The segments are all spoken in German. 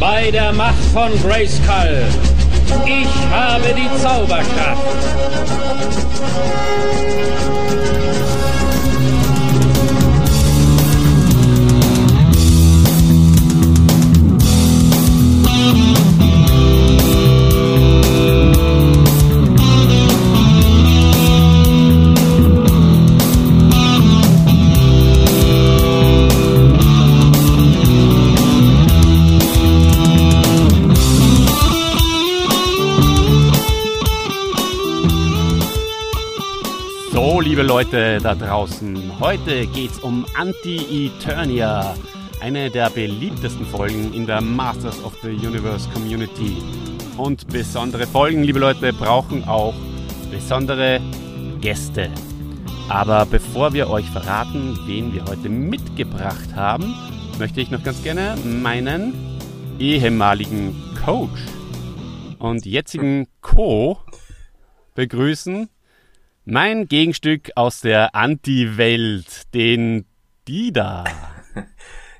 bei der Macht von Grayskull. Ich habe die Zauberkraft. Leute da draußen. Heute geht's um Anti-Eternia, eine der beliebtesten Folgen in der Masters of the Universe Community. Und besondere Folgen, liebe Leute, brauchen auch besondere Gäste. Aber bevor wir euch verraten, wen wir heute mitgebracht haben, möchte ich noch ganz gerne meinen ehemaligen Coach und jetzigen Co begrüßen, mein Gegenstück aus der Anti-Welt, den Dida.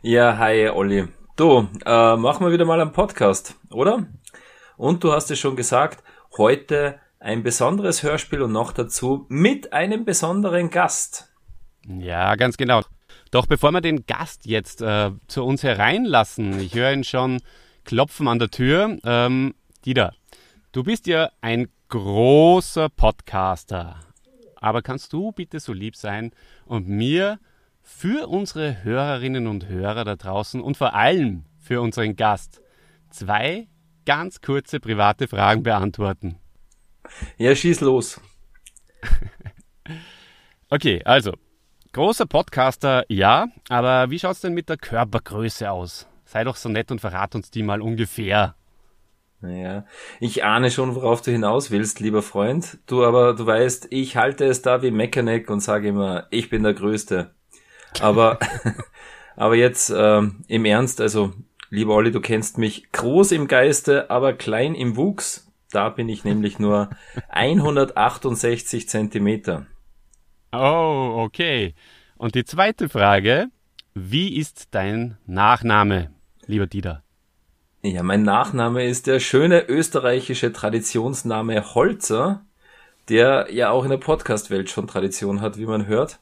Ja, hi Olli. Du, äh, machen wir wieder mal einen Podcast, oder? Und du hast es schon gesagt, heute ein besonderes Hörspiel und noch dazu mit einem besonderen Gast. Ja, ganz genau. Doch bevor wir den Gast jetzt äh, zu uns hereinlassen, ich höre ihn schon klopfen an der Tür. Ähm, Dida, du bist ja ein großer Podcaster. Aber kannst du bitte so lieb sein und mir für unsere Hörerinnen und Hörer da draußen und vor allem für unseren Gast zwei ganz kurze private Fragen beantworten? Ja, schieß los. okay, also, großer Podcaster, ja, aber wie schaut's denn mit der Körpergröße aus? Sei doch so nett und verrat uns die mal ungefähr. Naja, ich ahne schon, worauf du hinaus willst, lieber Freund. Du aber, du weißt, ich halte es da wie Mechaneck und sage immer, ich bin der Größte. Aber, aber jetzt ähm, im Ernst, also, lieber Olli, du kennst mich groß im Geiste, aber klein im Wuchs. Da bin ich nämlich nur 168 Zentimeter. Oh, okay. Und die zweite Frage, wie ist dein Nachname, lieber Dieter? Ja, mein Nachname ist der schöne österreichische Traditionsname Holzer, der ja auch in der Podcast-Welt schon Tradition hat, wie man hört.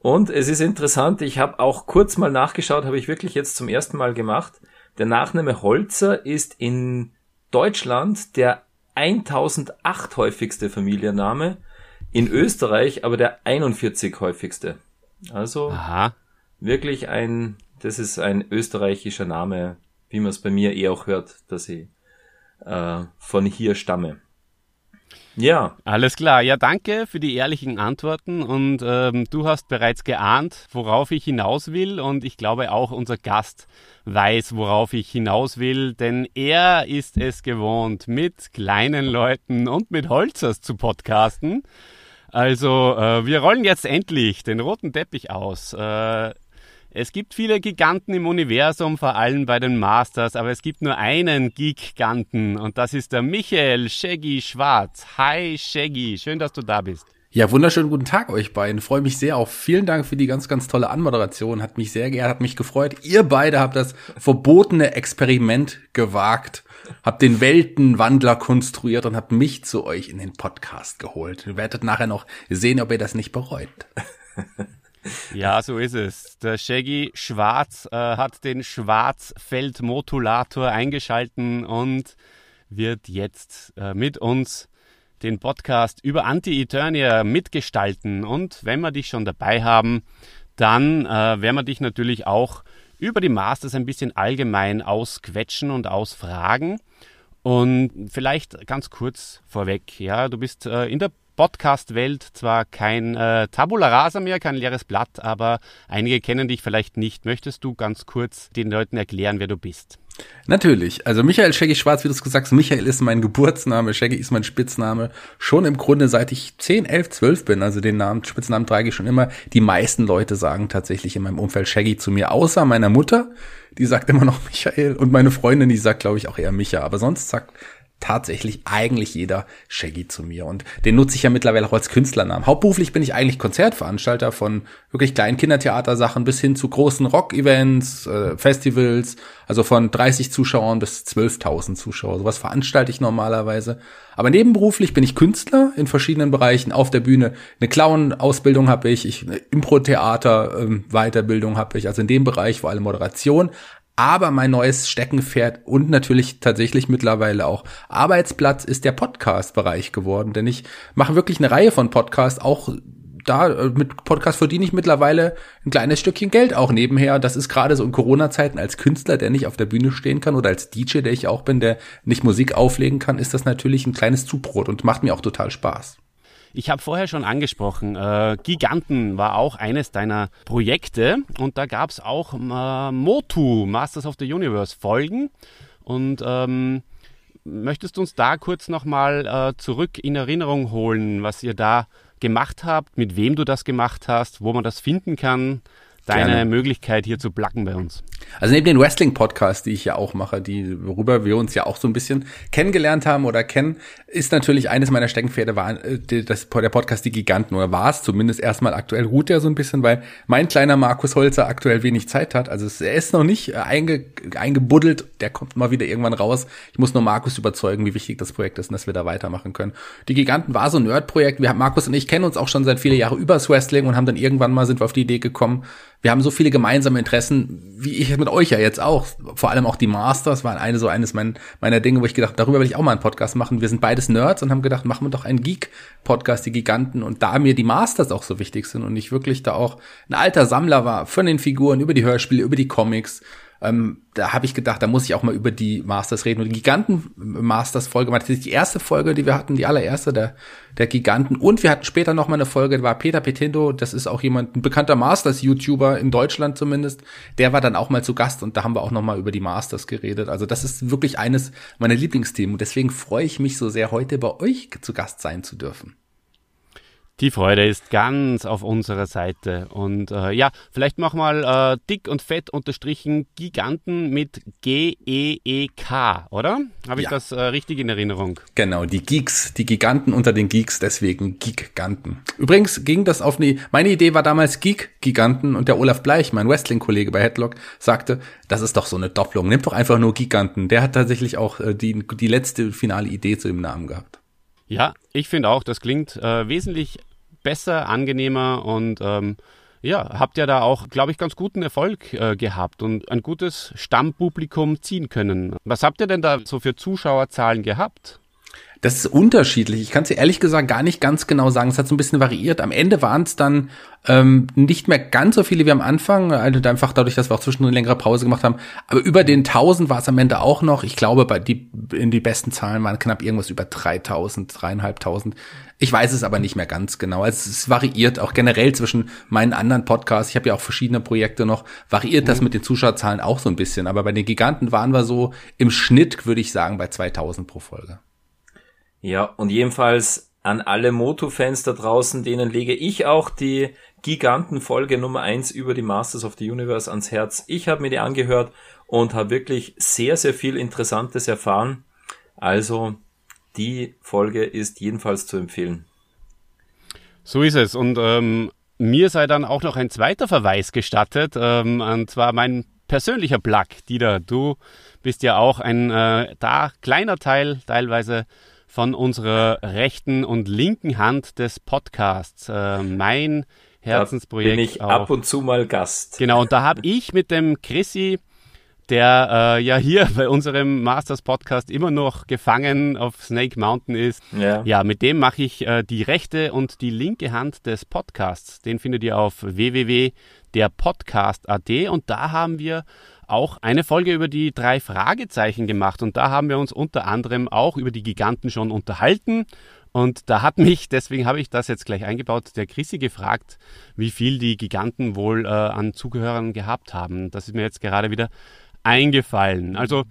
Und es ist interessant, ich habe auch kurz mal nachgeschaut, habe ich wirklich jetzt zum ersten Mal gemacht. Der Nachname Holzer ist in Deutschland der 1008 häufigste Familienname, in Österreich aber der 41 häufigste. Also Aha. wirklich ein, das ist ein österreichischer Name, wie man es bei mir eh auch hört, dass ich äh, von hier stamme. Ja. Alles klar. Ja, danke für die ehrlichen Antworten und ähm, du hast bereits geahnt, worauf ich hinaus will und ich glaube auch unser Gast weiß, worauf ich hinaus will, denn er ist es gewohnt, mit kleinen Leuten und mit Holzers zu podcasten. Also, äh, wir rollen jetzt endlich den roten Teppich aus. Äh, es gibt viele Giganten im Universum, vor allem bei den Masters, aber es gibt nur einen Giganten und das ist der Michael Shaggy Schwarz. Hi Shaggy, schön, dass du da bist. Ja, wunderschönen guten Tag euch beiden. Freue mich sehr auf. Vielen Dank für die ganz, ganz tolle Anmoderation. Hat mich sehr geehrt, hat mich gefreut. Ihr beide habt das verbotene Experiment gewagt, habt den Weltenwandler konstruiert und habt mich zu euch in den Podcast geholt. Ihr werdet nachher noch sehen, ob ihr das nicht bereut. Ja, so ist es. Der Shaggy Schwarz äh, hat den Schwarzfeldmodulator eingeschalten und wird jetzt äh, mit uns den Podcast über Anti-Eternia mitgestalten. Und wenn wir dich schon dabei haben, dann äh, werden wir dich natürlich auch über die Masters ein bisschen allgemein ausquetschen und ausfragen. Und vielleicht ganz kurz vorweg, ja, du bist äh, in der Podcast-Welt zwar kein äh, Tabula Rasa mehr, kein leeres Blatt, aber einige kennen dich vielleicht nicht. Möchtest du ganz kurz den Leuten erklären, wer du bist? Natürlich. Also Michael Shaggy Schwarz, wie du es gesagt hast, Michael ist mein Geburtsname, Shaggy ist mein Spitzname. Schon im Grunde seit ich 10, 11, 12 bin. Also den Namen, Spitznamen trage ich schon immer. Die meisten Leute sagen tatsächlich in meinem Umfeld Shaggy zu mir, außer meiner Mutter. Die sagt immer noch Michael. Und meine Freundin, die sagt, glaube ich, auch eher Micha. Aber sonst sagt tatsächlich eigentlich jeder Shaggy zu mir. Und den nutze ich ja mittlerweile auch als Künstlernamen. Hauptberuflich bin ich eigentlich Konzertveranstalter von wirklich kleinen Kindertheatersachen bis hin zu großen Rock-Events, äh, Festivals, also von 30 Zuschauern bis 12.000 Zuschauer. Sowas veranstalte ich normalerweise. Aber nebenberuflich bin ich Künstler in verschiedenen Bereichen auf der Bühne. Eine Clown-Ausbildung habe ich, ich eine Impro-Theater-Weiterbildung ähm, habe ich, also in dem Bereich vor allem Moderation. Aber mein neues Steckenpferd und natürlich tatsächlich mittlerweile auch Arbeitsplatz ist der Podcast-Bereich geworden, denn ich mache wirklich eine Reihe von Podcasts, auch da äh, mit Podcast verdiene ich mittlerweile ein kleines Stückchen Geld auch nebenher. Das ist gerade so in Corona-Zeiten als Künstler, der nicht auf der Bühne stehen kann oder als DJ, der ich auch bin, der nicht Musik auflegen kann, ist das natürlich ein kleines Zubrot und macht mir auch total Spaß. Ich habe vorher schon angesprochen, äh, Giganten war auch eines deiner Projekte und da gab es auch äh, Motu, Masters of the Universe Folgen und ähm, möchtest du uns da kurz nochmal äh, zurück in Erinnerung holen, was ihr da gemacht habt, mit wem du das gemacht hast, wo man das finden kann? deine Gerne. Möglichkeit hier zu placken bei uns. Also neben den Wrestling-Podcasts, die ich ja auch mache, die, worüber wir uns ja auch so ein bisschen kennengelernt haben oder kennen, ist natürlich eines meiner Steckenpferde war äh, das, der Podcast Die Giganten oder war es zumindest erstmal aktuell ruht er so ein bisschen, weil mein kleiner Markus Holzer aktuell wenig Zeit hat. Also er ist noch nicht äh, einge, eingebuddelt, der kommt mal wieder irgendwann raus. Ich muss nur Markus überzeugen, wie wichtig das Projekt ist und dass wir da weitermachen können. Die Giganten war so ein Nerd-Projekt. Wir haben Markus und ich kennen uns auch schon seit viele Jahre übers Wrestling und haben dann irgendwann mal sind wir auf die Idee gekommen, wir haben so viele gemeinsame Interessen, wie ich mit euch ja jetzt auch. Vor allem auch die Masters waren eine so eines mein, meiner Dinge, wo ich gedacht, darüber will ich auch mal einen Podcast machen. Wir sind beides Nerds und haben gedacht, machen wir doch einen Geek-Podcast, die Giganten. Und da mir die Masters auch so wichtig sind und ich wirklich da auch ein alter Sammler war von den Figuren über die Hörspiele, über die Comics, ähm, da habe ich gedacht, da muss ich auch mal über die Masters reden. Und die Giganten-Masters-Folge war tatsächlich die erste Folge, die wir hatten, die allererste der, der Giganten. Und wir hatten später noch mal eine Folge, da war Peter Petindo, das ist auch jemand, ein bekannter Masters-YouTuber in Deutschland zumindest. Der war dann auch mal zu Gast und da haben wir auch noch mal über die Masters geredet. Also das ist wirklich eines meiner Lieblingsthemen. Und deswegen freue ich mich so sehr, heute bei euch zu Gast sein zu dürfen. Die Freude ist ganz auf unserer Seite. Und äh, ja, vielleicht mach mal äh, dick und fett unterstrichen Giganten mit G-E-E-K, oder? Habe ich ja. das äh, richtig in Erinnerung? Genau, die Geeks, die Giganten unter den Geeks, deswegen Giganten. Übrigens ging das auf eine, meine Idee war damals Geek-Giganten und der Olaf Bleich, mein Wrestling-Kollege bei Headlock, sagte, das ist doch so eine Doppelung, nimm doch einfach nur Giganten. Der hat tatsächlich auch äh, die, die letzte finale Idee zu dem Namen gehabt. Ja, ich finde auch, das klingt äh, wesentlich besser, angenehmer und ähm, ja, habt ihr da auch, glaube ich, ganz guten Erfolg äh, gehabt und ein gutes Stammpublikum ziehen können. Was habt ihr denn da so für Zuschauerzahlen gehabt? Das ist unterschiedlich. Ich kann es dir ehrlich gesagt gar nicht ganz genau sagen. Es hat so ein bisschen variiert. Am Ende waren es dann ähm, nicht mehr ganz so viele wie am Anfang, also einfach dadurch, dass wir auch zwischendurch eine längere Pause gemacht haben. Aber über den 1000 war es am Ende auch noch. Ich glaube, bei die, in die besten Zahlen waren knapp irgendwas über 3000, dreieinhalbtausend. Ich weiß es aber nicht mehr ganz genau. Also es variiert auch generell zwischen meinen anderen Podcasts. Ich habe ja auch verschiedene Projekte noch. Variiert mhm. das mit den Zuschauerzahlen auch so ein bisschen. Aber bei den Giganten waren wir so im Schnitt, würde ich sagen, bei 2000 pro Folge. Ja, und jedenfalls an alle Moto-Fans da draußen, denen lege ich auch die Giganten-Folge Nummer eins über die Masters of the Universe ans Herz. Ich habe mir die angehört und habe wirklich sehr, sehr viel Interessantes erfahren. Also die Folge ist jedenfalls zu empfehlen. So ist es. Und ähm, mir sei dann auch noch ein zweiter Verweis gestattet, ähm, und zwar mein persönlicher Plug, Dieter. Du bist ja auch ein äh, da kleiner Teil teilweise von unserer rechten und linken Hand des Podcasts. Äh, mein Herzensprojekt. Da bin ich auch. ab und zu mal Gast. Genau, und da habe ich mit dem Chrissy, der äh, ja hier bei unserem Masters Podcast immer noch gefangen auf Snake Mountain ist. Ja, ja mit dem mache ich äh, die rechte und die linke Hand des Podcasts. Den findet ihr auf www.derpodcast.at und da haben wir auch eine Folge über die drei Fragezeichen gemacht und da haben wir uns unter anderem auch über die Giganten schon unterhalten. Und da hat mich, deswegen habe ich das jetzt gleich eingebaut, der Chrissy gefragt, wie viel die Giganten wohl äh, an Zugehörern gehabt haben. Das ist mir jetzt gerade wieder eingefallen. Also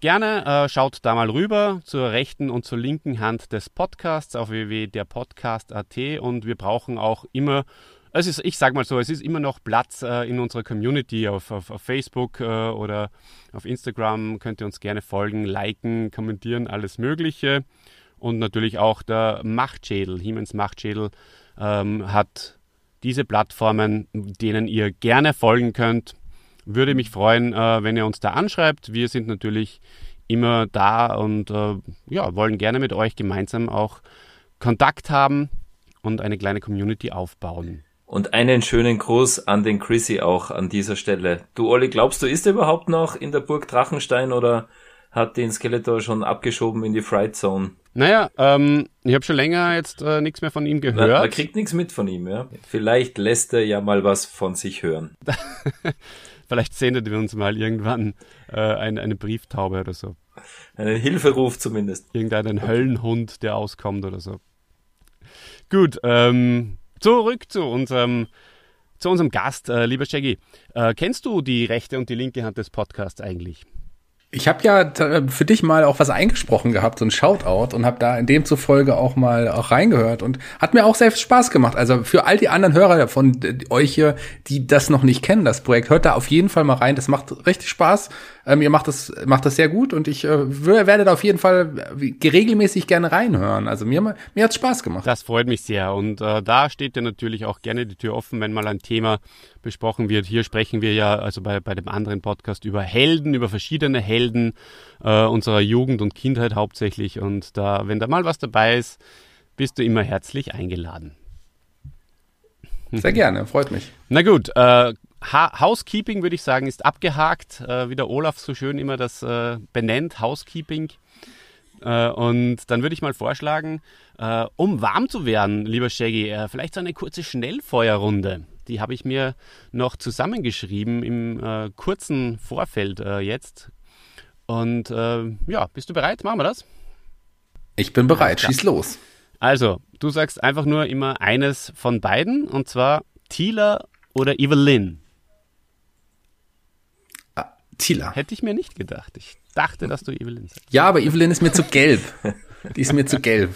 gerne äh, schaut da mal rüber zur rechten und zur linken Hand des Podcasts auf www.derpodcast.at und wir brauchen auch immer es ist, ich sage mal so, es ist immer noch Platz äh, in unserer Community auf, auf, auf Facebook äh, oder auf Instagram. Könnt ihr uns gerne folgen, liken, kommentieren, alles Mögliche. Und natürlich auch der Machtschädel, Hiemens Machtschädel, ähm, hat diese Plattformen, denen ihr gerne folgen könnt. Würde mich freuen, äh, wenn ihr uns da anschreibt. Wir sind natürlich immer da und äh, ja, wollen gerne mit euch gemeinsam auch Kontakt haben und eine kleine Community aufbauen. Und einen schönen Gruß an den Chrissy auch an dieser Stelle. Du Olli, glaubst du, ist er überhaupt noch in der Burg Drachenstein oder hat den Skeletor schon abgeschoben in die Fright Zone? Naja, ähm, ich habe schon länger jetzt äh, nichts mehr von ihm gehört. Man, man kriegt nichts mit von ihm, ja. Vielleicht lässt er ja mal was von sich hören. Vielleicht sendet wir uns mal irgendwann äh, eine, eine Brieftaube oder so. Einen Hilferuf zumindest. Irgendeinen Höllenhund, der auskommt oder so. Gut, ähm, zurück zu unserem, zu unserem Gast, äh, lieber Shaggy. Äh, kennst du die rechte und die linke Hand des Podcasts eigentlich? Ich habe ja für dich mal auch was eingesprochen gehabt, so ein Shoutout und habe da in dem zufolge auch mal auch reingehört und hat mir auch selbst Spaß gemacht. Also für all die anderen Hörer von euch hier, die das noch nicht kennen, das Projekt, hört da auf jeden Fall mal rein. Das macht richtig Spaß. Ähm, ihr macht das, macht das sehr gut und ich äh, werde da auf jeden Fall regelmäßig gerne reinhören. Also mir, mir hat's Spaß gemacht. Das freut mich sehr und äh, da steht dir natürlich auch gerne die Tür offen, wenn mal ein Thema besprochen wird. Hier sprechen wir ja also bei, bei dem anderen Podcast über Helden, über verschiedene Helden äh, unserer Jugend und Kindheit hauptsächlich. Und da, wenn da mal was dabei ist, bist du immer herzlich eingeladen. Sehr gerne, freut mich. Na gut, äh, Housekeeping würde ich sagen, ist abgehakt, äh, wie der Olaf so schön immer das äh, benennt, Housekeeping. Äh, und dann würde ich mal vorschlagen, äh, um warm zu werden, lieber Shaggy, äh, vielleicht so eine kurze Schnellfeuerrunde. Die habe ich mir noch zusammengeschrieben im kurzen Vorfeld jetzt. Und ja, bist du bereit? Machen wir das? Ich bin bereit, schieß los. Also, du sagst einfach nur immer eines von beiden, und zwar Tila oder Evelyn. Tila. Hätte ich mir nicht gedacht. Ich dachte, dass du Evelyn sagst. Ja, aber Evelyn ist mir zu gelb. Die ist mir zu gelb.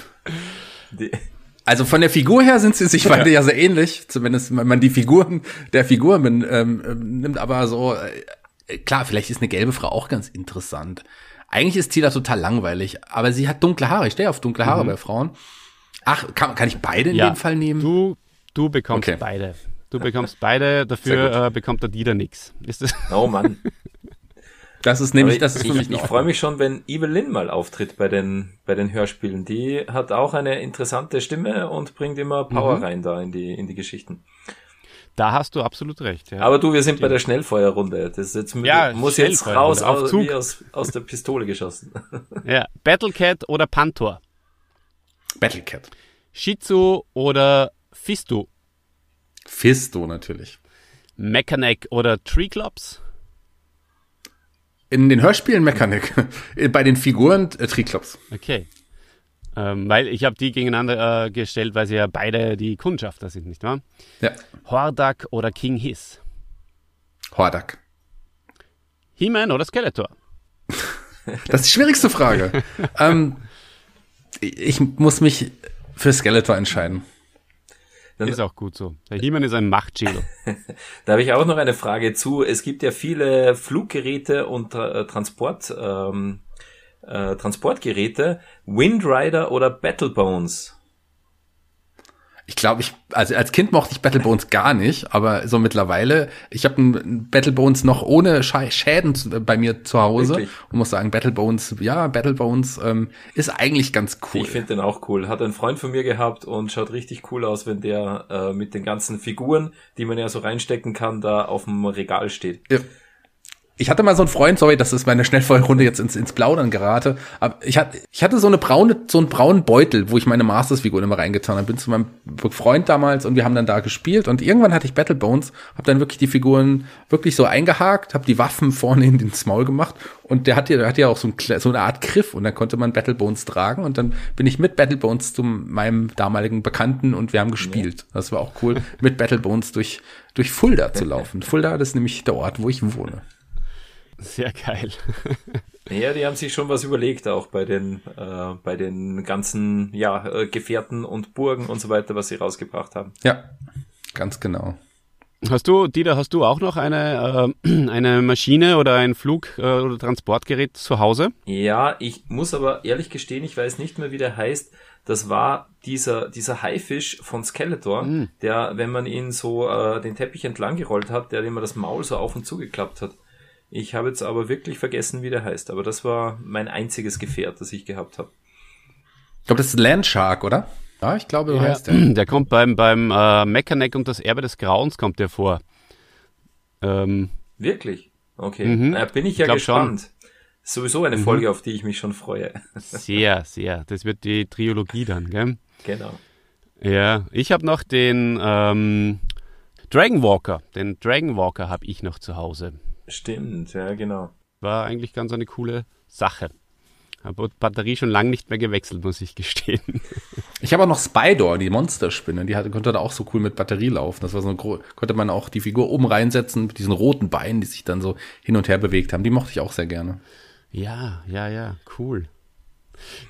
Also von der Figur her sind sie sich beide ja, sehr ähnlich, zumindest wenn man die Figuren der Figuren ähm, nimmt, aber so äh, klar, vielleicht ist eine gelbe Frau auch ganz interessant. Eigentlich ist Tila total langweilig, aber sie hat dunkle Haare. Ich stehe auf dunkle Haare mhm. bei Frauen. Ach, kann, kann ich beide in ja, dem Fall nehmen? Du, du bekommst okay. beide. Du bekommst beide, dafür äh, bekommt der Dieter nix. Ist das? Oh Mann. Das ist nämlich, das ist für mich Ich, ich freue mich schon, wenn Evelyn mal auftritt bei den, bei den Hörspielen. Die hat auch eine interessante Stimme und bringt immer Power mhm. rein da in die, in die Geschichten. Da hast du absolut recht. Ja. Aber du, wir sind bei der Schnellfeuerrunde. Das jetzt ja, muss jetzt raus aus, wie aus, aus der Pistole geschossen. Ja, Battlecat oder Pantor? Battlecat. Shizu oder Fistu? Fisto natürlich. Mechanic oder Tree Clubs? In den Hörspielen Mechanik. Bei den Figuren äh, Triklops. Okay. Ähm, weil ich habe die gegeneinander äh, gestellt, weil sie ja beide die Kundschafter sind, nicht wahr? Ja. Hordak oder King Hiss? Hordak. He-Man oder Skeletor? das ist die schwierigste Frage. ähm, ich muss mich für Skeletor entscheiden. Dann, ist auch gut so. Der He-Man ist ein Machtschädel. da habe ich auch noch eine Frage zu. Es gibt ja viele Fluggeräte und äh, Transport, ähm, äh, Transportgeräte. Windrider oder Battlebones? Ich glaube, ich, also als Kind mochte ich Battlebones gar nicht, aber so mittlerweile, ich habe ein Battlebones noch ohne Schäden bei mir zu Hause Wirklich? und muss sagen, Battlebones, ja, Battlebones ähm, ist eigentlich ganz cool. Ich finde den auch cool. Hat ein Freund von mir gehabt und schaut richtig cool aus, wenn der äh, mit den ganzen Figuren, die man ja so reinstecken kann, da auf dem Regal steht. Ja. Ich hatte mal so einen Freund, sorry, dass es meine Schnellfeuerrunde jetzt ins, ins Plaudern gerate, aber ich hatte, ich hatte so eine braune, so einen braunen Beutel, wo ich meine Masters-Figuren immer reingetan habe. Bin zu meinem Freund damals und wir haben dann da gespielt und irgendwann hatte ich Battlebones, habe dann wirklich die Figuren wirklich so eingehakt, habe die Waffen vorne in den Maul gemacht und der hat ja, der hat ja auch so, ein, so eine Art Griff und dann konnte man Battlebones tragen und dann bin ich mit Battlebones zu meinem damaligen Bekannten und wir haben gespielt. Das war auch cool, mit Battlebones durch, durch Fulda zu laufen. Fulda, das ist nämlich der Ort, wo ich wohne. Sehr geil. ja, die haben sich schon was überlegt, auch bei den, äh, bei den ganzen ja, äh, Gefährten und Burgen und so weiter, was sie rausgebracht haben. Ja. Ganz genau. Hast du, Dieter, hast du auch noch eine, äh, eine Maschine oder ein Flug- äh, oder Transportgerät zu Hause? Ja, ich muss aber ehrlich gestehen, ich weiß nicht mehr, wie der heißt. Das war dieser, dieser Haifisch von Skeletor, Mm. der, wenn man ihn so äh, den Teppich entlang gerollt hat, der immer das Maul so auf und zugeklappt hat. Ich habe jetzt aber wirklich vergessen, wie der heißt. Aber das war mein einziges Gefährt, das ich gehabt habe. Ich glaube, das ist Landshark, oder? Ja, ich glaube, so heißt der. Der kommt beim, beim äh, Mechaneck und das Erbe des Grauens kommt der vor. Ähm, Wirklich? Okay. Mhm. Na, bin ich ja schon. gespannt. Sowieso eine Mhm. Folge, auf die ich mich schon freue. sehr, sehr. Das wird die Trilogie dann, gell? genau. Ja, ich habe noch den ähm, Dragon Walker. Den Dragon Walker habe ich noch zu Hause. Stimmt, ja, genau. War eigentlich ganz eine coole Sache. Habe Batterie schon lange nicht mehr gewechselt, muss ich gestehen. Ich habe auch noch Spydor, die Monsterspinne. Die hatte, konnte da auch so cool mit Batterie laufen. Das war so eine, konnte man auch die Figur oben reinsetzen mit diesen roten Beinen, die sich dann so hin und her bewegt haben. Die mochte ich auch sehr gerne. Ja, ja, ja, cool.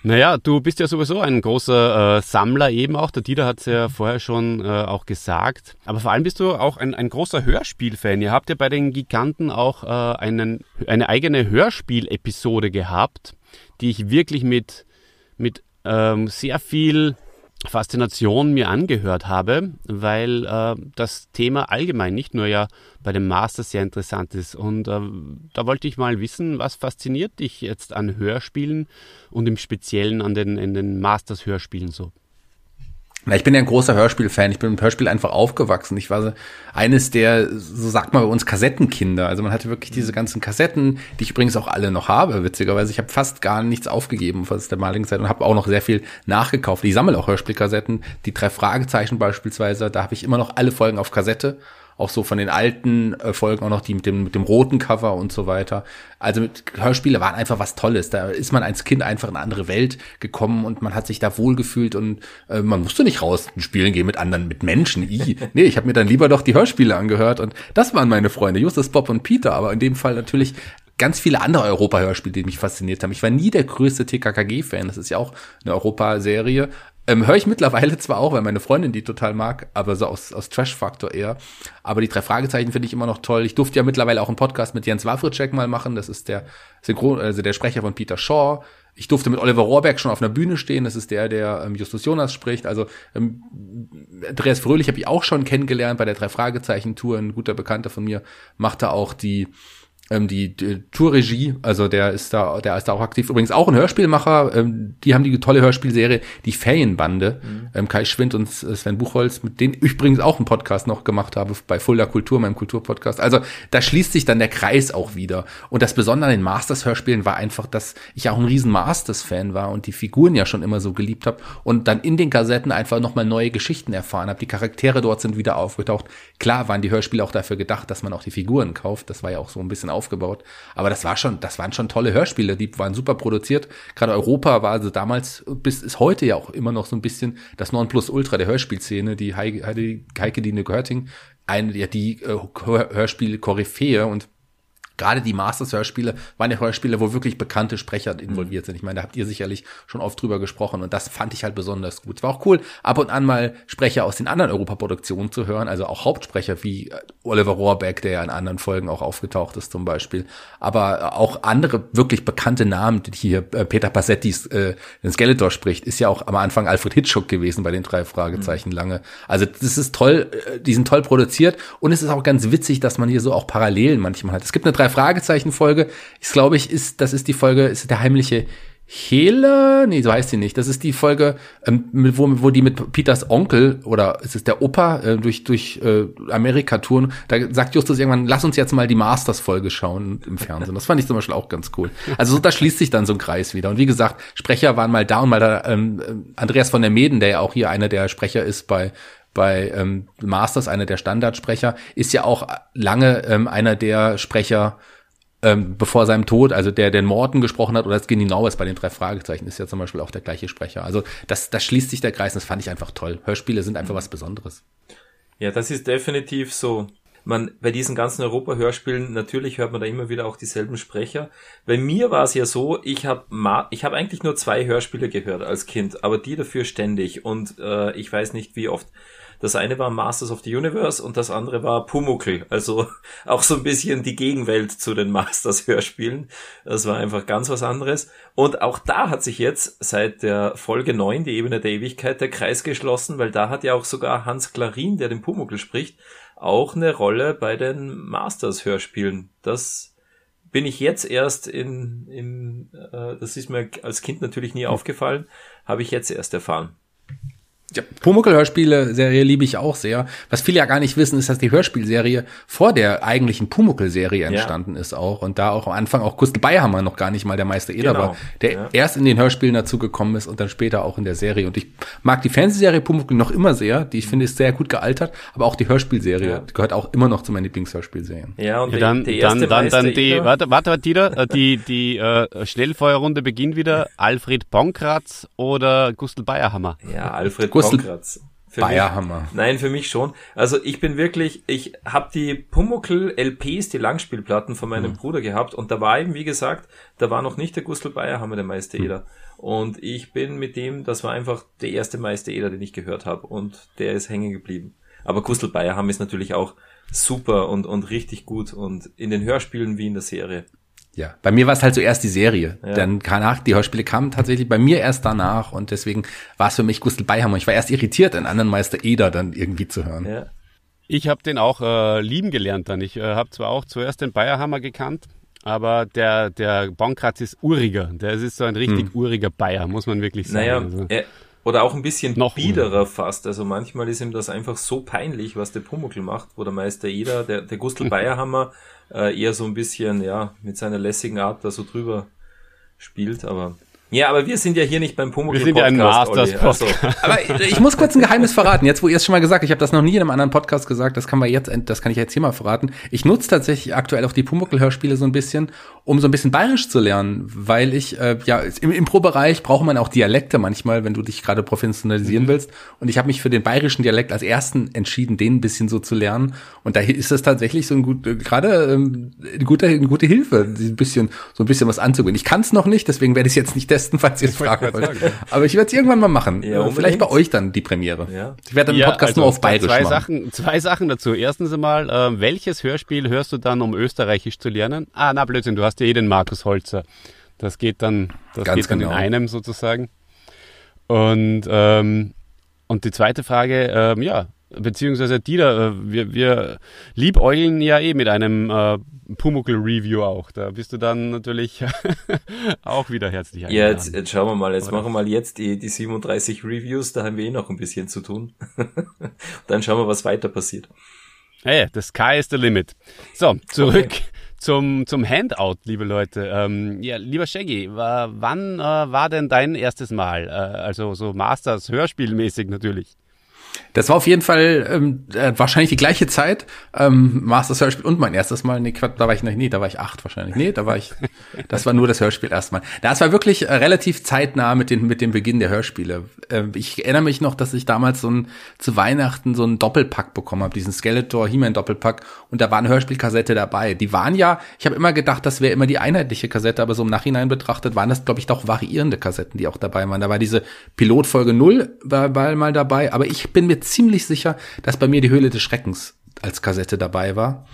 Naja, du bist ja sowieso ein großer äh, Sammler eben auch. Der Dieter hat es ja vorher schon äh, auch gesagt. Aber vor allem bist du auch ein, ein großer Hörspielfan. Ihr habt ja bei den Giganten auch äh, einen, eine eigene Hörspielepisode gehabt, die ich wirklich mit, mit ähm, sehr viel Faszination mir angehört habe, weil äh, das Thema allgemein nicht nur ja bei dem Master sehr interessant ist. Und äh, da wollte ich mal wissen, was fasziniert dich jetzt an Hörspielen und im Speziellen an den, in den Masters-Hörspielen so? Na, ich bin ja ein großer Hörspielfan. Ich bin mit Hörspiel einfach aufgewachsen. Ich war so eines der, so sagt man bei uns, Kassettenkinder. Also man hatte wirklich diese ganzen Kassetten, die ich übrigens auch alle noch habe, witzigerweise. Ich habe fast gar nichts aufgegeben aus der damaligen Zeit und habe auch noch sehr viel nachgekauft. Ich sammle auch Hörspielkassetten. Die drei Fragezeichen beispielsweise, da habe ich immer noch alle Folgen auf Kassette. Auch so von den alten äh, Folgen auch noch die mit dem, mit dem roten Cover und so weiter. Also mit Hörspiele waren einfach was Tolles. Da ist man als Kind einfach in eine andere Welt gekommen und man hat sich da wohlgefühlt und äh, man musste nicht raus spielen gehen mit anderen, mit Menschen. I. Nee, ich habe mir dann lieber doch die Hörspiele angehört und das waren meine Freunde, Justus, Bob und Peter. Aber in dem Fall natürlich ganz viele andere Europa-Hörspiele, die mich fasziniert haben. Ich war nie der größte TKKG-Fan. Das ist ja auch eine Europa-Serie. Ähm, Höre ich mittlerweile zwar auch, weil meine Freundin die total mag, aber so aus, aus Trash-Faktor eher. Aber die drei Fragezeichen finde ich immer noch toll. Ich durfte ja mittlerweile auch einen Podcast mit Jens Wawritschek mal machen. Das ist der Synchron, also der Sprecher von Peter Shaw. Ich durfte mit Oliver Rohrbeck schon auf einer Bühne stehen. Das ist der, der ähm, Justus Jonas spricht. Also ähm, Andreas Fröhlich habe ich auch schon kennengelernt bei der drei Fragezeichen Tour. Ein guter Bekannter von mir machte auch die ähm, die, die Tourregie, also der ist da, der ist da auch aktiv. Übrigens auch ein Hörspielmacher. Ähm, die haben die tolle Hörspielserie Die Ferienbande. Ähm, Kai Schwind und Sven Buchholz, mit denen ich übrigens auch einen Podcast noch gemacht habe bei Fulda Kultur, meinem Kulturpodcast. Also da schließt sich dann der Kreis auch wieder. Und das Besondere an den Masters-Hörspielen war einfach, dass ich auch ein riesen Masters-Fan war und die Figuren ja schon immer so geliebt habe und dann in den Kassetten einfach nochmal neue Geschichten erfahren habe. Die Charaktere dort sind wieder aufgetaucht. Klar waren die Hörspiele auch dafür gedacht, dass man auch die Figuren kauft. Das war ja auch so ein bisschen aufgebaut. Aber das war schon, das waren schon tolle Hörspiele. Die waren super produziert. Gerade Europa war also damals bis ist heute ja auch immer noch so ein bisschen das Nonplusultra der Hörspielszene. Die Heike, Heike, Dine Görting, eine, ja, die äh, Hör- Hörspiel-Koryphäe und Gerade die Masters-Hörspiele waren ja Hörspiele, wo wirklich bekannte Sprecher involviert sind. Ich meine, da habt ihr sicherlich schon oft drüber gesprochen und das fand ich halt besonders gut. Es war auch cool, ab und an mal Sprecher aus den anderen Europaproduktionen zu hören, also auch Hauptsprecher wie äh, Oliver Rohrbeck, der ja in anderen Folgen auch aufgetaucht ist zum Beispiel, aber äh, auch andere wirklich bekannte Namen, die hier äh, Peter Passettis äh, den Skeletor spricht, ist ja auch am Anfang Alfred Hitchcock gewesen bei den drei Fragezeichen lange. Also das ist toll, die sind toll produziert und es ist auch ganz witzig, dass man hier so auch Parallelen manchmal hat. Es gibt eine drei Fragezeichen Folge, ich glaube ich ist das ist die Folge ist der heimliche Hele, nee, so heißt sie nicht. Das ist die Folge, ähm, wo, wo die mit Peters Onkel oder ist es der Opa äh, durch durch äh, Amerika touren. Da sagt Justus irgendwann, lass uns jetzt mal die Masters-Folge schauen im Fernsehen. Das fand ich zum Beispiel auch ganz cool. Also so, da schließt sich dann so ein Kreis wieder. Und wie gesagt, Sprecher waren mal da und mal da. Ähm, ähm, Andreas von der Meden, der ja auch hier einer der Sprecher ist bei bei ähm, Masters, einer der Standardsprecher, ist ja auch lange ähm, einer der Sprecher ähm, bevor seinem Tod, also der den Morten gesprochen hat oder das Genie Naues bei den drei Fragezeichen, ist ja zum Beispiel auch der gleiche Sprecher. Also das, das schließt sich der Kreis und das fand ich einfach toll. Hörspiele sind einfach was Besonderes. Ja, das ist definitiv so. Man, bei diesen ganzen Europa-Hörspielen, natürlich hört man da immer wieder auch dieselben Sprecher. Bei mir war es ja so, ich habe ich hab eigentlich nur zwei Hörspiele gehört als Kind, aber die dafür ständig. Und äh, ich weiß nicht, wie oft Das eine war Masters of the Universe und das andere war Pumuckl. Also auch so ein bisschen die Gegenwelt zu den Masters Hörspielen. Das war einfach ganz was anderes. Und auch da hat sich jetzt seit der Folge 9, die Ebene der Ewigkeit, der Kreis geschlossen, weil da hat ja auch sogar Hans Klarin, der den Pumuckl spricht, auch eine Rolle bei den Masters Hörspielen. Das bin ich jetzt erst in, in äh, das ist mir als Kind natürlich nie aufgefallen, habe ich jetzt erst erfahren. Ja, Pumuckl-Hörspiele-Serie liebe ich auch sehr. Was viele ja gar nicht wissen, ist, dass die Hörspielserie vor der eigentlichen Pumuckl-Serie entstanden ja. ist auch. Und da auch am Anfang auch Gustl Bayerhammer noch gar nicht mal der Meister Eder genau. war, der ja. erst in den Hörspielen dazu gekommen ist und dann später auch in der Serie. Und ich mag die Fernsehserie Pumuckl noch immer sehr. Die ich finde ist sehr gut gealtert. Aber auch die Hörspielserie ja. gehört auch immer noch zu meinen Lieblingshörspielserien. Ja, und ja, dann, die, die dann, dann, dann die, warte, warte, warte, Dieter, die, die äh, Schnellfeuerrunde beginnt wieder. Alfred Bonkratz oder Gustl Bayerhammer? Ja, Alfred Gustl Bayerhammer. nein, für mich schon. Also ich bin wirklich, ich habe die Pumuckl LPs, die Langspielplatten von meinem mhm. Bruder gehabt und da war eben, wie gesagt, da war noch nicht der Gustl Bayerhammer der Meister Eder. Mhm. Und ich bin mit dem, das war einfach der erste Meister Eder, den ich gehört habe und der ist hängen geblieben. Aber Gustl Bayerhammer ist natürlich auch super und, und richtig gut und in den Hörspielen wie in der Serie. Ja, bei mir war es halt zuerst die Serie. Ja. Dann danach, die Hörspiele kamen tatsächlich bei mir erst danach und deswegen war es für mich Gustl Beihammer. Ich war erst irritiert, einen anderen Meister Eder dann irgendwie zu hören. Ja. Ich habe den auch äh, lieben gelernt dann. Ich äh, habe zwar auch zuerst den Bayerhammer gekannt, aber der, der Bankratz ist uriger. Der ist so ein richtig hm. uriger Bayer, muss man wirklich sagen. Naja, also. er, oder auch ein bisschen noch biederer fast. Also manchmal ist ihm das einfach so peinlich, was der Pumuckl macht, wo der Meister Eder, der, der Gustl Bayerhammer äh, eher so ein bisschen, ja, mit seiner lässigen Art da so drüber spielt, aber ja, aber wir sind ja hier nicht beim Pumuckl Wir sind ja ein Masters also. Aber ich muss kurz ein Geheimnis verraten. Jetzt, wo ihr es schon mal gesagt, ich habe das noch nie in einem anderen Podcast gesagt, das kann man jetzt, das kann ich jetzt hier mal verraten. Ich nutze tatsächlich aktuell auch die Pumuckl-Hörspiele so ein bisschen, um so ein bisschen bayerisch zu lernen, weil ich, äh, ja, im Impro-Bereich braucht man auch Dialekte manchmal, wenn du dich gerade professionalisieren mhm. willst. Und ich habe mich für den bayerischen Dialekt als ersten entschieden, den ein bisschen so zu lernen. Und da ist das tatsächlich so ein gut, äh, gerade ähm, eine, gute, eine gute Hilfe, ein bisschen, so ein bisschen was anzugehen. Ich kann es noch nicht, deswegen werde ich es jetzt nicht testen, falls ihr es fragen wollt. Aber ich werde es irgendwann mal machen. Ja, Vielleicht bei euch dann die Premiere. Ja. Ich werde den ja, Podcast also nur auf Bayerisch zwei machen. Sachen, zwei Sachen dazu. Erstens einmal, äh, welches Hörspiel hörst du dann, um Österreichisch zu lernen? Ah, na Blödsinn, du hast ja eh den Markus Holzer. Das geht dann, das Ganz geht dann genau. in einem sozusagen. Und, ähm, und die zweite Frage, ähm, ja, beziehungsweise Dieter, äh, wir, wir liebäugeln ja eh mit einem äh, Pumuckl-Review auch. Da bist du dann natürlich auch wieder herzlich eingeladen. Ja, jetzt, jetzt schauen wir mal. Jetzt Oder? machen wir mal jetzt die, die 37 Reviews. Da haben wir eh noch ein bisschen zu tun. dann schauen wir, was weiter passiert. Hey, the sky is the limit. So, zurück okay. zum, zum Handout, liebe Leute. Ähm, ja, lieber Shaggy, wann äh, war denn dein erstes Mal? Äh, also so Masters, Hörspielmäßig natürlich. Das war auf jeden Fall ähm, äh, wahrscheinlich die gleiche Zeit. Ähm, Masters Hörspiel und mein erstes Mal. Nee, da war ich noch, nee, da war ich acht wahrscheinlich. Nee, da war ich, das war nur das Hörspiel erstmal. Das war wirklich äh, relativ zeitnah mit, den, mit dem Beginn der Hörspiele. Äh, ich erinnere mich noch, dass ich damals so ein, zu Weihnachten so einen Doppelpack bekommen habe, diesen Skeletor He-Man Doppelpack. Und da war eine Hörspielkassette dabei. Die waren ja, ich habe immer gedacht, das wäre immer die einheitliche Kassette, aber so im Nachhinein betrachtet waren das, glaube ich, doch variierende Kassetten, die auch dabei waren. Da war diese Pilotfolge null war, war mal dabei, aber ich bin mir ziemlich sicher, dass bei mir die Höhle des Schreckens als Kassette dabei war.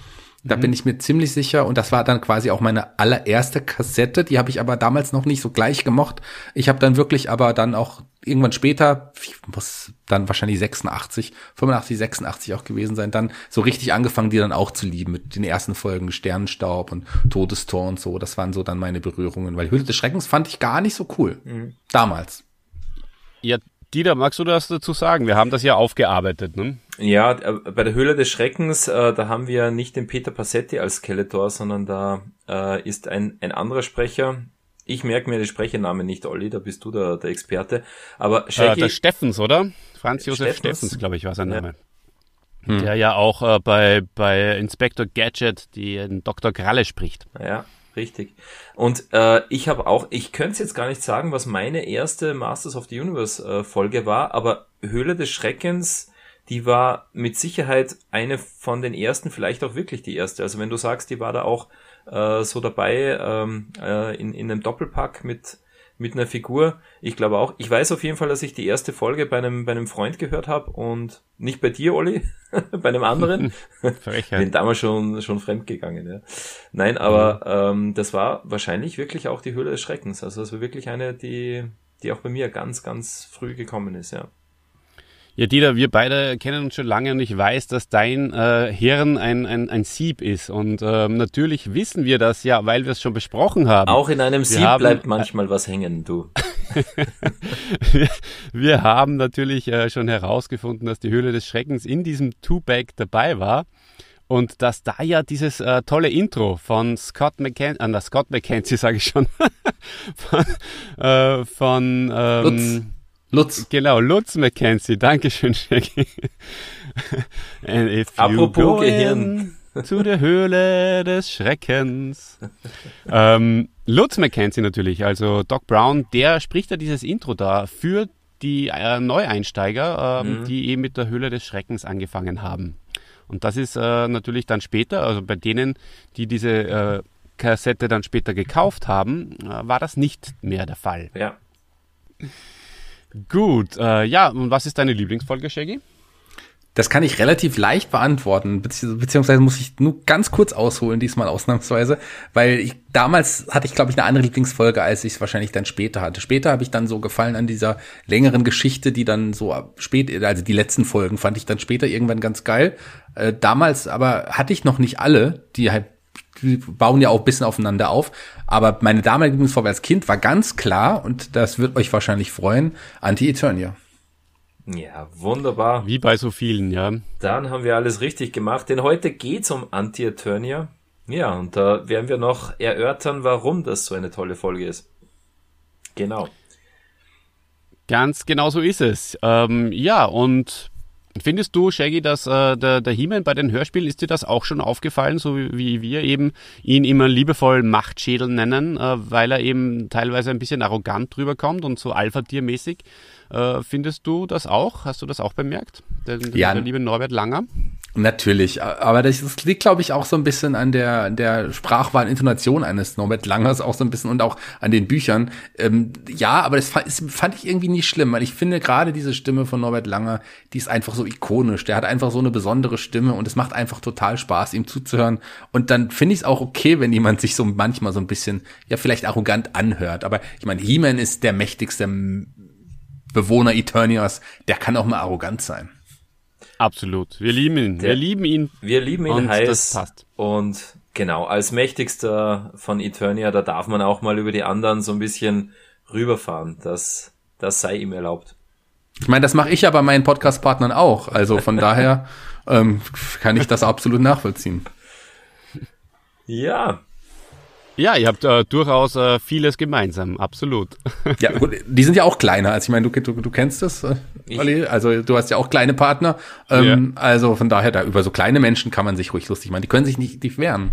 Da mhm. bin ich mir ziemlich sicher und das war dann quasi auch meine allererste Kassette. Die habe ich aber damals noch nicht so gleich gemocht. Ich habe dann wirklich aber dann auch irgendwann später, muss dann wahrscheinlich 86, 85, 86 auch gewesen sein, dann so richtig angefangen, die dann auch zu lieben mit den ersten Folgen Sternenstaub und Todestor und so. Das waren so dann meine Berührungen, weil Höhle des Schreckens fand ich gar nicht so cool. Mhm. Damals. Ja, Dieter, magst du das dazu sagen? Wir haben das ja aufgearbeitet, ne? Ja, äh, bei der Höhle des Schreckens, äh, da haben wir nicht den Peter Passetti als Skeletor, sondern da äh, ist ein, ein anderer Sprecher. Ich merke mir die Sprechernamen nicht, Olli, da bist du der, der Experte. Aber äh, Shaggy, äh, der Steffens, oder? Franz Josef Steffens, Steffens glaube ich, war sein Name. Ja. Hm. Der ja auch äh, bei, bei Inspector Gadget die Dr. Kralle spricht. Ja, Richtig. Und äh, ich habe auch, ich könnte es jetzt gar nicht sagen, was meine erste Masters of the Universe äh, Folge war, aber Höhle des Schreckens, die war mit Sicherheit eine von den ersten, vielleicht auch wirklich die erste. Also wenn du sagst, die war da auch äh, so dabei ähm, äh, in, in einem Doppelpack mit mit einer Figur. Ich glaube auch. Ich weiß auf jeden Fall, dass ich die erste Folge bei einem, bei einem Freund gehört habe und nicht bei dir, Olli, bei einem anderen. Bin damals schon, schon fremdgegangen, ja. Nein, aber mhm. ähm, das war wahrscheinlich wirklich auch die Höhle des Schreckens. Also das war wirklich eine, die, die auch bei mir ganz, ganz früh gekommen ist, ja. Ja, Dieter, wir beide kennen uns schon lange und ich weiß, dass dein äh, Hirn ein, ein, ein Sieb ist. Und ähm, natürlich wissen wir das ja, weil wir es schon besprochen haben. Auch in einem wir Sieb haben, bleibt manchmal was hängen, du. wir, wir, haben natürlich äh, schon herausgefunden, dass die Höhle des Schreckens in diesem Two-Bag dabei war. Und dass da ja dieses äh, tolle Intro von Scott McKenzie, äh, Scott McKenzie sage ich schon, von, äh, von ähm, Lutz. Lutz. Genau, Lutz McKenzie. Dankeschön, Shaggy. Apropos Gehirn. Zu der Höhle des Schreckens. ähm, Lutz McKenzie natürlich, also Doc Brown, der spricht ja dieses Intro da für die äh, Neueinsteiger, ähm, mhm. die eben mit der Höhle des Schreckens angefangen haben. Und das ist äh, natürlich dann später, also bei denen, die diese äh, Kassette dann später gekauft haben, äh, war das nicht mehr der Fall. Ja. Gut, äh, ja, und was ist deine Lieblingsfolge, Shaggy? Das kann ich relativ leicht beantworten, beziehungsweise muss ich nur ganz kurz ausholen, diesmal ausnahmsweise, weil ich damals hatte ich, glaube ich, eine andere Lieblingsfolge, als ich es wahrscheinlich dann später hatte. Später habe ich dann so gefallen an dieser längeren Geschichte, die dann so spät, also die letzten Folgen fand ich dann später irgendwann ganz geil. Äh, damals aber hatte ich noch nicht alle, die halt die bauen ja auch ein bisschen aufeinander auf. Aber meine damalige Lieblingsfolge als Kind war ganz klar, und das wird euch wahrscheinlich freuen, Anti-Eternia. Ja, wunderbar. Wie bei so vielen, ja. Dann haben wir alles richtig gemacht, denn heute geht's um Anti-Eternia. Ja, und da werden wir noch erörtern, warum das so eine tolle Folge ist. Genau. Ganz genau so ist es. Ähm, ja, und Findest du, Shaggy, dass äh, der, der He-Man bei den Hörspielen, ist dir das auch schon aufgefallen, so wie, wie wir eben ihn immer liebevoll Machtschädel nennen, äh, weil er eben teilweise ein bisschen arrogant drüber kommt und so Alpha-Tier-mäßig? Äh, findest du das auch? Hast du das auch bemerkt? Der, ja. der liebe Norbert Langer? Natürlich, aber das, das liegt, glaube ich, auch so ein bisschen an der, der Sprachwahl Intonation eines Norbert Langers, auch so ein bisschen und auch an den Büchern. Ähm, ja, aber das fand, das fand ich irgendwie nicht schlimm, weil ich finde gerade diese Stimme von Norbert Langer, die ist einfach so ikonisch. Der hat einfach so eine besondere Stimme und es macht einfach total Spaß, ihm zuzuhören. Und dann finde ich es auch okay, wenn jemand sich so manchmal so ein bisschen, ja, vielleicht arrogant anhört. Aber ich meine, He-Man ist der mächtigste Bewohner Eternias, der kann auch mal arrogant sein. Absolut. Wir lieben ihn. Der, wir lieben ihn. Wir lieben ihn und heiß. Das passt. Und genau, als mächtigster von Eternia, da darf man auch mal über die anderen so ein bisschen rüberfahren. Das, das sei ihm erlaubt. Ich meine, das mache ich ja bei meinen Podcast-Partnern auch. Also von daher ähm, kann ich das absolut nachvollziehen. Ja, ja, ihr habt äh, durchaus äh, vieles gemeinsam, absolut. ja, gut, die sind ja auch kleiner. Also ich meine, du, du, du kennst das, äh, Olli. Also du hast ja auch kleine Partner. Ähm, ja. Also von daher, da über so kleine Menschen kann man sich ruhig lustig machen. Die können sich nicht, nicht wehren.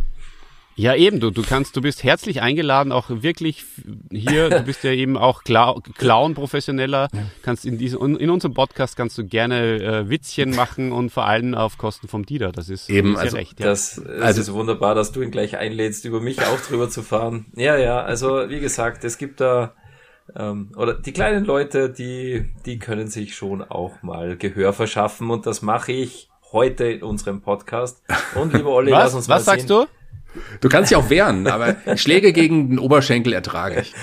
Ja, eben, du, du kannst, du bist herzlich eingeladen, auch wirklich hier, du bist ja eben auch Clown-Professioneller, kannst in diesem, in unserem Podcast kannst du gerne äh, Witzchen machen und vor allem auf Kosten vom Dieter, das ist eben, ist also, recht, ja. Das, das also, ist wunderbar, dass du ihn gleich einlädst, über mich auch drüber zu fahren. Ja, ja, also wie gesagt, es gibt da, ähm, oder die kleinen Leute, die, die können sich schon auch mal Gehör verschaffen und das mache ich heute in unserem Podcast. Und lieber Olli, lass uns was mal sagst sehen. du? Du kannst dich auch wehren, aber Schläge gegen den Oberschenkel ertrage ich.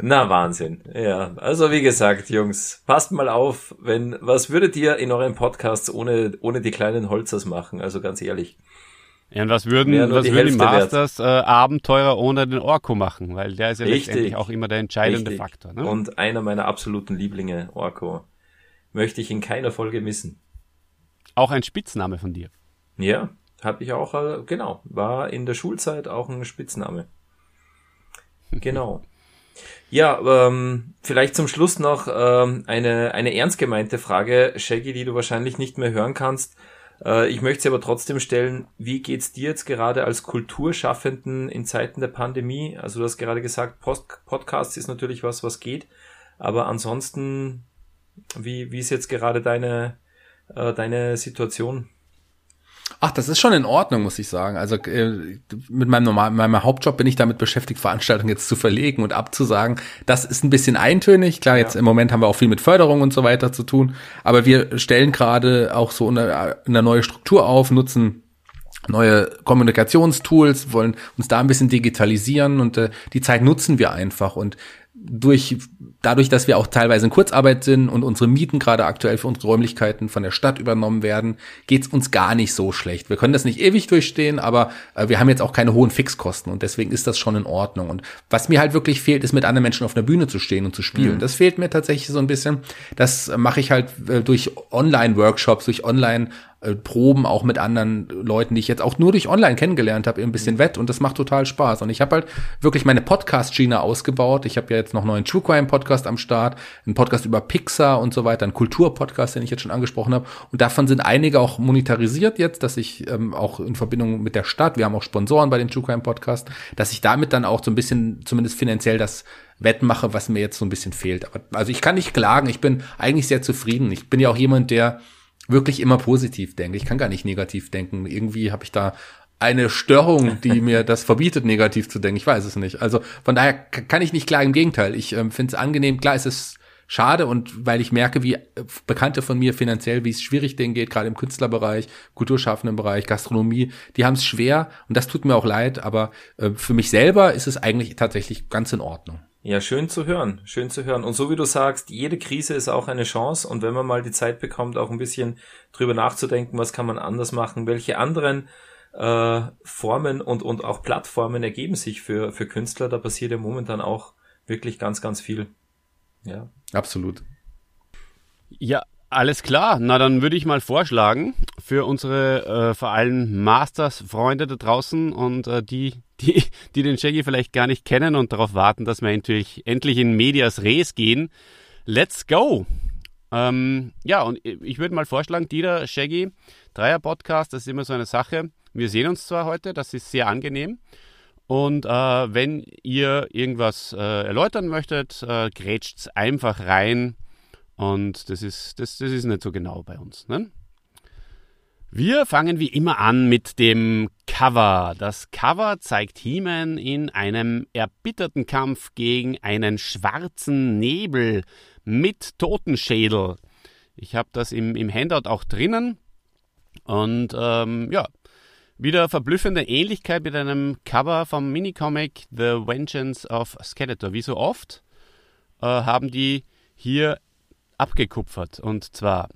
Na, Wahnsinn. Ja, also wie gesagt, Jungs, passt mal auf, wenn, was würdet ihr in euren Podcasts ohne, ohne die kleinen Holzers machen? Also ganz ehrlich. Ja, und was würden, was die würden die Masters äh, Abenteurer ohne den Orko machen? Weil der ist ja Richtig. letztendlich auch immer der entscheidende Richtig. Faktor. Ne? Und einer meiner absoluten Lieblinge, Orko. Möchte ich in keiner Folge missen. Auch ein Spitzname von dir. Ja, habe ich auch, äh, genau, war in der Schulzeit auch ein Spitzname. Genau. Ja, ähm, vielleicht zum Schluss noch ähm, eine, eine ernst gemeinte Frage, Shaggy, die du wahrscheinlich nicht mehr hören kannst. Äh, ich möchte sie aber trotzdem stellen. Wie geht's dir jetzt gerade als Kulturschaffenden in Zeiten der Pandemie? Also du hast gerade gesagt, Post Podcast ist natürlich was, was geht. Aber ansonsten, wie, wie ist jetzt gerade deine, äh, deine Situation? Ach, das ist schon in Ordnung, muss ich sagen. Also äh, mit meinem normalen, meinem Hauptjob bin ich damit beschäftigt, Veranstaltungen jetzt zu verlegen und abzusagen. Das ist ein bisschen eintönig. Klar, jetzt ja. im Moment haben wir auch viel mit Förderung und so weiter zu tun. Aber wir stellen gerade auch so eine, eine neue Struktur auf, nutzen neue Kommunikationstools, wollen uns da ein bisschen digitalisieren und äh, die Zeit nutzen wir einfach und durch, dadurch, dass wir auch teilweise in Kurzarbeit sind und unsere Mieten gerade aktuell für unsere Räumlichkeiten von der Stadt übernommen werden, geht's uns gar nicht so schlecht. Wir können das nicht ewig durchstehen, aber äh, wir haben jetzt auch keine hohen Fixkosten und deswegen ist das schon in Ordnung. Und was mir halt wirklich fehlt, ist mit anderen Menschen auf einer Bühne zu stehen und zu spielen. Mhm. Das fehlt mir tatsächlich so ein bisschen. Das mache ich halt äh, durch Online-Workshops, durch Online- äh, Proben auch mit anderen Leuten, die ich jetzt auch nur durch online kennengelernt habe, ein bisschen wett und das macht total Spaß. Und ich habe halt wirklich meine Podcast-Schiene ausgebaut. Ich habe ja jetzt noch einen neuen True Crime Podcast am Start, einen Podcast über Pixar und so weiter, einen Kulturpodcast, den ich jetzt schon angesprochen habe. Und davon sind einige auch monetarisiert jetzt, dass ich ähm, auch in Verbindung mit der Stadt, wir haben auch Sponsoren bei dem True Crime Podcast, dass ich damit dann auch so ein bisschen zumindest finanziell das wettmache, was mir jetzt so ein bisschen fehlt. Aber, also ich kann nicht klagen, ich bin eigentlich sehr zufrieden. Ich bin ja auch jemand, der wirklich immer positiv denke. Ich kann gar nicht negativ denken. Irgendwie habe ich da eine Störung, die mir das verbietet, negativ zu denken. Ich weiß es nicht. Also von daher kann ich nicht klar Im Gegenteil, ich ähm, finde es angenehm. Klar, es ist schade und weil ich merke, wie äh, Bekannte von mir finanziell, wie es schwierig denen geht, gerade im Künstlerbereich, kulturschaffenden Bereich, Gastronomie, die haben es schwer und das tut mir auch leid. Aber äh, für mich selber ist es eigentlich tatsächlich ganz in Ordnung. Ja, schön zu hören, schön zu hören. Und so wie du sagst, jede Krise ist auch eine Chance. Und wenn man mal die Zeit bekommt, auch ein bisschen drüber nachzudenken, was kann man anders machen, welche anderen äh, Formen und, und auch Plattformen ergeben sich für, für Künstler, da passiert ja momentan auch wirklich ganz, ganz viel. Ja. Absolut. Ja, alles klar. Na, dann würde ich mal vorschlagen, für unsere äh, vor allem Masters-Freunde da draußen und äh, die, die, die den Shaggy vielleicht gar nicht kennen und darauf warten, dass wir endlich, endlich in Medias Res gehen. Let's go! Ähm, ja, und ich würde mal vorschlagen, Dieter, Shaggy, Dreier-Podcast, das ist immer so eine Sache. Wir sehen uns zwar heute, das ist sehr angenehm. Und äh, wenn ihr irgendwas äh, erläutern möchtet, äh, grätscht einfach rein. Und das ist, das, das ist nicht so genau bei uns. Ne? Wir fangen wie immer an mit dem Cover. Das Cover zeigt He-Man in einem erbitterten Kampf gegen einen schwarzen Nebel mit Totenschädel. Ich habe das im, im Handout auch drinnen. Und ähm, ja, wieder verblüffende Ähnlichkeit mit einem Cover vom Minicomic The Vengeance of Skeletor. Wie so oft äh, haben die hier abgekupfert. Und zwar,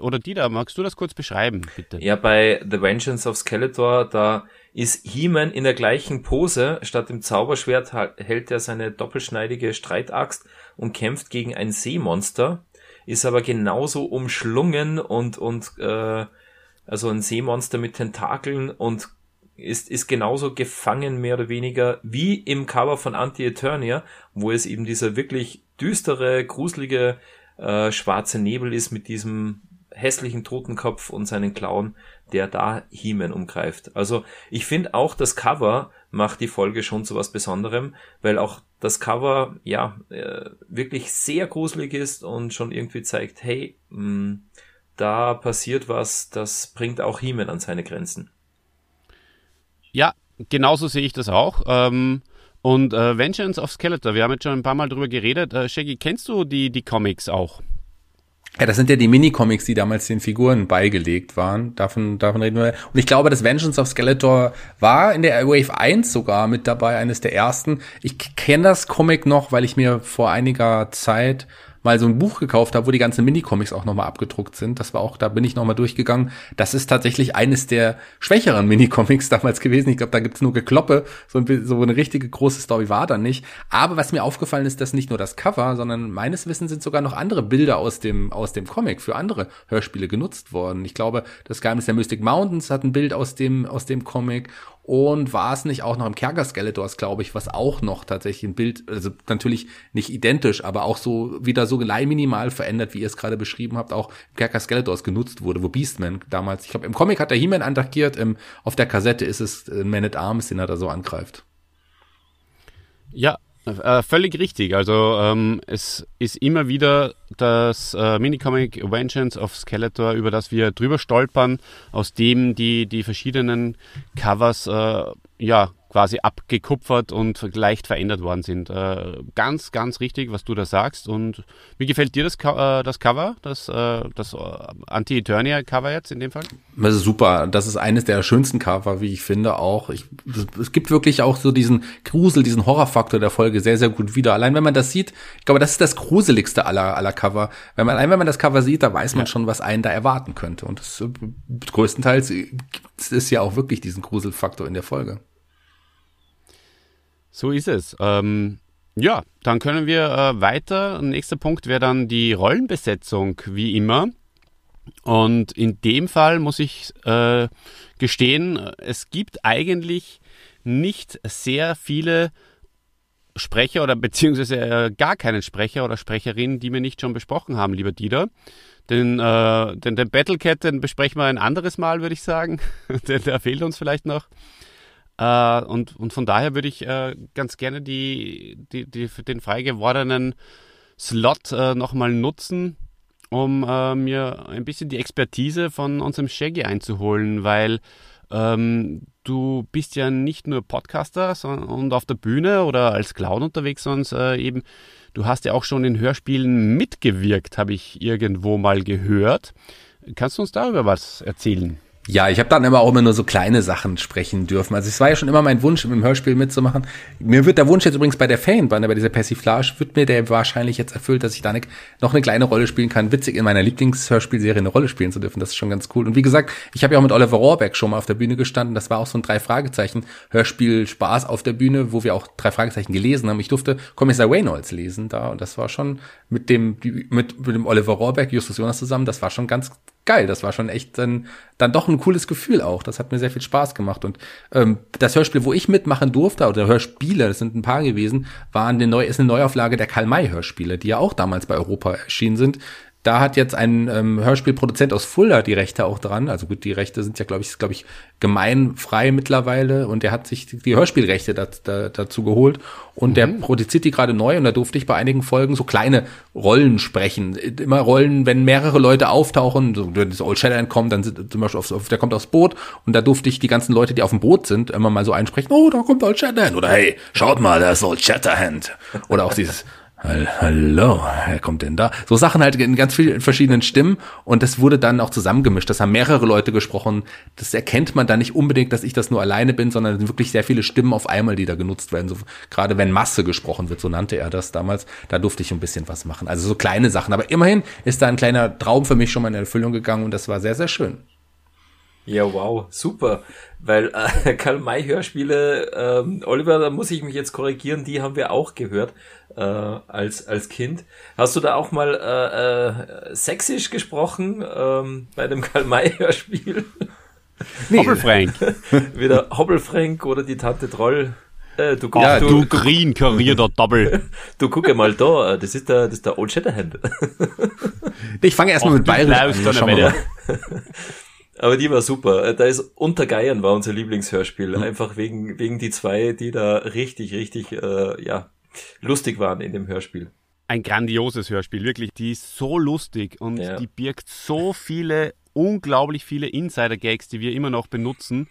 oder Dieter, magst du das kurz beschreiben, bitte? Ja, bei The Vengeance of Skeletor, da ist He-Man in der gleichen Pose. Statt dem Zauberschwert hält er seine doppelschneidige Streitaxt und kämpft gegen ein Seemonster. Ist aber genauso umschlungen und, und äh, also ein Seemonster mit Tentakeln und ist, ist genauso gefangen, mehr oder weniger, wie im Cover von Anti-Eternia, wo es eben dieser wirklich düstere, gruselige äh, schwarze Nebel ist mit diesem hässlichen Totenkopf und seinen Klauen, der da He-Man umgreift. Also ich finde auch das Cover macht die Folge schon zu was Besonderem, weil auch das Cover ja äh, wirklich sehr gruselig ist und schon irgendwie zeigt, hey, mh, mm, da passiert was, das bringt auch He-Man an seine Grenzen. Ja, genauso sehe ich das auch. Ähm, und äh, Vengeance of Skeletor, wir haben jetzt schon ein paar Mal drüber geredet. Äh, Shaggy, kennst du die, die Comics auch? Ja, das sind ja die Mini-Comics, die damals den Figuren beigelegt waren. Davon, davon reden wir. Und ich glaube, das Vengeance of Skeletor war in der Wave 1 sogar mit dabei, eines der ersten. Ich kenne das Comic noch, weil ich mir vor einiger Zeit mal so ein Buch gekauft habe, wo die ganzen Minicomics auch nochmal abgedruckt sind. Das war auch, da bin ich nochmal durchgegangen. Das ist tatsächlich eines der schwächeren Minicomics damals gewesen. Ich glaube, da gibt's nur Gekloppe. So, ein, so eine richtige große Story war da nicht. Aber was mir aufgefallen ist, dass nicht nur das Cover, sondern meines Wissens sind sogar noch andere Bilder aus dem, aus dem Comic für andere Hörspiele genutzt worden. Ich glaube, das Geheimnis der Mystic Mountains hat ein Bild aus dem, aus dem Comic und war es nicht auch noch im Kerker Skeletors, glaube ich, was auch noch tatsächlich ein Bild, also natürlich nicht identisch, aber auch so wieder so minimal verändert, wie ihr es gerade beschrieben habt, auch im Kerker Skeletors genutzt wurde, wo Beastman damals, ich glaube, im Comic hat der He-Man attackiert, im, auf der Kassette ist es ein Man at Arms, den er da so angreift. Ja, Äh, völlig richtig. Also ähm, es ist immer wieder das äh, Minicomic Vengeance of Skeletor, über das wir drüber stolpern, aus dem die, die verschiedenen Covers äh, ja quasi abgekupfert und leicht verändert worden sind. Äh, ganz, ganz richtig, was du da sagst. Und wie gefällt dir das, äh, das Cover, das, äh, das Anti-Eternia-Cover jetzt in dem Fall? Das ist super. Das ist eines der schönsten Cover, wie ich finde auch. Ich, es gibt wirklich auch so diesen Grusel, diesen Horrorfaktor der Folge sehr, sehr gut wieder. Allein wenn man das sieht, ich glaube, das ist das gruseligste aller, aller Cover. Wenn man, allein wenn man das Cover sieht, da weiß man ja. schon, was einen da erwarten könnte. Und das, größtenteils gibt es ja auch wirklich diesen Gruselfaktor in der Folge. So ist es. Ähm, ja, dann können wir äh, weiter. Nächster Punkt wäre dann die Rollenbesetzung, wie immer. Und in dem Fall muss ich äh, gestehen, es gibt eigentlich nicht sehr viele Sprecher oder beziehungsweise äh, gar keinen Sprecher oder Sprecherin, die wir nicht schon besprochen haben, lieber Dieter. Den, äh, den, den Battlecat, den besprechen wir ein anderes Mal, würde ich sagen. der, der fehlt uns vielleicht noch. Äh, und, und von daher würde ich äh, ganz gerne die, die, die, den frei gewordenen Slot äh, nochmal nutzen, um äh, mir ein bisschen die Expertise von unserem Shaggy einzuholen, weil ähm, du bist ja nicht nur Podcaster und auf der Bühne oder als Clown unterwegs, sondern äh, eben du hast ja auch schon in Hörspielen mitgewirkt, habe ich irgendwo mal gehört. Kannst du uns darüber was erzählen? Ja, ich habe dann immer auch immer nur so kleine Sachen sprechen dürfen. Also es war ja schon immer mein Wunsch, im Hörspiel mitzumachen. Mir wird der Wunsch jetzt übrigens bei der Fanbande, bei dieser Persiflage, wird mir der wahrscheinlich jetzt erfüllt, dass ich da noch eine kleine Rolle spielen kann. Witzig, in meiner Lieblingshörspielserie eine Rolle spielen zu dürfen. Das ist schon ganz cool. Und wie gesagt, ich habe ja auch mit Oliver Rohrbeck schon mal auf der Bühne gestanden. Das war auch so ein Drei-Fragezeichen-Hörspiel Spaß auf der Bühne, wo wir auch drei Fragezeichen gelesen haben. Ich durfte Kommissar Reynolds lesen da und das war schon mit dem, mit, mit dem Oliver Rohrbeck, Justus Jonas zusammen, das war schon ganz geil. Das war schon echt dann, dann doch ein cooles Gefühl auch. Das hat mir sehr viel Spaß gemacht. Und ähm, das Hörspiel, wo ich mitmachen durfte, oder Hörspiele, das sind ein paar gewesen, war eine neue, ist eine Neuauflage der Karl-May-Hörspiele, die ja auch damals bei Europa erschienen sind. Da hat jetzt ein ähm, Hörspielproduzent aus Fulda die Rechte auch dran. Also gut, die Rechte sind ja, glaube ich, glaube ich, gemeinfrei mittlerweile und der hat sich die Hörspielrechte da, da, dazu geholt und mhm. der produziert die gerade neu und da durfte ich bei einigen Folgen so kleine Rollen sprechen. Immer Rollen, wenn mehrere Leute auftauchen, so wenn das Old Shatterhand kommt, dann sind zum Beispiel aufs, auf, der kommt aufs Boot und da durfte ich die ganzen Leute, die auf dem Boot sind, immer mal so einsprechen, oh, da kommt Old Shatterhand oder hey, schaut mal, da ist Old Shatterhand. Oder auch dieses Hallo, wer kommt denn da? So Sachen halt in ganz vielen verschiedenen Stimmen und das wurde dann auch zusammengemischt. Das haben mehrere Leute gesprochen. Das erkennt man da nicht unbedingt, dass ich das nur alleine bin, sondern sind wirklich sehr viele Stimmen auf einmal, die da genutzt werden. So, gerade wenn Masse gesprochen wird, so nannte er das damals, da durfte ich ein bisschen was machen. Also so kleine Sachen. Aber immerhin ist da ein kleiner Traum für mich schon mal in Erfüllung gegangen und das war sehr, sehr schön. Ja, wow, super. Weil äh, Karl-May-Hörspiele, ähm, Oliver, da muss ich mich jetzt korrigieren, die haben wir auch gehört äh, als, als Kind. Hast du da auch mal äh, äh, sächsisch gesprochen ähm, bei dem Karl-May-Hörspiel? Nee. Hoppelfrank. Wieder Hoppelfrank oder die Tante Troll. Äh, du, ja, du, du green karierter Double. du gucke mal da, das ist der, das ist der Old Shatterhand. ich fange erstmal mit Bayerisch an. Aber die war super. Äh, da ist Unter Geiern war unser Lieblingshörspiel. Mhm. Einfach wegen, wegen die zwei, die da richtig, richtig, äh, ja, lustig waren in dem Hörspiel. Ein grandioses Hörspiel, wirklich. Die ist so lustig und ja. die birgt so viele, unglaublich viele Insider-Gags, die wir immer noch benutzen.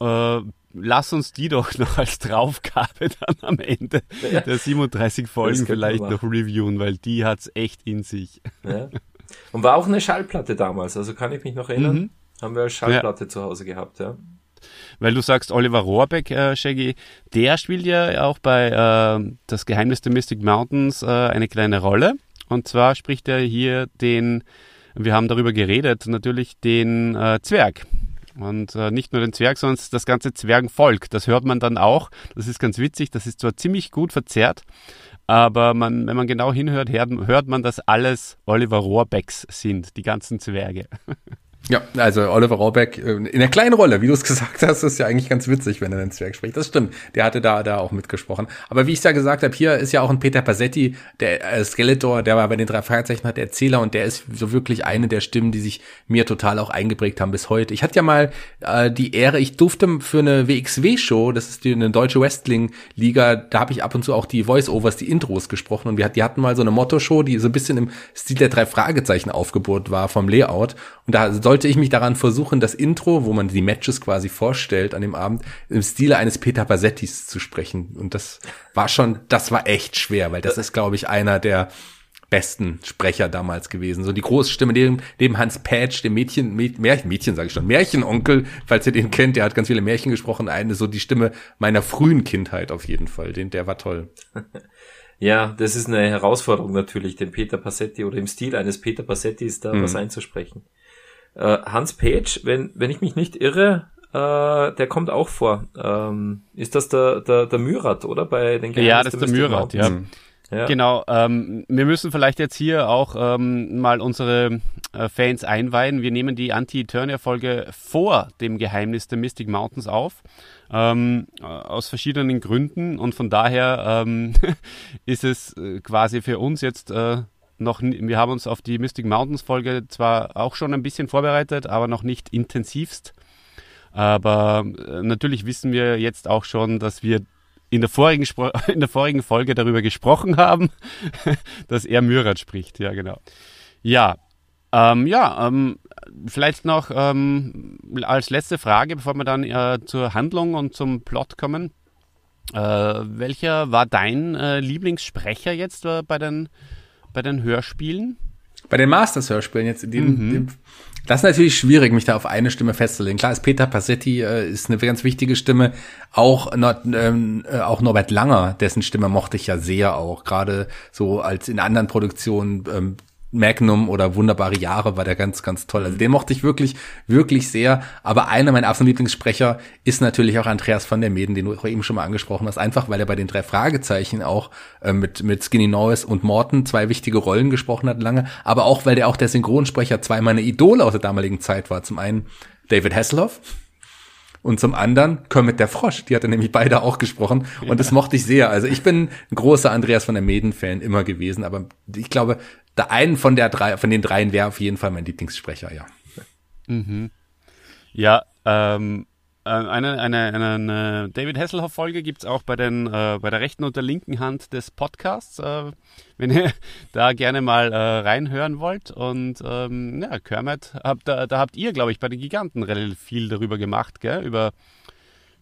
Äh, lass uns die doch noch als Draufgabe dann am Ende ja. der 37 Folgen vielleicht noch reviewen, weil die hat's echt in sich. Ja. Und war auch eine Schallplatte damals, also kann ich mich noch erinnern. Mhm. Haben wir als Schallplatte ja. zu Hause gehabt, ja. Weil du sagst, Oliver Rohrbeck, äh, Shaggy, der spielt ja auch bei äh, Das Geheimnis der Mystic Mountains äh, eine kleine Rolle. Und zwar spricht er hier den, wir haben darüber geredet, natürlich den äh, Zwerg. Und äh, nicht nur den Zwerg, sondern das ganze Zwergenvolk. Das hört man dann auch. Das ist ganz witzig. Das ist zwar ziemlich gut verzerrt, aber man, wenn man genau hinhört, hört, hört man, dass alles Oliver Rohrbecks sind, die ganzen Zwerge. Ja, also Oliver Rohrbeck äh, in der kleinen Rolle, wie du es gesagt hast, ist ja eigentlich ganz witzig, wenn er den Zwerg spricht. Das stimmt. Der hatte da da auch mitgesprochen. Aber wie ich es ja gesagt habe, hier ist ja auch ein Peter Passetti, der äh, Skeletor, der war bei den drei Fragezeichen hat Erzähler und der ist so wirklich eine der Stimmen, die sich mir total auch eingeprägt haben bis heute. Ich hatte ja mal äh, die Ehre, ich durfte für eine WXW-Show, das ist die, eine deutsche Wrestling-Liga, da habe ich ab und zu auch die Voice-Overs, die Intros gesprochen und wir die hatten mal so eine Motto-Show, die so ein bisschen im Stil der drei Fragezeichen aufgebohrt war vom Layout und da soll sollte ich mich daran versuchen, das Intro, wo man die Matches quasi vorstellt an dem Abend, im Stile eines Peter Basettis zu sprechen. Und das war schon, das war echt schwer, weil das ist, glaube ich, einer der besten Sprecher damals gewesen. So die große Stimme neben, neben Hans Patch, dem Mädchen, Märchen, Mädchen sage ich schon, Märchenonkel, falls ihr den kennt, der hat ganz viele Märchen gesprochen. Eine so die Stimme meiner frühen Kindheit auf jeden Fall. Den, der war toll. Ja, das ist eine Herausforderung natürlich, den Peter Passetti oder im Stil eines Peter Passettis da mhm. was einzusprechen. Äh, Hans Page, wenn, wenn ich mich nicht irre, äh, der kommt auch vor. Ähm, ist das der, der, der Myrat, oder? Bei den Geheimnis Ja, das ist der Myrat, ja. Ja. Genau, ähm, wir müssen vielleicht jetzt hier auch ähm, mal unsere äh, Fans einweihen. Wir nehmen die Anti-Eternia-Folge vor dem Geheimnis der Mystic Mountains auf, ähm, aus verschiedenen Gründen und von daher ähm, ist es äh, quasi für uns jetzt äh, noch, wir haben uns auf die Mystic Mountains Folge zwar auch schon ein bisschen vorbereitet, aber noch nicht intensivst. Aber äh, natürlich wissen wir jetzt auch schon, dass wir in der vorigen, in der vorigen Folge darüber gesprochen haben, dass er Myrat spricht. Ja, genau. Ja, ähm, ja, ähm, vielleicht noch ähm, als letzte Frage, bevor wir dann äh, zur Handlung und zum Plot kommen. Äh, welcher war dein äh, Lieblingssprecher jetzt äh, bei den bei den Hörspielen? Bei den Masters-Hörspielen jetzt in dem, mhm. dem, das ist natürlich schwierig, mich da auf eine Stimme festzulegen. Klar ist Peter Passetti äh, ist eine ganz wichtige Stimme. Auch, ähm, äh, auch Norbert Langer, dessen Stimme mochte ich ja sehr auch. Gerade so als in anderen Produktionen ähm, Magnum oder Wunderbare Jahre war der ganz, ganz toll. Also den mochte ich wirklich, wirklich sehr. Aber einer meiner absoluten Lieblingssprecher ist natürlich auch Andreas von der Meden, den du eben schon mal angesprochen hast. Einfach, weil er bei den drei Fragezeichen auch äh, mit, mit Skinny Norris und Morton zwei wichtige Rollen gesprochen hat lange. Aber auch, weil der auch der Synchronsprecher zwei meiner Idole aus der damaligen Zeit war. Zum einen David Hasselhoff und zum anderen Kermit der Frosch. Die hat er nämlich beide auch gesprochen und ja. das mochte ich sehr. Also ich bin ein großer Andreas von der Meden-Fan immer gewesen, aber ich glaube, der einen von der drei, von den dreien wäre auf jeden Fall mein Lieblingssprecher, ja. Mhm. Ja, ähm, äh, eine, eine, eine, David Hasselhoff-Folge gibt es auch bei, den, äh, bei der rechten und der linken Hand des Podcasts, äh, wenn ihr da gerne mal äh, reinhören wollt. Und ähm, ja, Kermit, habt, da, da habt ihr, glaube ich, bei den Giganten relativ viel darüber gemacht, gell? über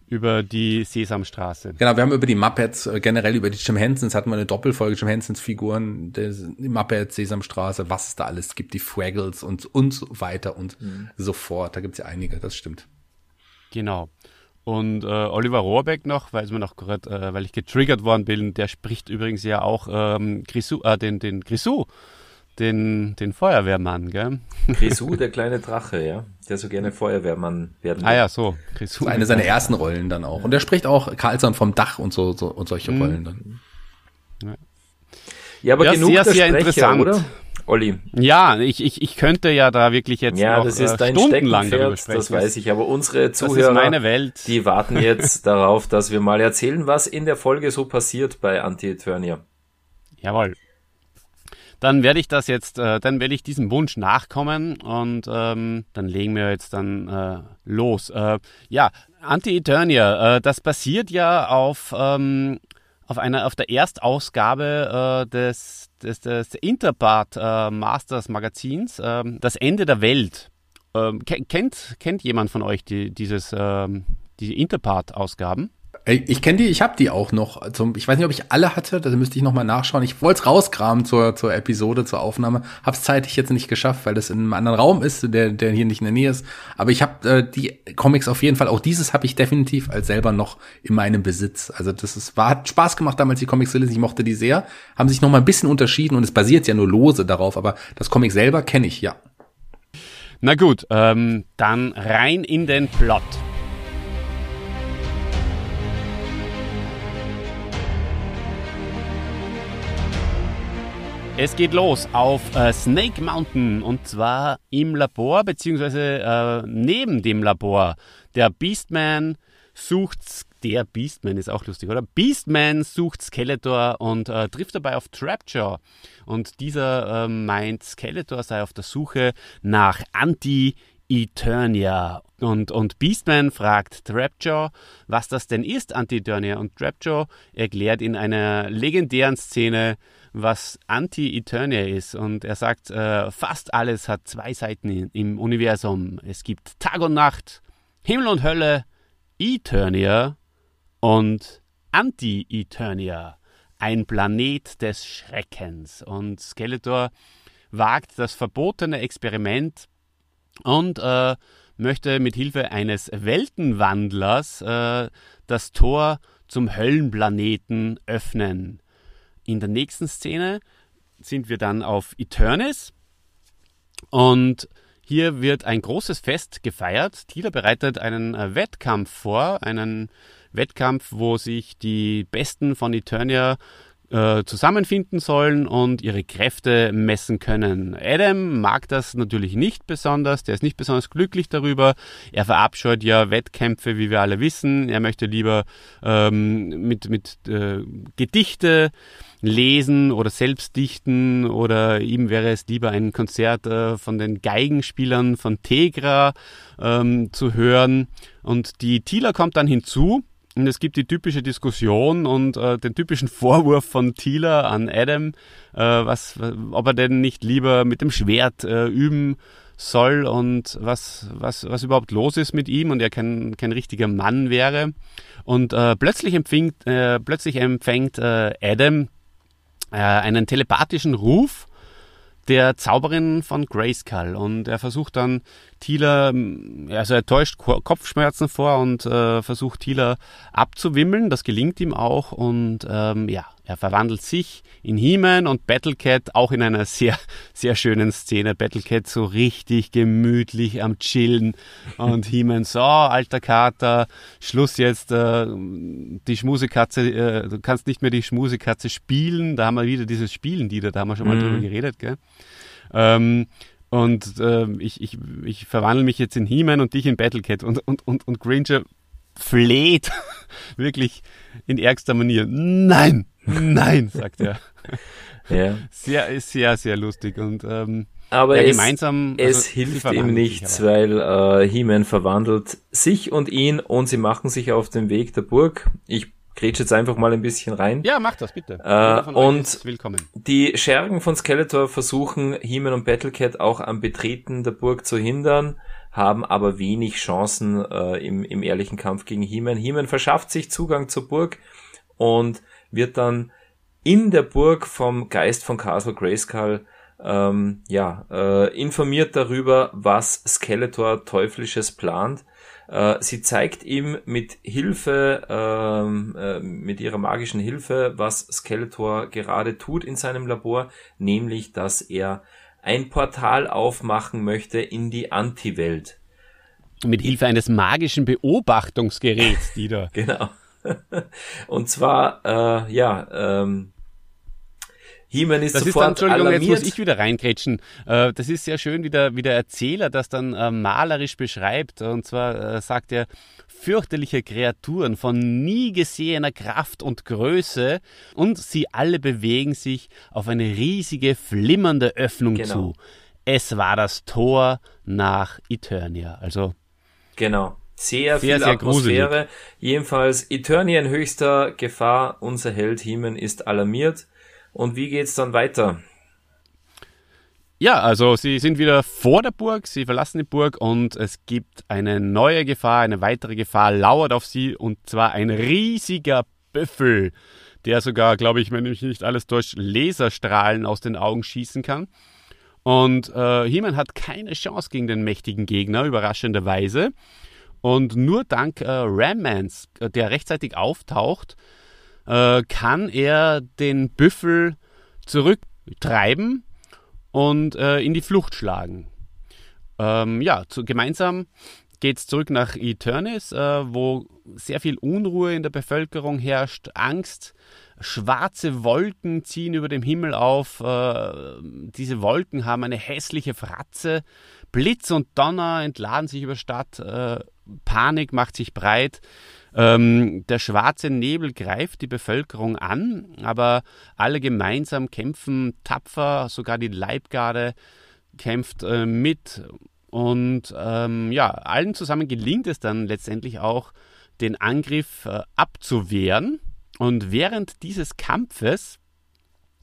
über die Sesamstraße. Genau, wir haben über die Muppets, äh, generell über die Jim Hensons, hatten wir eine Doppelfolge, Jim Hensons Figuren, die Muppets, Sesamstraße, was es da alles gibt, die Fraggles und, und so weiter und mhm. so fort. Da gibt's ja einige, das stimmt. Genau. Und äh, Oliver Rohrbeck noch, weil, mir noch grad, äh, weil ich getriggert worden bin, der spricht übrigens ja auch ähm, Grisou, äh, den, den Grisou den, den Feuerwehrmann, gell? Grisou, der kleine Drache, ja. Der so gerne Feuerwehrmann werden will. Ah ja, so. Grisou. eine seiner ersten Rollen dann auch. Und er spricht auch Karlsson vom Dach und so, so und solche mhm. Rollen dann. Ja, ja aber ja, genug sehr, der sehr Sprecher, interessant. oder? Olli. Ja, ich, ich, ich könnte ja da wirklich jetzt ja, noch das ist äh, dein stundenlang darüber sprechen. Das weiß ich, aber unsere Zuhörer, die warten jetzt darauf, dass wir mal erzählen, was in der Folge so passiert bei Anti-Eternia. Jawohl dann werde ich das jetzt, äh, dann werde ich diesem Wunsch nachkommen und ähm, dann legen wir jetzt dann äh, los. Äh, ja, Anti-Eternia, äh, das basiert ja auf, ähm, auf, einer, auf der Erstausgabe äh, des, des, des Interpart äh, Masters Magazins, äh, Das Ende der Welt. Ähm, kennt, kennt jemand von euch die, dieses, ähm, die Interpart-Ausgaben? Ich kenne die, ich habe die auch noch. Zum, ich weiß nicht, ob ich alle hatte, da müsste ich noch mal nachschauen. Ich wollte es rauskramen zur, zur Episode, zur Aufnahme. Hab's zeitlich jetzt nicht geschafft, weil das in einem anderen Raum ist, der, der hier nicht in der Nähe ist. Aber ich habe äh, die Comics auf jeden Fall, auch dieses habe ich definitiv als selber noch in meinem Besitz. Also das ist, war, hat Spaß gemacht damals, die Comics zu lesen. Ich mochte die sehr. Haben sich noch mal ein bisschen unterschieden und es basiert ja nur lose darauf, aber das Comic selber kenne ich, ja. Na gut, ähm, dann rein in den Plot. Es geht los auf äh, Snake Mountain und zwar im Labor beziehungsweise äh, neben dem Labor. Der Beastman sucht, der Beastman ist auch lustig, oder? Beastman sucht Skeletor und äh, trifft dabei auf Trapjaw. Und dieser äh, meint, Skeletor sei auf der Suche nach Anti-Eternia. Und, und Beastman fragt Trapjaw, was das denn ist, Anti-Eternia. Und Trapjaw erklärt in einer legendären Szene, was Anti-Eternia ist. Und er sagt, äh, fast alles hat zwei Seiten im Universum. Es gibt Tag und Nacht, Himmel und Hölle, Eternia und Anti-Eternia. Ein Planet des Schreckens. Und Skeletor wagt das verbotene Experiment und äh, möchte mit Hilfe eines Weltenwandlers äh, das Tor zum Höllenplaneten öffnen. In der nächsten Szene sind wir dann auf Eternis und hier wird ein großes Fest gefeiert. Tila bereitet einen äh, Wettkampf vor, einen Wettkampf, wo sich die Besten von Eternia äh, zusammenfinden sollen und ihre Kräfte messen können. Adam mag das natürlich nicht besonders, der ist nicht besonders glücklich darüber. Er verabscheut ja Wettkämpfe, wie wir alle wissen. Er möchte lieber ähm, mit, mit äh, Gedichte lesen oder selbst dichten oder ihm wäre es lieber ein Konzert äh, von den Geigenspielern von Tegra ähm, zu hören. Und die Tila kommt dann hinzu und es gibt die typische Diskussion und äh, den typischen Vorwurf von Thieler an Adam, äh, was, ob er denn nicht lieber mit dem Schwert äh, üben soll und was, was, was überhaupt los ist mit ihm und er kein, kein richtiger Mann wäre. Und äh, plötzlich empfängt, äh, plötzlich empfängt äh, Adam äh, einen telepathischen Ruf der Zauberin von Grayskull und er versucht dann Thieler, also er täuscht Kopfschmerzen vor und äh, versucht Thieler abzuwimmeln. Das gelingt ihm auch und ähm, ja, er verwandelt sich in He-Man und Battlecat auch in einer sehr, sehr schönen Szene. Battlecat so richtig gemütlich am Chillen und He-Man so, alter Kater, Schluss jetzt, äh, die Schmusekatze, äh, du kannst nicht mehr die Schmusekatze spielen. Da haben wir wieder dieses Spielen, die da, da haben wir schon mal mhm. drüber geredet, gell? Ähm, und äh, ich, ich, ich verwandle mich jetzt in He-Man und dich in Battlecat. Und, und, und, und Granger fleht wirklich in ärgster Manier. Nein, nein, sagt er. ja. Sehr, sehr, sehr lustig. Und ähm, aber ja, es, gemeinsam, also es hilft ihm nichts, weil äh, He-Man verwandelt sich und ihn und sie machen sich auf den Weg der Burg. Ich grätsch jetzt einfach mal ein bisschen rein. Ja, mach das bitte. Äh, und die Schergen von Skeletor versuchen He-Man und Battlecat auch am Betreten der Burg zu hindern, haben aber wenig Chancen äh, im, im ehrlichen Kampf gegen He-Man. He-Man verschafft sich Zugang zur Burg und wird dann in der Burg vom Geist von Castle Grayskull ähm, ja, äh, informiert darüber, was Skeletor Teuflisches plant äh, sie zeigt ihm mit Hilfe, ähm, äh, mit ihrer magischen Hilfe, was Skeletor gerade tut in seinem Labor, nämlich, dass er ein Portal aufmachen möchte in die Anti-Welt. Mit Hilfe eines magischen Beobachtungsgeräts, die da. genau. Und zwar, äh, ja, ähm, He-Man ist das sofort ist dann, Entschuldigung, alarmiert. jetzt muss ich wieder reingrätschen. Äh, das ist sehr schön, wie der, wie der Erzähler das dann äh, malerisch beschreibt. Und zwar äh, sagt er, fürchterliche Kreaturen von nie gesehener Kraft und Größe und sie alle bewegen sich auf eine riesige, flimmernde Öffnung genau. zu. Es war das Tor nach Eternia. Also genau. Sehr, sehr viel sehr Atmosphäre. Gruselig. Jedenfalls Eternia in höchster Gefahr. Unser Held Heeman ist alarmiert und wie geht's dann weiter? Ja, also sie sind wieder vor der Burg, sie verlassen die Burg und es gibt eine neue Gefahr, eine weitere Gefahr lauert auf sie und zwar ein riesiger Büffel, der sogar, glaube ich, wenn ich nicht alles täusche, Laserstrahlen aus den Augen schießen kann. Und äh, He-Man hat keine Chance gegen den mächtigen Gegner, überraschenderweise. Und nur dank äh, Rammans, äh, der rechtzeitig auftaucht, äh, kann er den Büffel zurücktreiben und äh, in die Flucht schlagen. Ähm, ja, zu, gemeinsam geht's zurück nach Eternis, äh, wo sehr viel Unruhe in der Bevölkerung herrscht, Angst. Schwarze Wolken ziehen über dem Himmel auf. Äh, diese Wolken haben eine hässliche Fratze. Blitz und Donner entladen sich über Stadt. Äh, Panik macht sich breit. Ähm, der schwarze Nebel greift die Bevölkerung an, aber alle gemeinsam kämpfen tapfer, sogar die Leibgarde kämpft äh, mit. Und ähm, ja, allen zusammen gelingt es dann letztendlich auch, den Angriff äh, abzuwehren. Und während dieses Kampfes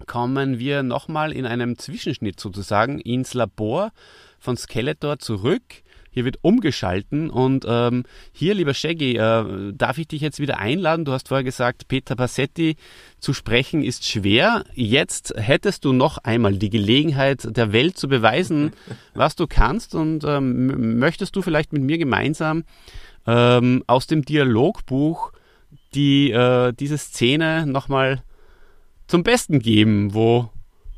kommen wir nochmal in einem Zwischenschnitt sozusagen ins Labor von Skeletor zurück. Hier wird umgeschalten und ähm, hier, lieber Shaggy, äh, darf ich dich jetzt wieder einladen? Du hast vorher gesagt, Peter Passetti zu sprechen ist schwer. Jetzt hättest du noch einmal die Gelegenheit, der Welt zu beweisen, was du kannst und ähm, möchtest du vielleicht mit mir gemeinsam ähm, aus dem Dialogbuch die äh, diese Szene nochmal zum Besten geben, wo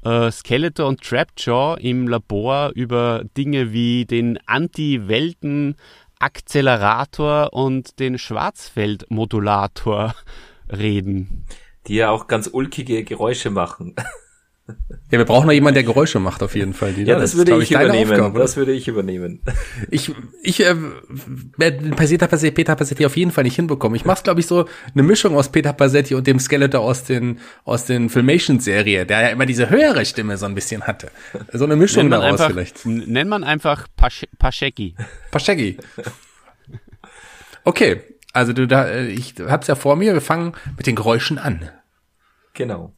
äh, Skeletor und Trapjaw im Labor über Dinge wie den Anti-Welten-Akzelerator und den Schwarzfeld-Modulator reden. Die ja auch ganz ulkige Geräusche machen. Ja, wir brauchen noch jemanden, der Geräusche macht auf jeden Fall. ja, das, das würde ich, ich übernehmen. Aufgabe. Das würde ich übernehmen. Ich, ich äh, werde Peter Passetti, Peter Passetti auf jeden Fall nicht hinbekommen. Ich mache glaube ich, so eine Mischung aus Peter Passetti und dem Skeletor aus den aus den Filmation-Serie, der ja immer diese höhere Stimme so ein bisschen hatte. So eine Mischung daraus einfach, vielleicht. Nennt man einfach Pasch Paschecki. Paschecki. Okay, also du da, äh, ich hab's ja vor mir. Wir fangen mit den Geräuschen an. Genau.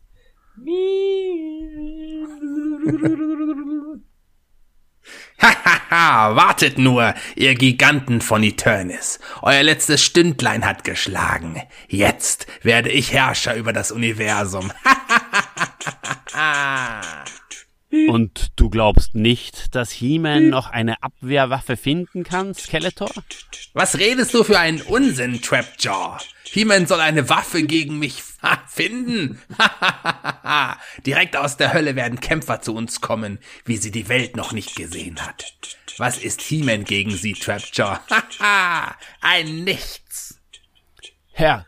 Hahaha, wartet nur, ihr Giganten von Eternis. Euer letztes Stündlein hat geschlagen. Jetzt werde ich Herrscher über das Universum. Und du glaubst nicht, dass He-Man noch eine Abwehrwaffe finden kann, Skeletor? Was redest du für einen Unsinn, Trapjaw? He-Man soll eine Waffe gegen mich finden. Direkt aus der Hölle werden Kämpfer zu uns kommen, wie sie die Welt noch nicht gesehen hat. Was ist He-Man gegen sie, Trapjaw? Ein Nichts. Herr,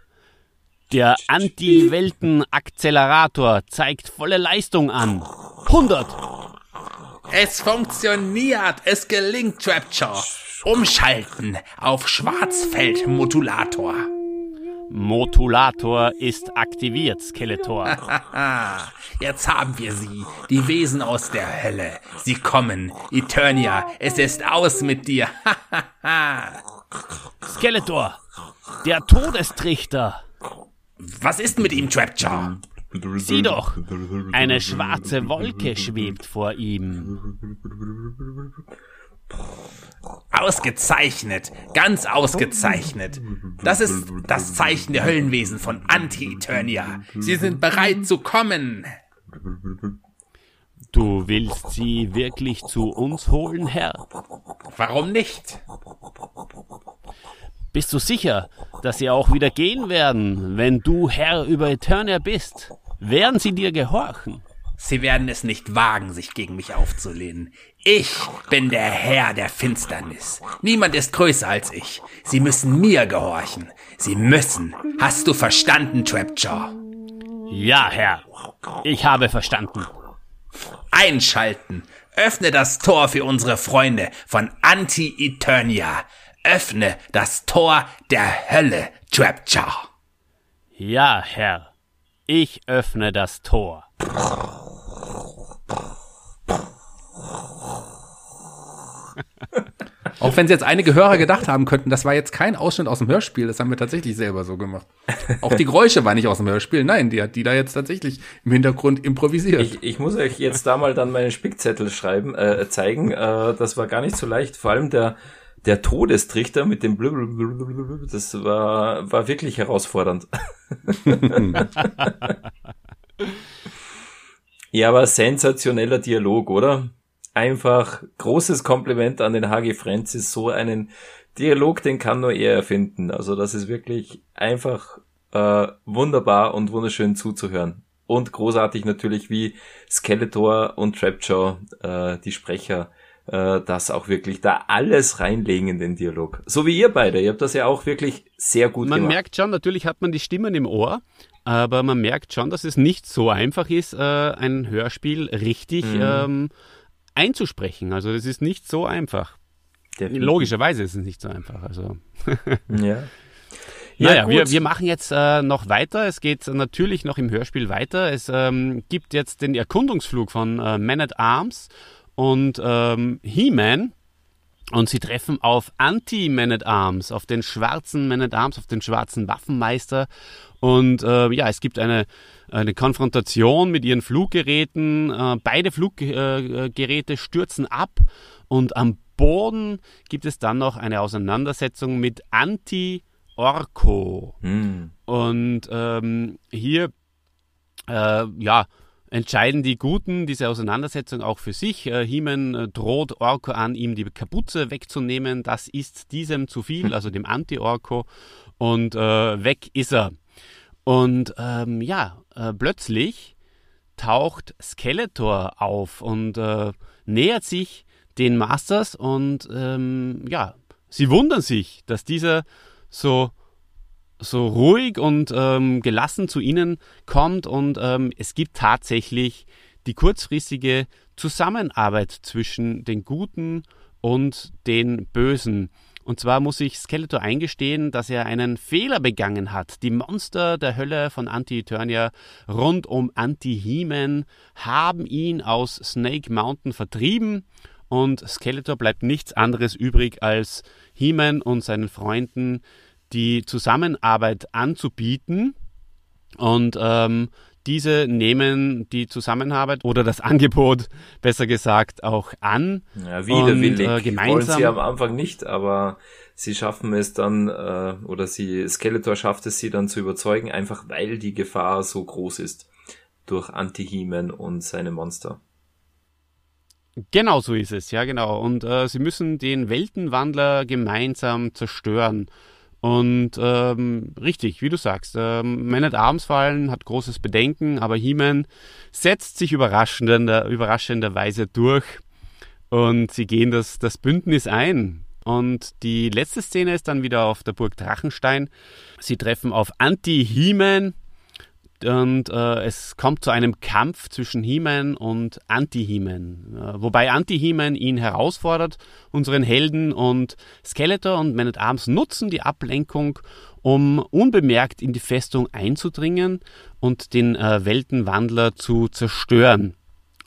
der Anti-Welten-Akzelerator zeigt volle Leistung an. 100. Es funktioniert. Es gelingt, Trapjaw. Umschalten auf Schwarzfeld-Modulator. Modulator ist aktiviert, Skeletor. Jetzt haben wir sie, die Wesen aus der Hölle. Sie kommen. Eternia, es ist aus mit dir. Skeletor, der Todestrichter. Was ist mit ihm, Trapjaw? Sieh doch, eine schwarze Wolke schwebt vor ihm. Ausgezeichnet, ganz ausgezeichnet. Das ist das Zeichen der Höllenwesen von Anti-Eternia. Sie sind bereit zu kommen. Du willst sie wirklich zu uns holen, Herr? Warum nicht? Bist du sicher, dass sie auch wieder gehen werden, wenn du Herr über Eternia bist? Werden sie dir gehorchen? Sie werden es nicht wagen, sich gegen mich aufzulehnen. Ich bin der Herr der Finsternis. Niemand ist größer als ich. Sie müssen mir gehorchen. Sie müssen. Hast du verstanden, Trapjaw? Ja, Herr. Ich habe verstanden. Einschalten. Öffne das Tor für unsere Freunde von Anti-Eternia. Öffne das Tor der Hölle, Trapjaw. Ja, Herr. Ich öffne das Tor. Auch wenn sie jetzt einige Hörer gedacht haben könnten, das war jetzt kein Ausschnitt aus dem Hörspiel, das haben wir tatsächlich selber so gemacht. Auch die Geräusche waren nicht aus dem Hörspiel, nein, die hat die da jetzt tatsächlich im Hintergrund improvisiert. Ich, ich muss euch jetzt da mal dann meinen Spickzettel schreiben, äh, zeigen. Äh, das war gar nicht so leicht. Vor allem der der Todestrichter mit dem Blub, das war war wirklich herausfordernd. ja, aber sensationeller Dialog, oder? einfach großes Kompliment an den HG Francis. So einen Dialog, den kann nur er erfinden. Also das ist wirklich einfach äh, wunderbar und wunderschön zuzuhören. Und großartig natürlich, wie Skeletor und Trapjaw, äh, die Sprecher, äh, das auch wirklich da alles reinlegen in den Dialog. So wie ihr beide. Ihr habt das ja auch wirklich sehr gut man gemacht. Man merkt schon, natürlich hat man die Stimmen im Ohr, aber man merkt schon, dass es nicht so einfach ist, äh, ein Hörspiel richtig mhm. ähm, einzusprechen. Also das ist nicht so einfach. Definitiv. Logischerweise ist es nicht so einfach. Also. ja. Ja, naja, wir, wir machen jetzt äh, noch weiter. Es geht natürlich noch im Hörspiel weiter. Es ähm, gibt jetzt den Erkundungsflug von äh, Man at Arms und ähm, He-Man. Und sie treffen auf Anti-Man at Arms, auf den schwarzen Man at Arms, auf den schwarzen Waffenmeister. Und äh, ja, es gibt eine, eine Konfrontation mit ihren Fluggeräten. Äh, beide Fluggeräte stürzen ab und am Boden gibt es dann noch eine Auseinandersetzung mit Anti-Orko. Hm. Und ähm, hier, äh, ja, entscheiden die Guten diese Auseinandersetzung auch für sich. Äh, Heeman äh, droht Orko an, ihm die Kapuze wegzunehmen. Das ist diesem zu viel, also dem Anti-Orko. Und äh, weg ist er. Und ähm, ja, äh, plötzlich taucht Skeletor auf und äh, nähert sich den Masters und ähm, ja, sie wundern sich, dass dieser so so ruhig und ähm, gelassen zu ihnen kommt und ähm, es gibt tatsächlich die kurzfristige Zusammenarbeit zwischen den Guten und den Bösen. Und zwar muss sich Skeletor eingestehen, dass er einen Fehler begangen hat. Die Monster der Hölle von Anti-Eternia rund um Anti-Heman haben ihn aus Snake Mountain vertrieben und Skeletor bleibt nichts anderes übrig, als He-Man und seinen Freunden die Zusammenarbeit anzubieten. Und ähm, diese nehmen die Zusammenarbeit oder das Angebot, besser gesagt, auch an. Ja, widerwillig. Und, äh, gemeinsam wollen sie am Anfang nicht, aber sie schaffen es dann, äh, oder sie, Skeletor schafft es sie dann zu überzeugen, einfach weil die Gefahr so groß ist durch Anti-Heman und seine Monster. Genau so ist es, ja genau. Und äh, sie müssen den Weltenwandler gemeinsam zerstören. Und ähm, richtig, wie du sagst, ähm, Man at Arms fallen hat großes Bedenken, aber He-Man setzt sich überraschender, überraschenderweise durch und sie gehen das, das Bündnis ein. Und die letzte Szene ist dann wieder auf der Burg Drachenstein. Sie treffen auf Anti-He-Man, und äh, es kommt zu einem Kampf zwischen He-Man und Anti-He-Man. Äh, wobei Anti-He-Man ihn herausfordert, unseren Helden und Skeletor und Man at Arms nutzen die Ablenkung, um unbemerkt in die Festung einzudringen und den äh, Weltenwandler zu zerstören.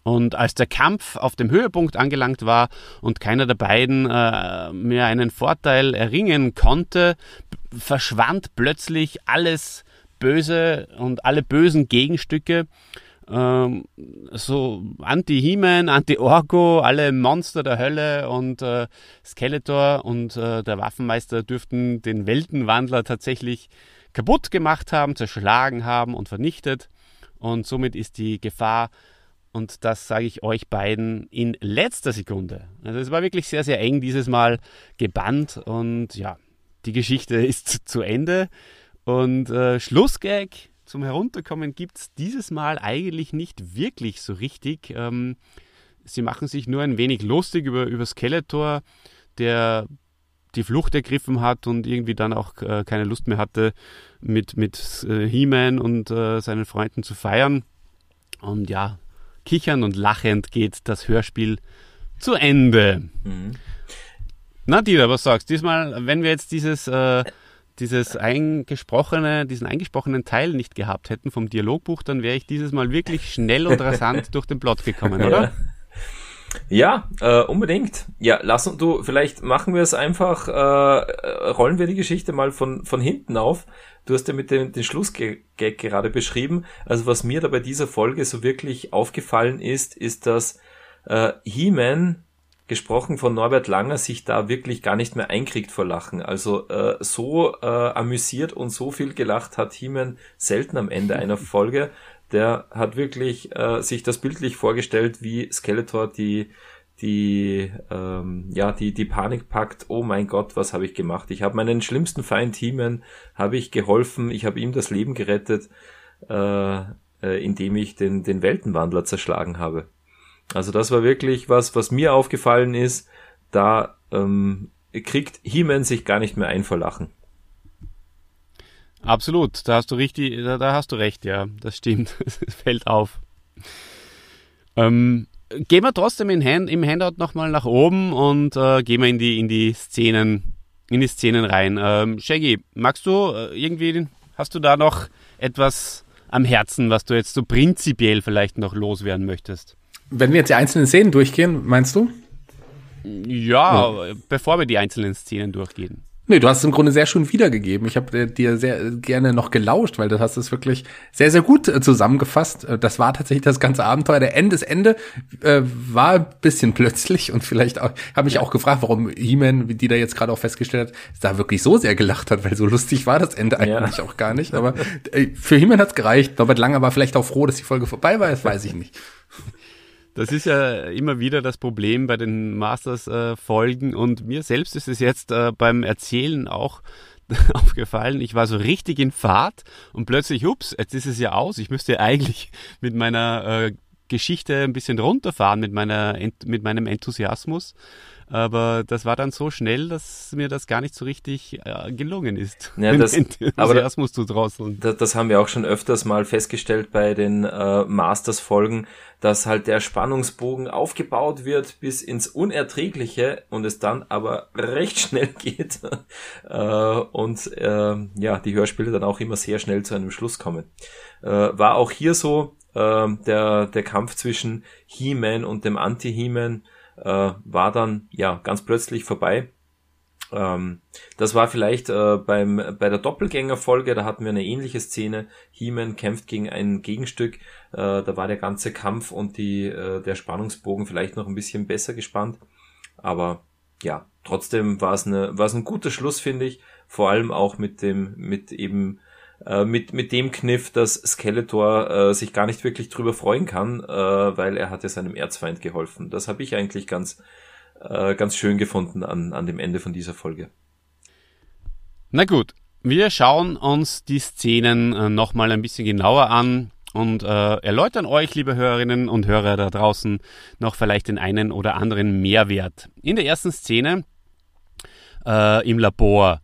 Und als der Kampf auf dem Höhepunkt angelangt war und keiner der beiden äh, mehr einen Vorteil erringen konnte, verschwand plötzlich alles böse und alle bösen Gegenstücke, ähm, so Anti-He-Man, Anti-Orko, alle Monster der Hölle und äh, Skeletor und äh, der Waffenmeister dürften den Weltenwandler tatsächlich kaputt gemacht haben, zerschlagen haben und vernichtet. Und somit ist die Gefahr, und das sage ich euch beiden in letzter Sekunde. Also es war wirklich sehr, sehr eng dieses Mal gebannt und ja, die Geschichte ist zu Ende. Und äh, Schlussgag zum Herunterkommen gibt es dieses Mal eigentlich nicht wirklich so richtig. Ähm, sie machen sich nur ein wenig lustig über, über Skeletor, der die Flucht ergriffen hat und irgendwie dann auch äh, keine Lust mehr hatte, mit, mit äh, He-Man und äh, seinen Freunden zu feiern. Und ja, kichern und lachend geht das Hörspiel zu Ende. Mhm. Na, Dieter, was sagst du? Diesmal, wenn wir jetzt dieses äh, dieses eingesprochene, diesen eingesprochenen Teil nicht gehabt hätten vom Dialogbuch, dann wäre ich dieses Mal wirklich schnell und rasant durch den Plot gekommen, oder? Ja, äh, unbedingt. Ja, lass uns du, vielleicht machen wir es einfach, äh, rollen wir die Geschichte mal von, von hinten auf. Du hast ja mit dem den Schlussgag gerade beschrieben. Also was mir da bei dieser Folge so wirklich aufgefallen ist, ist, dass äh, He-Man gesprochen von Norbert Langer, sich da wirklich gar nicht mehr einkriegt vor Lachen. Also äh, so äh, amüsiert und so viel gelacht hat Heeman selten am Ende einer Folge. Der hat wirklich äh, sich das bildlich vorgestellt, wie Skeletor die die ähm, ja die die Panik packt. Oh mein Gott, was habe ich gemacht? Ich habe meinen schlimmsten Feind Heeman habe ich geholfen. Ich habe ihm das Leben gerettet, äh, äh, indem ich den den Weltenwandler zerschlagen habe. Also das war wirklich was, was mir aufgefallen ist. Da ähm, kriegt He-Man sich gar nicht mehr ein vor Lachen. Absolut, da hast du richtig, da, da hast du recht, ja, das stimmt. Es fällt auf. Ähm, gehen wir trotzdem Hand, im Handout nochmal nach oben und äh, gehen wir in die, in die Szenen, in die Szenen rein. Ähm, Shaggy, magst du äh, irgendwie, hast du da noch etwas am Herzen, was du jetzt so prinzipiell vielleicht noch loswerden möchtest? Wenn wir jetzt die einzelnen Szenen durchgehen, meinst du? Ja, ja. bevor wir die einzelnen Szenen durchgehen. Nee, du hast es im Grunde sehr schön wiedergegeben. Ich habe dir sehr gerne noch gelauscht, weil du hast es wirklich sehr, sehr gut äh, zusammengefasst. Äh, das war tatsächlich das ganze Abenteuer. Der Ende, das Ende äh, war ein bisschen plötzlich und vielleicht auch, habe ich auch gefragt, warum He-Man, wie die da jetzt gerade auch festgestellt hat, da wirklich so sehr gelacht hat, weil so lustig war das Ende eigentlich ja. auch gar nicht. Aber äh, für He-Man hat's gereicht. Norbert Langer war vielleicht auch froh, dass die Folge vorbei war, das weiß ich nicht. Das ist ja immer wieder das Problem bei den Masters-Folgen äh, und mir selbst ist es jetzt äh, beim Erzählen auch aufgefallen. Ich war so richtig in Fahrt und plötzlich, ups, jetzt ist es ja aus. Ich müsste eigentlich mit meiner äh, Geschichte ein bisschen runterfahren, mit, meiner, mit meinem Enthusiasmus. Aber das war dann so schnell, dass mir das gar nicht so richtig äh, gelungen ist. Ja, das, Enthusiasmus zu drosseln. Das, das, haben wir auch schon öfters mal festgestellt bei den äh, Masters-Folgen, dass halt der Spannungsbogen aufgebaut wird bis ins Unerträgliche und es dann aber recht schnell geht äh, und äh, ja, die Hörspiele dann auch immer sehr schnell zu einem Schluss kommen. Äh, war auch hier so, äh, der, der Kampf zwischen He-Man und dem Anti-He-Man äh, war dann ja ganz plötzlich vorbei. Ähm, das war vielleicht äh, beim bei der Doppelgängerfolge, da hatten wir eine ähnliche Szene. He-Man kämpft gegen ein Gegenstück, äh, da war der ganze Kampf und die äh, der Spannungsbogen vielleicht noch ein bisschen besser gespannt, aber ja, trotzdem war es eine war es ein guter Schluss finde ich, vor allem auch mit dem mit eben äh, mit, mit dem Kniff, dass Skeletor äh, sich gar nicht wirklich drüber freuen kann, äh, weil er hat ja seinem Erzfeind geholfen. Das habe ich eigentlich ganz, äh, ganz schön gefunden an, an dem Ende von dieser Folge. Na gut, wir schauen uns die Szenen äh, nochmal ein bisschen genauer an und äh, erläutern euch, liebe Hörerinnen und Hörer da draußen, noch vielleicht den einen oder anderen Mehrwert. In der ersten Szene im Labor,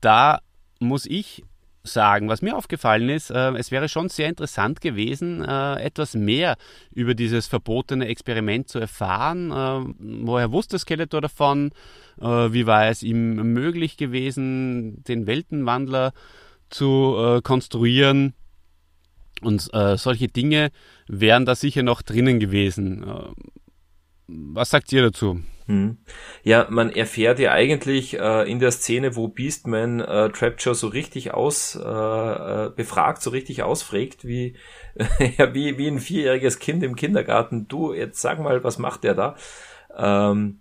da muss ich sagen. Was mir aufgefallen ist, äh, es wäre schon sehr interessant gewesen, äh, etwas mehr über dieses verbotene Experiment zu erfahren. Äh, woher wusste Skeletor davon? Äh, wie war es ihm möglich gewesen, den Weltenwandler zu äh, konstruieren? Und äh, solche Dinge wären da sicher noch drinnen gewesen. Was sagt ihr dazu? Hm. Ja, man erfährt ja eigentlich äh, in der Szene, wo Beastman äh, Trapjaw so richtig aus äh, äh befragt, so richtig ausfragt, wie ja, wie wie ein vierjähriges Kind im Kindergarten. Du, jetzt sag mal, was macht der da? Ähm,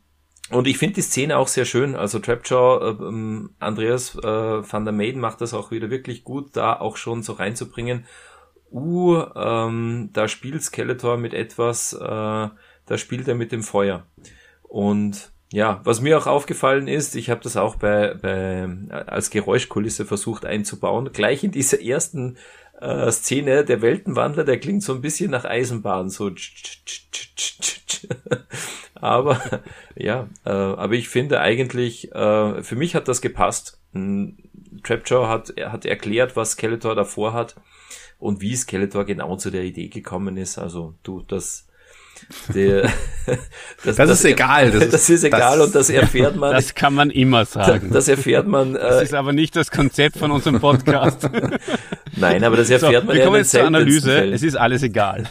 und ich finde die Szene auch sehr schön. Also Trapjaw, äh, ähm, Andreas äh, van der Maiden macht das auch wieder wirklich gut, da auch schon so reinzubringen. Uh, ähm, da spielt Skeletor mit etwas, äh, da spielt er mit dem Feuer. Und ja, was mir auch aufgefallen ist, ich habe das auch bei, bei als Geräuschkulisse versucht einzubauen. Gleich in dieser ersten äh, Szene der Weltenwandler, der klingt so ein bisschen nach Eisenbahn, so. aber ja, äh, aber ich finde eigentlich, äh, für mich hat das gepasst. Trapjaw hat, hat erklärt, was Skeletor davor hat und wie Skeletor genau zu der Idee gekommen ist. Also du, das der, das, das, ist egal. Das, das ist egal das, und das erfährt man. Das kann man immer sagen. Das erfährt man. Das äh, ist aber nicht das Konzept von unserem Podcast. Nein, aber das erfährt so, man wir kommen jetzt zur Analyse. Fällen. Es ist alles egal.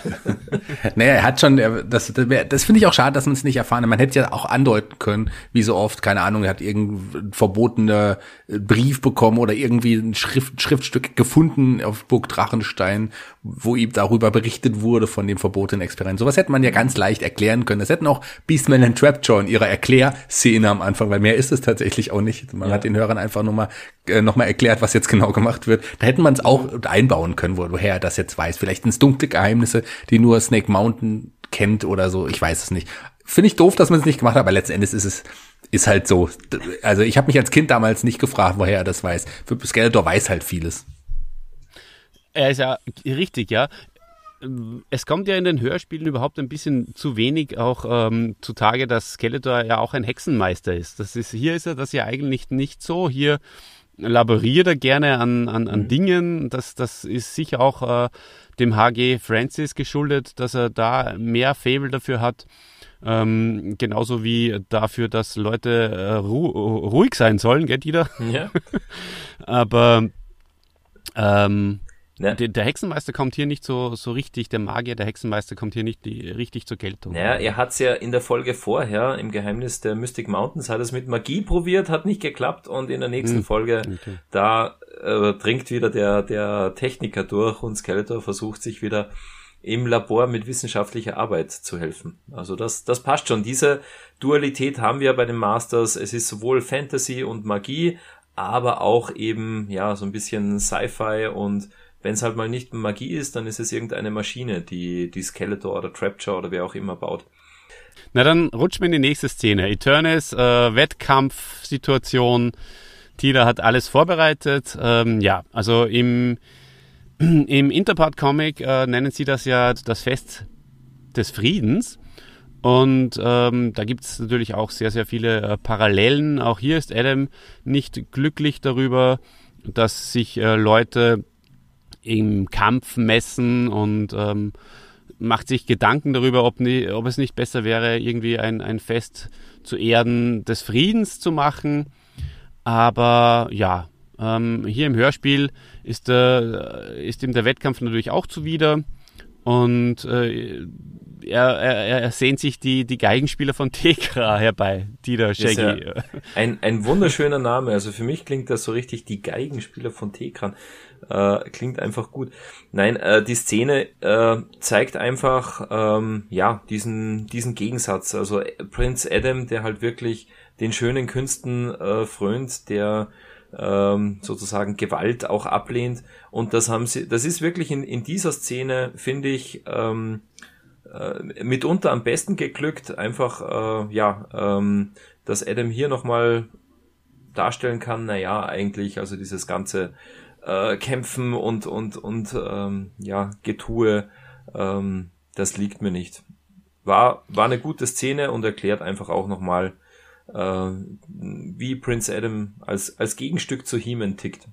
naja, er hat schon, das, das finde ich auch schade, dass man es nicht erfahren hat. Man hätte ja auch andeuten können, wie so oft, keine Ahnung, er hat irgendeinen verbotenen Brief bekommen oder irgendwie ein Schrift, Schriftstück gefunden auf Burg Drachenstein, wo ihm darüber berichtet wurde von dem verbotenen Experiment. Sowas hätte man ja ganz leicht erklären können. Das hätten auch Beastman und Trapjaw in ihrer Erklärszene am Anfang, weil mehr ist es tatsächlich auch nicht. Man ja. hat den Hörern einfach nur mal, äh, noch mal erklärt, was jetzt genau gemacht wird. Da hätte man es auch einbauen können, woher er das jetzt weiß. Vielleicht ins dunkle Geheimnisse, die nur Snake Mountain kennt oder so. Ich weiß es nicht. Finde ich doof, dass man es nicht gemacht hat, aber letztendlich ist es ist halt so. Also ich habe mich als Kind damals nicht gefragt, woher er das weiß. Für Skeletor weiß halt vieles. Er ist ja richtig, ja es kommt ja in den Hörspielen überhaupt ein bisschen zu wenig auch ähm, zutage, dass Skeletor ja auch ein Hexenmeister ist. Das ist hier ist er das ja eigentlich nicht so. Hier laboriert er gerne an, an, an mhm. Dingen. Das, das ist sicher auch äh, dem HG Francis geschuldet, dass er da mehr Fable dafür hat. Ähm, genauso wie dafür, dass Leute äh, ru ruhig sein sollen, gell, Dieter? Ja. Aber ähm, Ne? Der, der, Hexenmeister kommt hier nicht so, so richtig, der Magier, der Hexenmeister kommt hier nicht die, richtig zur Geltung. Naja, er hat's ja in der Folge vorher, im Geheimnis der Mystic Mountains, hat es mit Magie probiert, hat nicht geklappt und in der nächsten hm. Folge, okay. da äh, dringt wieder der, der Techniker durch und Skeletor versucht sich wieder im Labor mit wissenschaftlicher Arbeit zu helfen. Also das, das passt schon. Diese Dualität haben wir bei den Masters. Es ist sowohl Fantasy und Magie, aber auch eben, ja, so ein bisschen Sci-Fi und wenn es halt mal nicht Magie ist, dann ist es irgendeine Maschine, die, die Skeletor oder Trapjaw oder wer auch immer baut. Na, dann rutschen wir in die nächste Szene. Eternis, äh, Wettkampfsituation. Tila hat alles vorbereitet. Ähm, ja, also im, im Interpart-Comic äh, nennen sie das ja das Fest des Friedens. Und ähm, da gibt es natürlich auch sehr, sehr viele äh, Parallelen. Auch hier ist Adam nicht glücklich darüber, dass sich äh, Leute im Kampf messen und ähm, macht sich Gedanken darüber, ob, nie, ob, es nicht besser wäre, irgendwie ein, ein Fest zu Erden des Friedens zu machen. Aber ja, ähm, hier im Hörspiel ist, äh, ist ihm der Wettkampf natürlich auch zuwider. Und äh, er, er, er sehnt sich die, die Geigenspieler von Tekra herbei, die da Shaggy. Ja ein, ein wunderschöner Name. Also für mich klingt das so richtig, die Geigenspieler von Tekran. Äh, klingt einfach gut. Nein, äh, die Szene äh, zeigt einfach ähm, ja diesen diesen Gegensatz. Also Prince Adam, der halt wirklich den schönen Künsten äh, frönt, der ähm, sozusagen Gewalt auch ablehnt. Und das haben sie, das ist wirklich in, in dieser Szene, finde ich, ähm, äh, mitunter am besten geglückt. Einfach, äh, ja, ähm, dass Adam hier nochmal darstellen kann, naja, eigentlich, also dieses ganze äh, Kämpfen und, und, und ähm, ja, Getue, ähm, das liegt mir nicht. War, war eine gute Szene und erklärt einfach auch nochmal, äh, wie Prince Adam als, als Gegenstück zu He-Man tickt.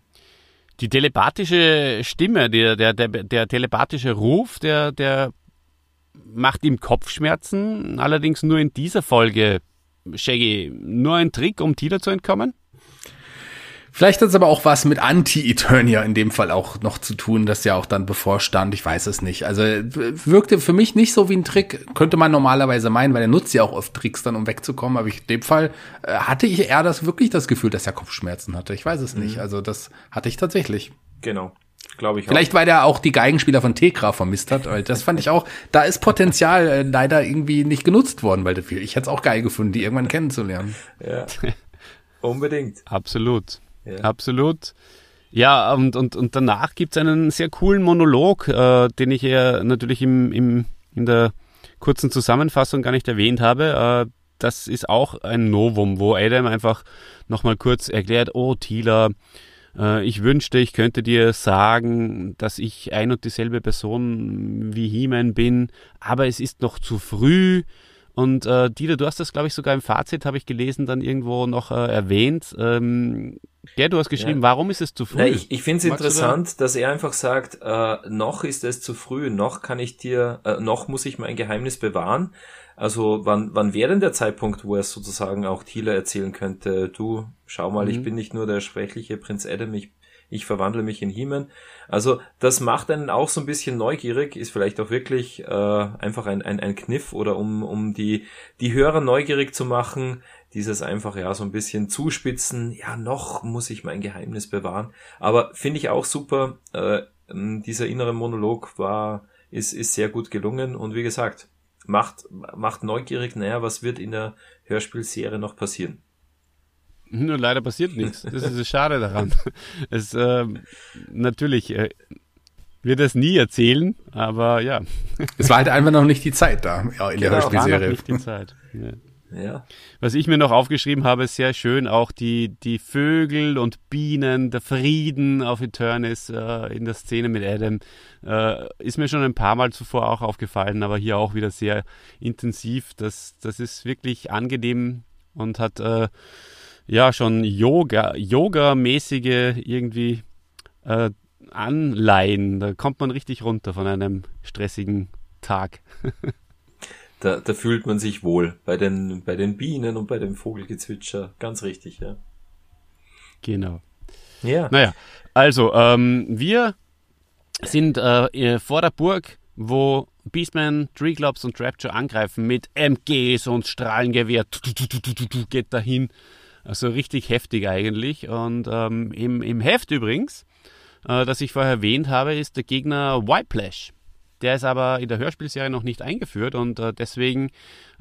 Die telepathische Stimme, der, der, der, der telepathische Ruf, der, der macht ihm Kopfschmerzen, allerdings nur in dieser Folge. Shaggy, nur ein Trick, um Tila zu entkommen? Vielleicht hat es aber auch was mit Anti-Eternia in dem Fall auch noch zu tun, das ja auch dann bevorstand. Ich weiß es nicht. Also wirkte für mich nicht so wie ein Trick. Könnte man normalerweise meinen, weil er nutzt ja auch oft Tricks dann, um wegzukommen. Aber ich, in dem Fall äh, hatte ich eher das wirklich das Gefühl, dass er Kopfschmerzen hatte. Ich weiß es mhm. nicht. Also das hatte ich tatsächlich. Genau. Glaube ich Vielleicht, auch. weil er auch die Geigenspieler von Tekra vermisst hat. Weil das fand ich auch, da ist Potenzial äh, leider irgendwie nicht genutzt worden, weil ich hätte es auch geil gefunden, die irgendwann kennenzulernen. Ja. Unbedingt. Absolut. Ja. Absolut. Ja, und, und, und danach gibt's einen sehr coolen Monolog, äh, den ich ja natürlich im, im, in der kurzen Zusammenfassung gar nicht erwähnt habe. Äh, das ist auch ein Novum, wo Adam einfach nochmal kurz erklärt, oh Tila, äh, ich wünschte, ich könnte dir sagen, dass ich ein und dieselbe Person wie He-Man bin, aber es ist noch zu früh. Und äh, Dieter, du hast das, glaube ich, sogar im Fazit, habe ich gelesen, dann irgendwo noch äh, erwähnt. Ähm, ja, du hast geschrieben, ja. warum ist es zu früh? Na, ich ich finde es interessant, da? dass er einfach sagt, äh, noch ist es zu früh, noch kann ich dir, äh, noch muss ich mein Geheimnis bewahren. Also wann, wann wäre denn der Zeitpunkt, wo er sozusagen auch Thiele erzählen könnte, du, schau mal, mhm. ich bin nicht nur der schwächliche Prinz Adam, ich ich verwandle mich in He-Man. Also das macht einen auch so ein bisschen neugierig, ist vielleicht auch wirklich äh, einfach ein, ein, ein Kniff oder um, um die, die Hörer neugierig zu machen, dieses einfach ja so ein bisschen zuspitzen, ja noch muss ich mein Geheimnis bewahren. Aber finde ich auch super, äh, dieser innere Monolog war, ist, ist sehr gut gelungen und wie gesagt, macht, macht neugierig, naja, was wird in der Hörspielserie noch passieren. Nur leider passiert nichts. Das ist das Schade daran. Es, äh, natürlich äh, wird es nie erzählen, aber ja. Es war halt einfach noch nicht die Zeit da ja, in der genau, Hörspielserie. War noch nicht die Zeit. Ja. Ja. Was ich mir noch aufgeschrieben habe, ist sehr schön, auch die, die Vögel und Bienen, der Frieden auf Eternis äh, in der Szene mit Adam, äh, ist mir schon ein paar Mal zuvor auch aufgefallen, aber hier auch wieder sehr intensiv. Das, das ist wirklich angenehm und hat äh, ja schon Yoga, Yoga-mäßige irgendwie äh, Anleihen. Da kommt man richtig runter von einem stressigen Tag. da, da fühlt man sich wohl bei den, bei den Bienen und bei dem Vogelgezwitscher. Ganz richtig, ja. Genau. Ja. Naja, also ähm, wir sind äh, vor der Burg, wo Beastman, Treeclops und Rapture angreifen mit MGs und Strahlengewehr. Geht dahin. Also richtig heftig eigentlich. Und ähm, im, im Heft übrigens, äh, das ich vorher erwähnt habe, ist der Gegner Whiplash. Der ist aber in der Hörspielserie noch nicht eingeführt und äh, deswegen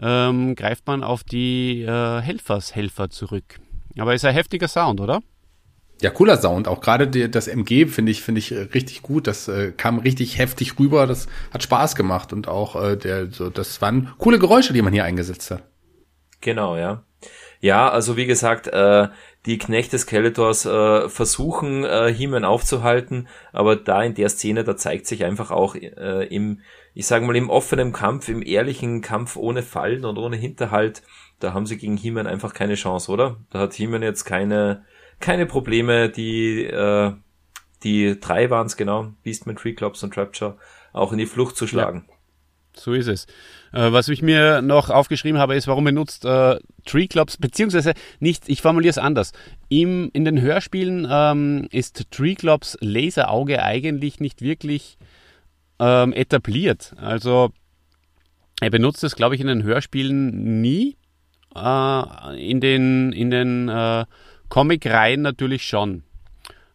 ähm, greift man auf die äh, Helfershelfer zurück. Aber ist ein heftiger Sound, oder? Ja, cooler Sound. Auch gerade das MG finde ich, finde ich richtig gut. Das äh, kam richtig heftig rüber. Das hat Spaß gemacht und auch äh, der, so, das waren coole Geräusche, die man hier eingesetzt hat. Genau, ja. Ja, also wie gesagt, äh, die Knechte Skeletors äh, versuchen, äh, He-Man aufzuhalten, aber da in der Szene, da zeigt sich einfach auch äh, im, ich sage mal, im offenen Kampf, im ehrlichen Kampf ohne Fallen und ohne Hinterhalt, da haben sie gegen He-Man einfach keine Chance, oder? Da hat He-Man jetzt keine, keine Probleme, die, äh, die drei waren es genau, Beastman, Treeclops und Trapture, auch in die Flucht zu schlagen. Ja. So ist es. Äh, was ich mir noch aufgeschrieben habe, ist, warum benutzt äh, Tree Clubs, beziehungsweise nicht, ich formuliere es anders. Im, in den Hörspielen ähm, ist Tree Clubs Laserauge eigentlich nicht wirklich ähm, etabliert. Also er benutzt es, glaube ich, in den Hörspielen nie. Äh, in den, in den äh, Comic-Reihen natürlich schon.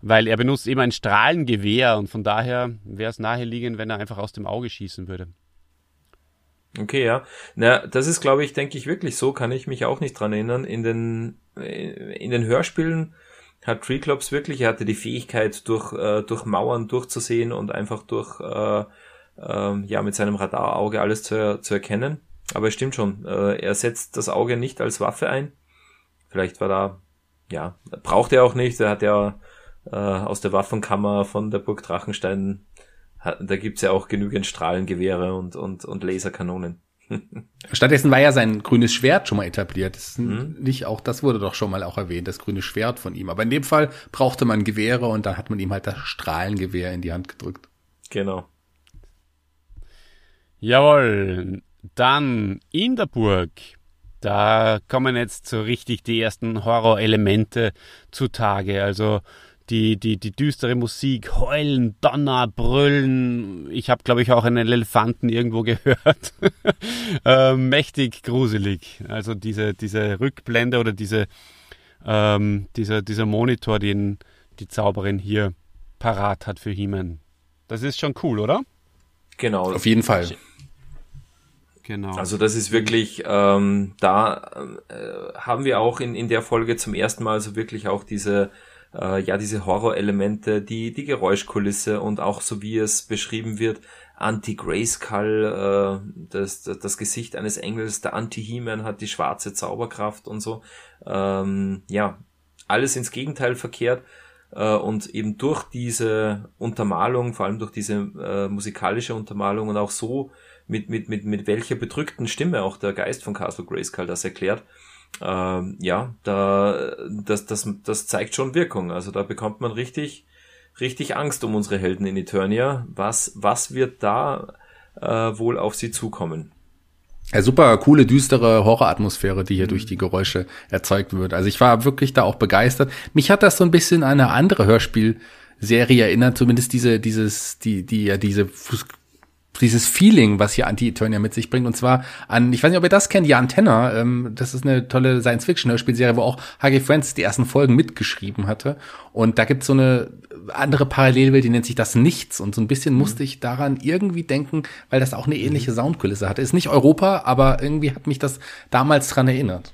Weil er benutzt eben ein Strahlengewehr und von daher wäre es naheliegend, wenn er einfach aus dem Auge schießen würde. Okay, ja. Na, das ist, glaube ich, denke ich wirklich so, kann ich mich auch nicht dran erinnern. In den, in den Hörspielen hat Treeclops wirklich, er hatte die Fähigkeit, durch, äh, durch Mauern durchzusehen und einfach durch, äh, äh, ja, mit seinem Radarauge alles zu, zu erkennen. Aber es stimmt schon, äh, er setzt das Auge nicht als Waffe ein. Vielleicht war da, ja, braucht er auch nicht, er hat ja äh, aus der Waffenkammer von der Burg Drachenstein da gibt's ja auch genügend Strahlengewehre und, und, und Laserkanonen. Stattdessen war ja sein grünes Schwert schon mal etabliert. Das mhm. nicht auch, das wurde doch schon mal auch erwähnt, das grüne Schwert von ihm. Aber in dem Fall brauchte man Gewehre und dann hat man ihm halt das Strahlengewehr in die Hand gedrückt. Genau. Jawohl. Dann in der Burg. Da kommen jetzt so richtig die ersten Horrorelemente zutage. Also die, die, die düstere Musik, Heulen, Donner, Brüllen. Ich habe, glaube ich, auch einen Elefanten irgendwo gehört. äh, mächtig gruselig. Also diese, diese Rückblende oder diese, ähm, dieser, dieser Monitor, den die Zauberin hier parat hat für He-Man. Das ist schon cool, oder? Genau. Auf jeden Fall. Genau. Also das ist wirklich, ähm, da äh, haben wir auch in, in der Folge zum ersten Mal so wirklich auch diese äh, ja diese Horrorelemente, die die Geräuschkulisse und auch so wie es beschrieben wird, Anti-Grayskull, äh, das, das, das Gesicht eines Engels, der Anti-He-Man hat die schwarze Zauberkraft und so. Ähm, ja, alles ins Gegenteil verkehrt. Äh, und eben durch diese Untermalung, vor allem durch diese äh, musikalische Untermalung und auch so mit, mit, mit, mit welcher bedrückten Stimme auch der Geist von Castle Grayskull das erklärt, ähm, ja, da, das, das, das zeigt schon Wirkung. Also da bekommt man richtig, richtig Angst um unsere Helden in Eternia. Was, was wird da äh, wohl auf sie zukommen? Ja, super coole, düstere Horroratmosphäre, die hier mhm. durch die Geräusche erzeugt wird. Also ich war wirklich da auch begeistert. Mich hat das so ein bisschen an eine andere Hörspielserie erinnert, zumindest diese, dieses, die, die ja diese dieses Feeling, was hier Anti-Eternia mit sich bringt. Und zwar an, ich weiß nicht, ob ihr das kennt, Jan Tenner. Ähm, das ist eine tolle Science-Fiction-Hörspielserie, wo auch H.G. Friends die ersten Folgen mitgeschrieben hatte. Und da gibt's so eine andere Parallelwelt, die nennt sich das Nichts. Und so ein bisschen mhm. musste ich daran irgendwie denken, weil das auch eine ähnliche mhm. Soundkulisse hatte. Ist nicht Europa, aber irgendwie hat mich das damals dran erinnert.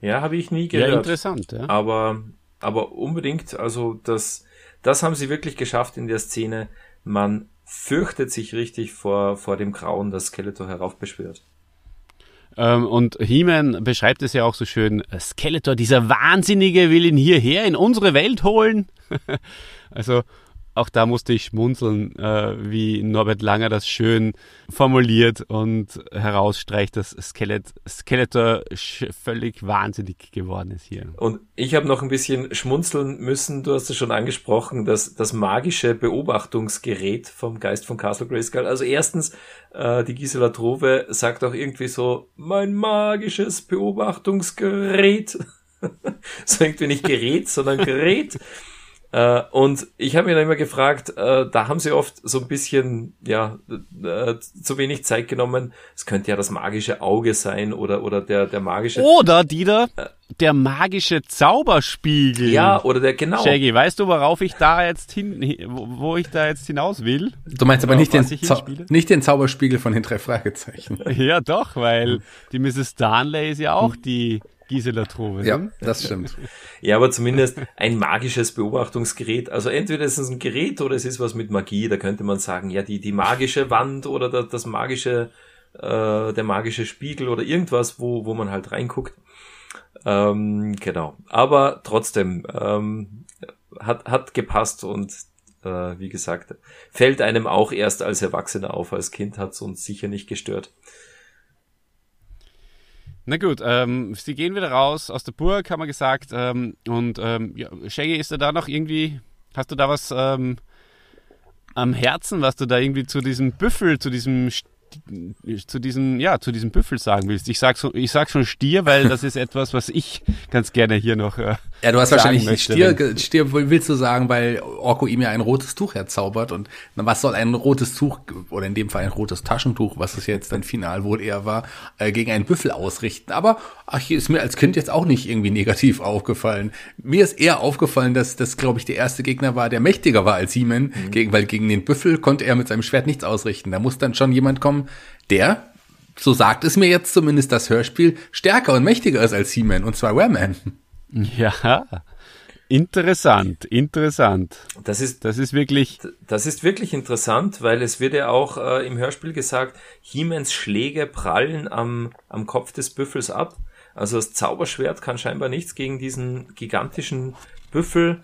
Ja, habe ich nie gehört. Ja, interessant. Ja. Aber, aber unbedingt, also das, das haben sie wirklich geschafft in der Szene. Man fürchtet sich richtig vor, vor dem Grauen, das Skeletor heraufbeschwört. Ähm, und He-Man beschreibt es ja auch so schön, äh, Skeletor, dieser Wahnsinnige will ihn hierher in unsere Welt holen. also auch da musste ich schmunzeln, äh, wie Norbert Langer das schön formuliert und herausstreicht, dass Skelet Skeletor völlig wahnsinnig geworden ist hier. Und ich habe noch ein bisschen schmunzeln müssen, du hast es schon angesprochen, dass das magische Beobachtungsgerät vom Geist von Castle Grayskull. Also erstens, äh, die Gisela Trove sagt auch irgendwie so, mein magisches Beobachtungsgerät. so irgendwie nicht Gerät, sondern Gerät. Äh, und ich habe mir dann immer gefragt, äh, da haben sie oft so ein bisschen, ja, äh, zu wenig Zeit genommen. Es könnte ja das magische Auge sein oder, oder der, der magische. Oder, Dieter, der magische Zauberspiegel. Ja, oder der, genau. Shaggy, weißt du, worauf ich da jetzt hin, wo ich da jetzt hinaus will? Du meinst aber nicht den, nicht den Zauberspiegel von den drei Fragezeichen. ja, doch, weil die Mrs. Darnley ist ja auch die Gisela Trove. Ja, das stimmt. ja, aber zumindest ein magisches Beobachtungsgerät. Also entweder ist es ein Gerät oder es ist was mit Magie. Da könnte man sagen, ja, die, die magische Wand oder das, das magische, äh, der magische Spiegel oder irgendwas, wo, wo man halt reinguckt. Ähm, genau. Aber trotzdem, ähm, hat, hat gepasst und äh, wie gesagt, fällt einem auch erst als Erwachsener auf. Als Kind hat es uns sicher nicht gestört. Na gut, ähm, sie gehen wieder raus aus der Burg, haben wir gesagt. Ähm, und ähm, ja, Shaggy, ist da noch irgendwie, hast du da was ähm, am Herzen, was du da irgendwie zu diesem Büffel, zu diesem zu diesem, ja, zu diesem Büffel sagen willst. Ich sag, so, ich sag schon Stier, weil das ist etwas, was ich ganz gerne hier noch. Äh, ja, du hast wahrscheinlich Stier, Stier willst du sagen, weil Orko ihm ja ein rotes Tuch herzaubert und was soll ein rotes Tuch oder in dem Fall ein rotes Taschentuch, was es jetzt dann final wohl eher war, äh, gegen einen Büffel ausrichten. Aber ach, hier ist mir als Kind jetzt auch nicht irgendwie negativ aufgefallen. Mir ist eher aufgefallen, dass das, glaube ich, der erste Gegner war, der mächtiger war als He-Man, mhm. gegen, weil gegen den Büffel konnte er mit seinem Schwert nichts ausrichten. Da muss dann schon jemand kommen, der, so sagt es mir jetzt zumindest das Hörspiel, stärker und mächtiger ist als He-Man, und zwar Wehrman. Ja, interessant, interessant. Das ist, das ist wirklich, das ist wirklich interessant, weil es wird ja auch äh, im Hörspiel gesagt, He-Mans Schläge prallen am, am Kopf des Büffels ab. Also das Zauberschwert kann scheinbar nichts gegen diesen gigantischen Büffel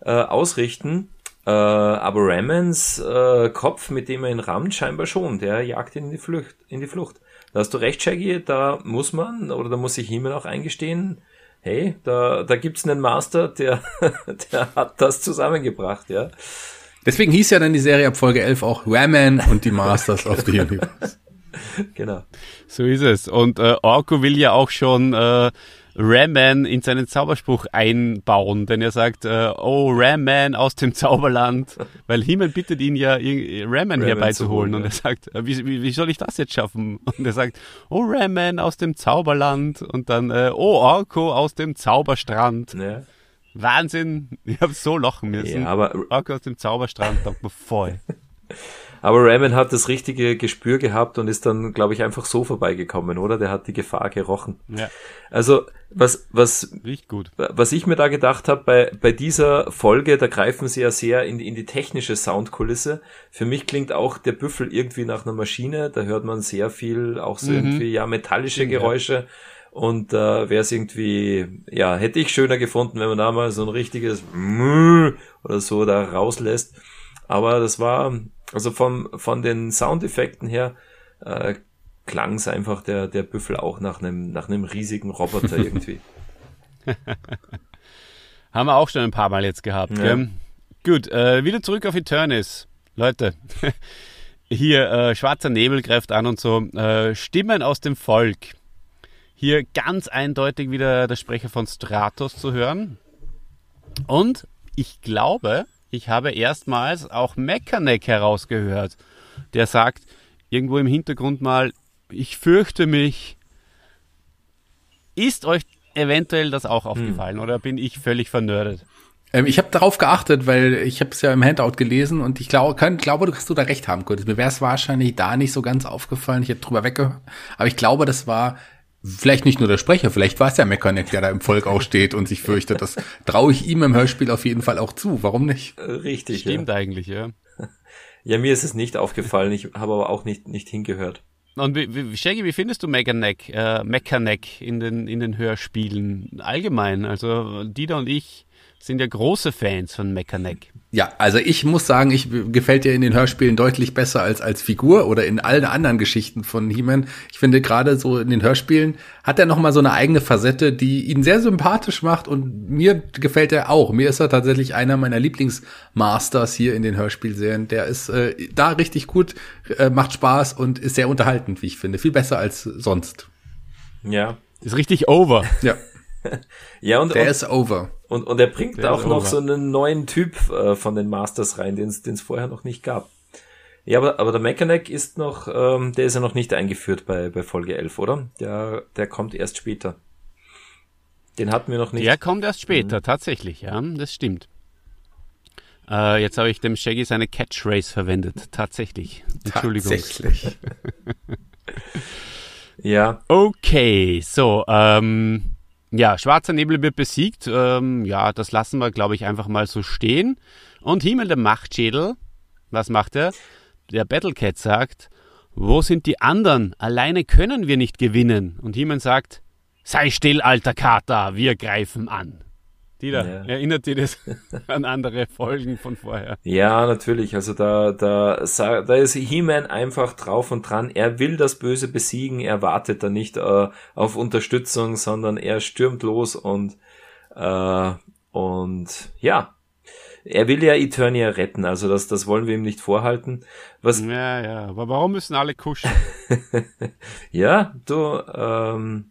äh, ausrichten. Äh, aber Ramans äh, Kopf, mit dem er ihn rammt, scheinbar schon. Der jagt ihn in die Flucht. In die Flucht. Da hast du recht, Shaggy. Da muss man, oder da muss sich jemand auch eingestehen, hey, da, da gibt's einen Master, der, der hat das zusammengebracht, ja. Deswegen hieß ja dann die Serie ab Folge 11 auch Raman und die Masters of the Universe. Genau. So ist es. Und äh, Orko will ja auch schon äh, Ram-Man in seinen Zauberspruch einbauen, denn er sagt, äh, oh, Ram-Man aus dem Zauberland, weil Himmel bittet ihn ja, Ram-Man herbeizuholen und er sagt, äh, wie, wie, wie, soll ich das jetzt schaffen? Und er sagt, oh, Ram-Man aus dem Zauberland und dann, äh, oh, Orko aus dem Zauberstrand. Ja. Wahnsinn, ich habe so lachen müssen. Ja, aber Orko aus dem Zauberstrand, danke mir voll. Aber Ramen hat das richtige Gespür gehabt und ist dann, glaube ich, einfach so vorbeigekommen, oder? Der hat die Gefahr gerochen. Ja. Also, was, was, was ich mir da gedacht habe, bei, bei dieser Folge, da greifen sie ja sehr in die, in die technische Soundkulisse. Für mich klingt auch der Büffel irgendwie nach einer Maschine. Da hört man sehr viel, auch so mhm. irgendwie, ja, metallische Geräusche. Ja. Und äh, wäre es irgendwie, ja, hätte ich schöner gefunden, wenn man da mal so ein richtiges oder so da rauslässt. Aber das war, also vom, von den Soundeffekten her, äh, klang es einfach der, der Büffel auch nach einem, nach einem riesigen Roboter irgendwie. Haben wir auch schon ein paar Mal jetzt gehabt. Ja. Gell? Gut, äh, wieder zurück auf Eternis. Leute, hier äh, schwarzer Nebel greift an und so. Äh, Stimmen aus dem Volk. Hier ganz eindeutig wieder der Sprecher von Stratos zu hören. Und ich glaube, ich habe erstmals auch Mechaneck herausgehört, der sagt irgendwo im Hintergrund mal, ich fürchte mich. Ist euch eventuell das auch aufgefallen hm. oder bin ich völlig vernördet? Ähm, ich habe darauf geachtet, weil ich habe es ja im Handout gelesen und ich glaube, kann, glaube, du kannst du da recht haben, Kurt. Mir wäre es wahrscheinlich da nicht so ganz aufgefallen. Ich hätte drüber weggehört. Aber ich glaube, das war vielleicht nicht nur der Sprecher, vielleicht war es der Mechanik, der da im Volk auch steht und sich fürchtet. Das traue ich ihm im Hörspiel auf jeden Fall auch zu. Warum nicht? Äh, richtig. Stimmt ja. eigentlich, ja. Ja, mir ist es nicht aufgefallen. Ich habe aber auch nicht, nicht hingehört. Und wie, wie, Shaggy, wie findest du Mechaneck, äh, Mechaneck in den, in den Hörspielen allgemein? Also Dieter und ich sind ja große Fans von Mechaneck. Ja, also ich muss sagen, ich gefällt dir in den Hörspielen deutlich besser als als Figur oder in allen anderen Geschichten von He-Man. Ich finde gerade so in den Hörspielen hat er noch mal so eine eigene Facette, die ihn sehr sympathisch macht und mir gefällt er auch. Mir ist er tatsächlich einer meiner Lieblingsmasters hier in den Hörspielserien. Der ist äh, da richtig gut, äh, macht Spaß und ist sehr unterhaltend, wie ich finde, viel besser als sonst. Ja. Ist richtig over. Ja. ja und der und, ist over. Und, und er bringt Der auch noch over. so einen neuen Typ äh, von den Masters rein, den es vorher noch nicht gab. Ja, aber, aber der Mechaneck ist noch, ähm, der ist ja noch nicht eingeführt bei, bei Folge 11, oder? Der, der kommt erst später. Den hatten wir noch nicht. Der kommt erst später, tatsächlich, ja, das stimmt. Äh, jetzt habe ich dem Shaggy seine Catchphrase verwendet, tatsächlich. Entschuldigung. Tatsächlich. Ja, Okay, so, ähm, ja, schwarzer Nebel wird besiegt. Ähm, ja, das lassen wir, glaube ich, einfach mal so stehen. Und Himmel der Machtschädel, was macht er? Der Battlecat sagt, wo sind die anderen? Alleine können wir nicht gewinnen. Und Himmel sagt, sei still, alter Kater, wir greifen an. Dieter, Ja. erinnert dir das an andere Folgen von vorher? Ja, natürlich. Also da, da, da ist He-Man einfach drauf und dran. Er will das Böse besiegen. Er wartet da nicht äh, auf Unterstützung, sondern er stürmt los und äh, und ja, er will ja Eternia retten. Also das, das wollen wir ihm nicht vorhalten. Was Ja, ja, aber warum müssen alle kuschen? ja, du, ähm,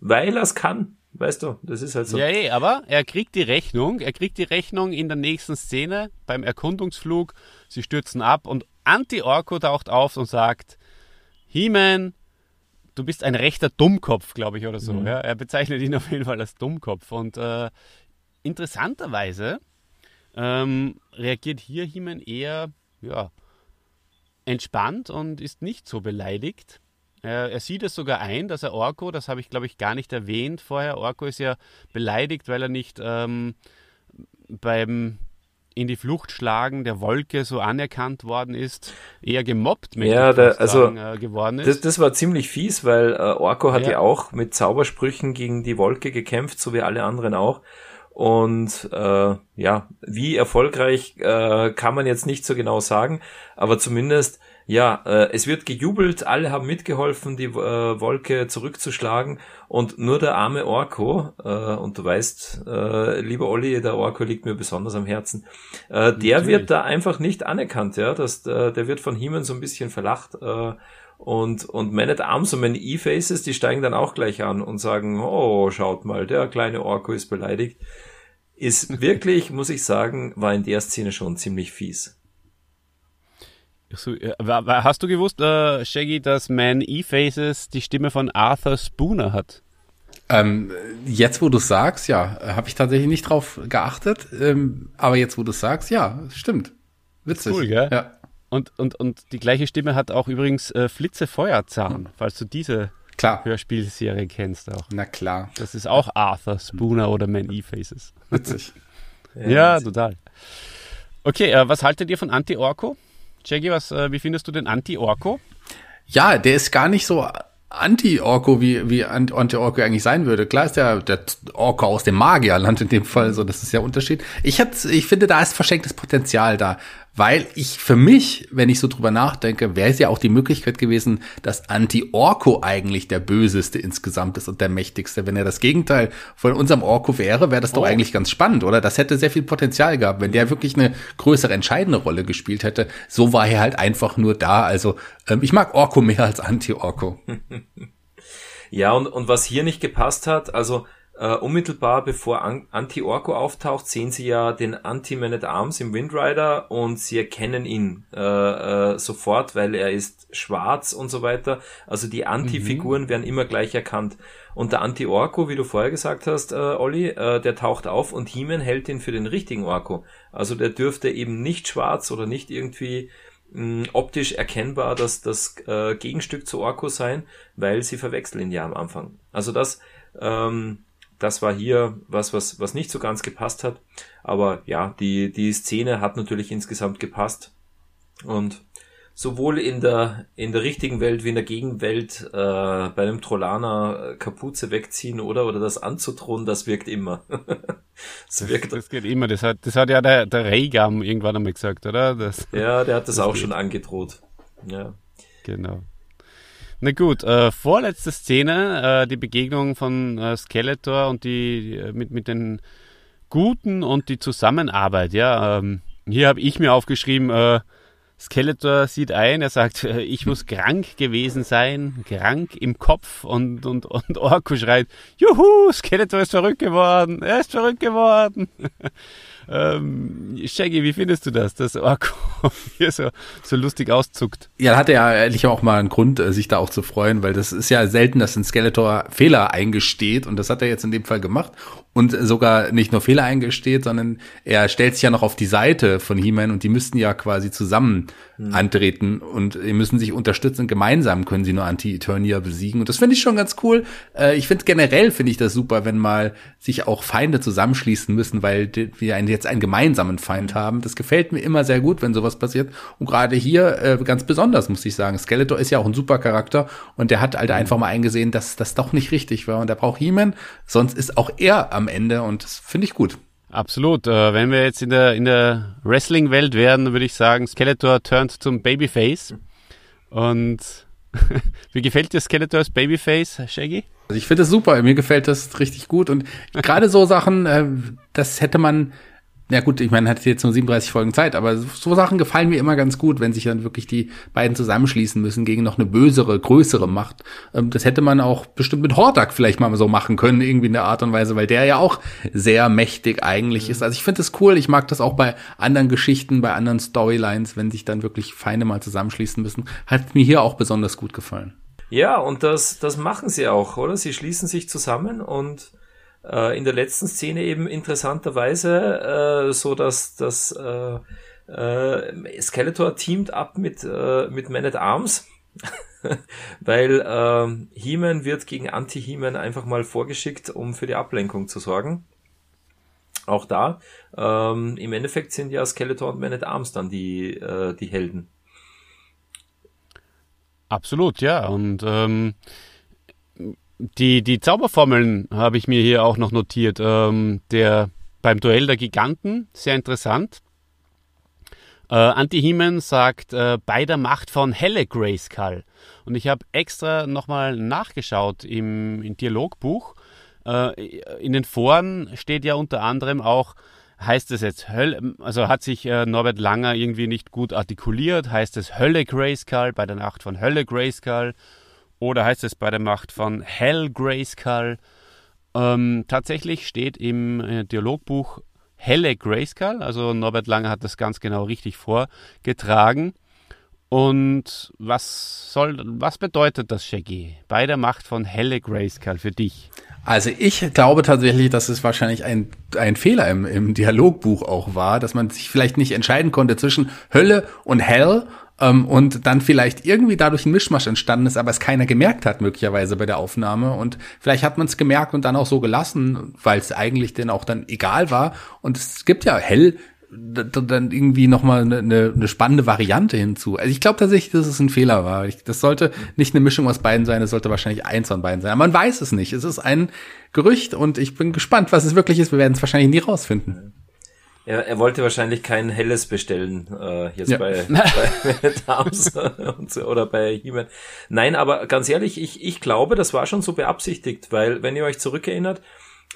weil er es kann. Weißt du, das ist halt so. Ja, eh, aber er kriegt die Rechnung. Er kriegt die Rechnung in der nächsten Szene beim Erkundungsflug. Sie stürzen ab und Anti-Orko taucht auf und sagt, He-Man, du bist ein rechter Dummkopf, glaube ich, oder so. Ja, er bezeichnet ihn auf jeden Fall als Dummkopf. Und äh, interessanterweise ähm, reagiert hier He-Man eher ja, entspannt und ist nicht so beleidigt. Er, er sieht es sogar ein, dass er Orko, das habe ich glaube ich gar nicht erwähnt vorher, Orko ist ja beleidigt, weil er nicht ähm, beim in die Flucht schlagen der Wolke so anerkannt worden ist, eher gemobbt möchte Ja, der- also, äh, geworden ist. Das, das war ziemlich fies, weil äh, Orko hat ja. Ja. auch mit Zaubersprüchen gegen die Wolke gekämpft, so wie alle anderen auch. Und äh, ja, wie erfolgreich äh, kann man jetzt nicht so genau sagen, aber zumindest, ja, äh, es wird gejubelt, alle haben mitgeholfen, die äh, Wolke zurückzuschlagen und nur der arme Orko, äh, und du weißt, äh, lieber Olli, der Orko liegt mir besonders am Herzen, äh, der Natürlich. wird da einfach nicht anerkannt, ja, das, äh, der wird von Heeman so ein bisschen verlacht, äh, und, und Man at Arms und meine E-Faces, die steigen dann auch gleich an und sagen, oh, schaut mal, der kleine Orko ist beleidigt. Ist wirklich, muss ich sagen, war in der Szene schon ziemlich fies. So, hast du gewusst, äh, Shaggy, dass Man E-Faces die Stimme von Arthur Spooner hat? Ähm, jetzt, wo du sagst, ja, habe ich tatsächlich nicht drauf geachtet. Ähm, aber jetzt, wo du sagst, ja, stimmt. Witzig. Cool, gell? Ja. Und, und, und die gleiche Stimme hat auch übrigens äh, Flitze Feuerzahn, falls du diese Klar. Hörspielserie kennst auch. Na klar. Das ist auch Arthur Spooner oder Man E-Faces. Witzig. Ja, total. Okay, äh, was haltet ihr von Anti-Orko? Jackie, was, äh, wie findest du den Anti-Orko? Ja, der ist gar nicht so Anti-Orko, wie, wie Ant- Anti-Orko eigentlich sein würde. Klar ist der, der Orko aus dem Magierland in dem Fall, so, das ist ja Unterschied. Ich, hätt, ich finde, da ist verschenktes Potenzial da, weil ich für mich, wenn ich so drüber nachdenke, wäre es ja auch die Möglichkeit gewesen, dass Anti-Orko eigentlich der Böseste insgesamt ist und der Mächtigste. Wenn er das Gegenteil von unserem Orko wäre, wäre das doch eigentlich ganz spannend, oder? Das hätte sehr viel Potenzial gehabt, wenn der wirklich eine größere entscheidende Rolle gespielt hätte. So war er halt einfach nur da. Also ähm, ich mag Orko mehr als Anti-Orko. Ja, und, und was hier nicht gepasst hat, also äh, unmittelbar bevor An Anti-Orko auftaucht, sehen sie ja den Anti-Man at Arms im Windrider und sie erkennen ihn äh, äh, sofort, weil er ist schwarz und so weiter. Also die Anti-Figuren werden immer gleich erkannt. Und der Anti-Orko, wie du vorher gesagt hast, äh, Olli, äh, der taucht auf und He-Man hält ihn für den richtigen Orko. Also der dürfte eben nicht schwarz oder nicht irgendwie mh, optisch erkennbar das, das äh, Gegenstück zu Orko sein, weil sie verwechseln ihn ja am Anfang. Also das, ähm, das war hier was, was, was nicht so ganz gepasst hat. Aber ja, die, die Szene hat natürlich insgesamt gepasst. Und sowohl in der, in der richtigen Welt wie in der Gegenwelt äh, bei einem Trollaner äh, Kapuze wegziehen oder oder das anzudrohen, das wirkt immer. das, wirkt das, das geht immer. Das hat, das hat ja der, der Reigam irgendwann einmal gesagt, oder? Das, ja, der hat das, das auch geht. schon angedroht. Ja. Genau. Na gut, äh, vorletzte Szene, äh, die Begegnung von äh, Skeletor und die äh, mit, mit den Guten und die Zusammenarbeit, ja. Ähm, hier habe ich mir aufgeschrieben, äh, Skeletor sieht ein, er sagt, äh, ich muss krank gewesen sein, krank im Kopf und, und, und Orko schreit, Juhu, Skeletor ist verrückt geworden, er ist verrückt geworden. Ähm, Shaggy, wie findest du das, dass Orko hier so, so lustig auszuckt? Ja, da hat er ja ehrlich auch mal einen Grund, äh, sich da auch zu freuen, weil das ist ja selten, dass ein Skeletor Fehler eingesteht und das hat er jetzt in dem Fall gemacht und sogar nicht nur Fehler eingesteht, sondern er stellt sich ja noch auf die Seite von He-Man und die müssten ja quasi zusammen mhm. antreten und die müssen sich unterstützen. Gemeinsam können sie nur Anti-Eternia besiegen und das finde ich schon ganz cool. Äh, ich finde generell finde ich das super, wenn mal sich auch Feinde zusammenschließen müssen, weil wir einen jetzt einen gemeinsamen Feind haben. Das gefällt mir immer sehr gut, wenn sowas passiert. Und gerade hier äh, ganz besonders, muss ich sagen. Skeletor ist ja auch ein super Charakter und der hat halt einfach mal eingesehen, dass das doch nicht richtig war. Und er braucht He-Man, sonst ist auch er am Ende und das finde ich gut. Absolut. Äh, wenn wir jetzt in der, in der Wrestling-Welt wären, würde ich sagen, Skeletor turnt zum Babyface. Und wie gefällt dir Skeletor als Babyface, Shaggy? Also ich finde es super, mir gefällt das richtig gut und gerade so Sachen, äh, das hätte man ja gut, ich meine, hat jetzt nur 37 Folgen Zeit, aber so Sachen gefallen mir immer ganz gut, wenn sich dann wirklich die beiden zusammenschließen müssen gegen noch eine bösere, größere Macht. Ähm, das hätte man auch bestimmt mit Hordak vielleicht mal so machen können, irgendwie in der Art und Weise, weil der ja auch sehr mächtig eigentlich ist. Also ich finde das cool, ich mag das auch bei anderen Geschichten, bei anderen Storylines, wenn sich dann wirklich Feinde mal zusammenschließen müssen. Hat mir hier auch besonders gut gefallen. Ja, und das, das machen sie auch, oder? Sie schließen sich zusammen und äh, in der letzten Szene eben interessanterweise, äh, so dass das äh, äh, Skeletor teamt ab mit, äh, mit Man at Arms. weil äh, He-Man wird gegen Anti-He-Man einfach mal vorgeschickt, um für die Ablenkung zu sorgen. Auch da, ähm, im Endeffekt sind ja Skeletor und Man at Arms dann die, äh, die Helden. Absolut, ja. Und ähm, die, die Zauberformeln habe ich mir hier auch noch notiert. Ähm, der beim Duell der Giganten, sehr interessant. Äh, Anti-Heman sagt äh, bei der Macht von Helle Grayskull. Und ich habe extra nochmal nachgeschaut im, im Dialogbuch. Äh, in den Foren steht ja unter anderem auch, heißt es jetzt Hölle, also hat sich äh, Norbert Langer irgendwie nicht gut artikuliert, heißt es Hölle Grayskull bei der Nacht von Hölle Grayskull oder heißt es bei der Macht von Hell Grayskull? Ähm, tatsächlich steht im äh, Dialogbuch Helle Grayskull, also Norbert Langer hat das ganz genau richtig vorgetragen. Und was soll, was bedeutet das, Shaggy, bei der Macht von Helle Grayskull für dich? Also ich glaube tatsächlich, dass es wahrscheinlich ein, ein Fehler im, im Dialogbuch auch war, dass man sich vielleicht nicht entscheiden konnte zwischen Hölle und Hell ähm, und dann vielleicht irgendwie dadurch ein Mischmasch entstanden ist, aber es keiner gemerkt hat, möglicherweise bei der Aufnahme. Und vielleicht hat man es gemerkt und dann auch so gelassen, weil es eigentlich dann auch dann egal war. Und es gibt ja hell dann irgendwie nochmal eine, eine spannende Variante hinzu. Also ich glaube tatsächlich, dass es ein Fehler war. Ich, das sollte nicht eine Mischung aus beiden sein, es sollte wahrscheinlich eins von beiden sein. Aber man weiß es nicht. Es ist ein Gerücht und ich bin gespannt, was es wirklich ist. Wir werden es wahrscheinlich nie rausfinden. Er, er wollte wahrscheinlich kein Helles bestellen, äh, jetzt ja. bei, bei Dams so, oder bei he Nein, aber ganz ehrlich, ich, ich glaube, das war schon so beabsichtigt, weil, wenn ihr euch zurückerinnert,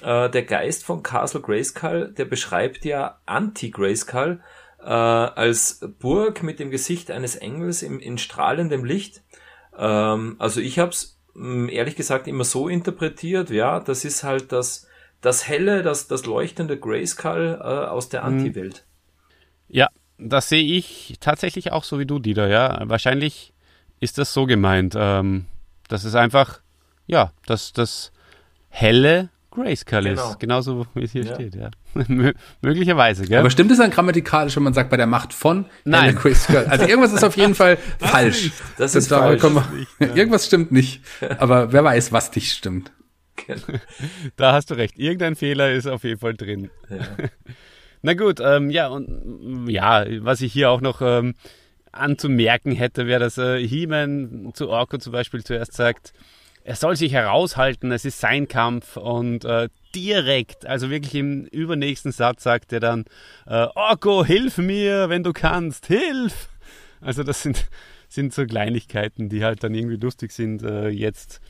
äh, der Geist von Castle Grayskull, der beschreibt ja Anti-Grayskull äh, als Burg mit dem Gesicht eines Engels im, in strahlendem Licht. Ähm, also ich habe es mm, ehrlich gesagt immer so interpretiert, ja, das ist halt das das helle, das, das leuchtende Grayskull äh, aus der mhm. Anti-Welt. Ja, das sehe ich tatsächlich auch so wie du, Dieter, ja. Wahrscheinlich ist das so gemeint. Ähm, dass es einfach, ja, dass das helle Grayskull genau. ist. Genauso wie es hier ja. steht, ja. möglicherweise, gell? Aber stimmt es dann grammatikalisch, wenn man sagt, bei der Macht von Nein. Grayskull? Also irgendwas ist auf jeden Fall falsch. Das ist falsch. Nicht, irgendwas stimmt nicht. Aber wer weiß, was nicht stimmt. da hast du recht. Irgendein Fehler ist auf jeden Fall drin. Ja. Na gut, ähm, ja, und ja, was ich hier auch noch ähm, anzumerken hätte, wäre, dass äh, He-Man zu Orko zum Beispiel zuerst sagt, er soll sich heraushalten, es ist sein Kampf und äh, direkt, also wirklich im übernächsten Satz sagt er dann, äh, Orko, hilf mir, wenn du kannst, hilf! Also das sind, sind so Kleinigkeiten, die halt dann irgendwie lustig sind äh, jetzt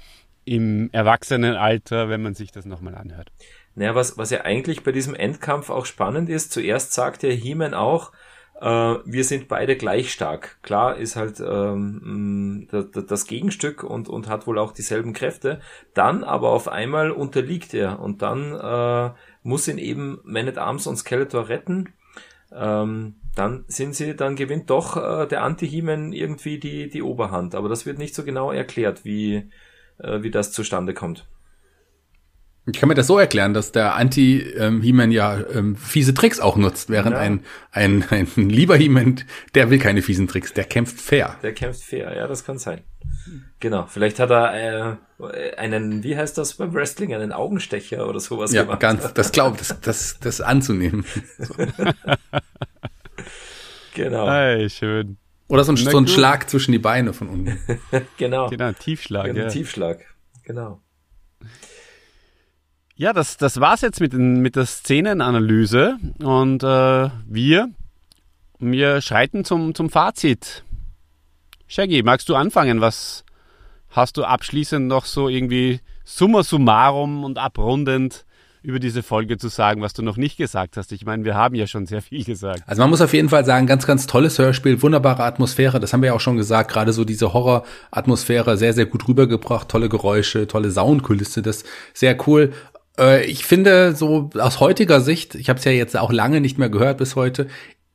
im Erwachsenenalter, wenn man sich das nochmal anhört. Naja, was, was ja eigentlich bei diesem Endkampf auch spannend ist, zuerst sagt der He-Man auch, äh, wir sind beide gleich stark. Klar ist halt ähm, das Gegenstück und, und hat wohl auch dieselben Kräfte. Dann aber auf einmal unterliegt er und dann äh, muss ihn eben Man at Arms und Skeletor retten. Ähm, dann sind sie, dann gewinnt doch äh, der Anti-He-Man irgendwie die, die Oberhand. Aber das wird nicht so genau erklärt, wie, äh, wie das zustande kommt. Ich kann mir das so erklären, dass der Anti-He-Man ja ähm, fiese Tricks auch nutzt, während ja. ein, ein, ein lieber He-Man, der will keine fiesen Tricks, der kämpft fair. Der kämpft fair, ja, das kann sein. Genau, vielleicht hat er äh, einen, wie heißt das beim Wrestling, einen Augenstecher oder sowas ja, gemacht. Ja, ganz, das glaubt, das, das, das anzunehmen. genau. Hey, schön. Oder so ein, so ein Schlag zwischen die Beine von unten. genau. Genau, Tiefschlag. Genau, ja. Tiefschlag, genau. Ja, das, das war's jetzt mit, den, mit der Szenenanalyse und äh, wir, wir schreiten zum, zum Fazit. Shaggy, magst du anfangen? Was hast du abschließend noch so irgendwie summa summarum und abrundend über diese Folge zu sagen, was du noch nicht gesagt hast. Ich meine, wir haben ja schon sehr viel gesagt. Also man muss auf jeden Fall sagen, ganz, ganz tolles Hörspiel, wunderbare Atmosphäre. Das haben wir ja auch schon gesagt. Gerade so diese Horror-Atmosphäre sehr, sehr gut rübergebracht. Tolle Geräusche, tolle Soundkulisse. Das sehr cool. Äh, ich finde, so aus heutiger Sicht, ich habe es ja jetzt auch lange nicht mehr gehört bis heute,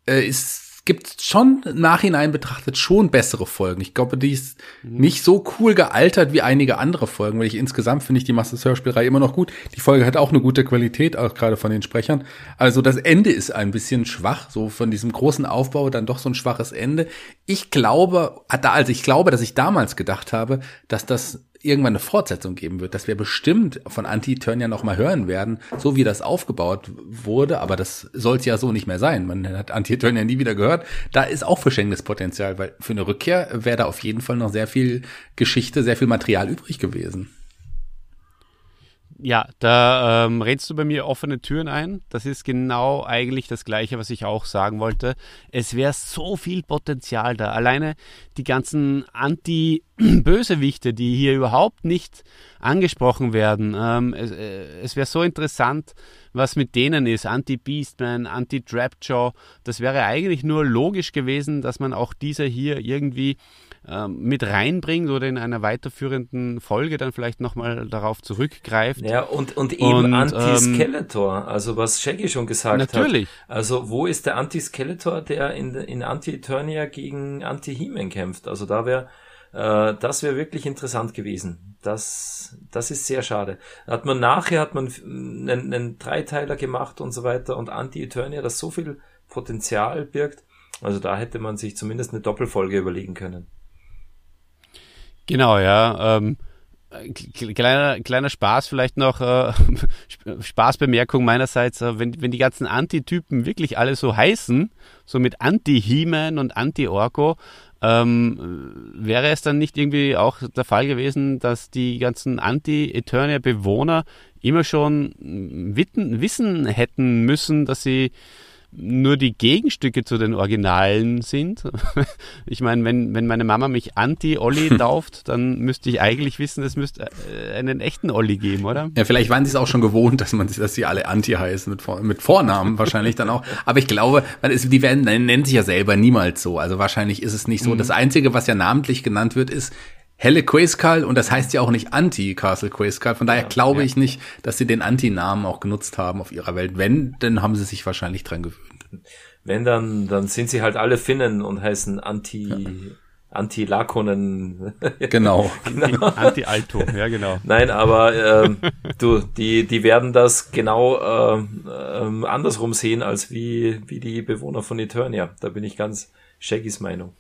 äh, ist gibt schon nachhinein betrachtet schon bessere Folgen. Ich glaube, die ist mhm. nicht so cool gealtert wie einige andere Folgen, weil ich insgesamt finde ich die Masters Hörspielreihe immer noch gut. Die Folge hat auch eine gute Qualität, auch gerade von den Sprechern. Also das Ende ist ein bisschen schwach, so von diesem großen Aufbau dann doch so ein schwaches Ende. Ich glaube, also ich glaube, dass ich damals gedacht habe, dass das irgendwann eine Fortsetzung geben wird, dass wir bestimmt von Anti-Turn noch mal hören werden, so wie das aufgebaut wurde, aber das soll es ja so nicht mehr sein. Man hat Anti-Turn nie wieder gehört. Da ist auch Verschenkungspotenzial, weil für eine Rückkehr wäre da auf jeden Fall noch sehr viel Geschichte, sehr viel Material übrig gewesen. Ja, da ähm, rennst du bei mir offene Türen ein. Das ist genau eigentlich das Gleiche, was ich auch sagen wollte. Es wäre so viel Potenzial da. Alleine die ganzen Anti-Bösewichte, die hier überhaupt nicht angesprochen werden. Ähm, es, äh, es wäre so interessant, was mit denen ist. Anti-Beastman, Anti-Trapjaw. Das wäre eigentlich nur logisch gewesen, dass man auch diese hier irgendwie ähm, mit reinbringt oder in einer weiterführenden Folge dann vielleicht nochmal darauf zurückgreift. Ja, und, und eben Anti-Skeletor, ähm, also was Shaggy schon gesagt natürlich. hat. Natürlich. Also wo ist der Anti-Skeletor, der in, in Anti-Eternia gegen Anti-He-Man kämpft? Also da wäre äh, das wäre wirklich interessant gewesen. Das, das ist sehr schade. Hat man nachher hat man einen, einen Dreiteiler gemacht und so weiter und Anti-Eternia, das so viel Potenzial birgt. Also da hätte man sich zumindest eine Doppelfolge überlegen können. Genau, ja. Ähm, kleiner, kleiner Spaß vielleicht noch, äh, Spaßbemerkung meinerseits, äh, wenn, wenn die ganzen Antitypen wirklich alle so heißen, so mit Anti-He-Man und Anti-Orko, ähm, wäre es dann nicht irgendwie auch der Fall gewesen, dass die ganzen Anti-Eternia-Bewohner immer schon witten, wissen hätten müssen, dass sie nur die Gegenstücke zu den Originalen sind. ich meine, wenn, wenn meine Mama mich Anti-Olli tauft, dann müsste ich eigentlich wissen, es müsste äh, einen echten Olli geben, oder? Ja, vielleicht waren sie es auch schon gewohnt, dass man, dass sie alle Anti heißen, mit, mit Vornamen wahrscheinlich dann auch. Aber ich glaube, die werden, nennen sich ja selber niemals so. Also wahrscheinlich ist es nicht so. Mhm. Das Einzige, was ja namentlich genannt wird, ist Helle Quayskull und das heißt ja auch nicht Anti-Castle Quayskull. Von daher ja, glaube ja. ich nicht, dass sie den Anti-Namen auch genutzt haben auf ihrer Welt. Wenn, dann haben sie sich wahrscheinlich dran gewöhnt. Wenn dann, dann sind sie halt alle Finnen und heißen Anti, ja. Anti-Lakonen. Genau. genau. Anti-Alto, ja genau. Nein, aber ähm, du, die, die werden das genau äh, äh, andersrum sehen als wie, wie die Bewohner von Eternia. Da bin ich ganz Shaggys Meinung.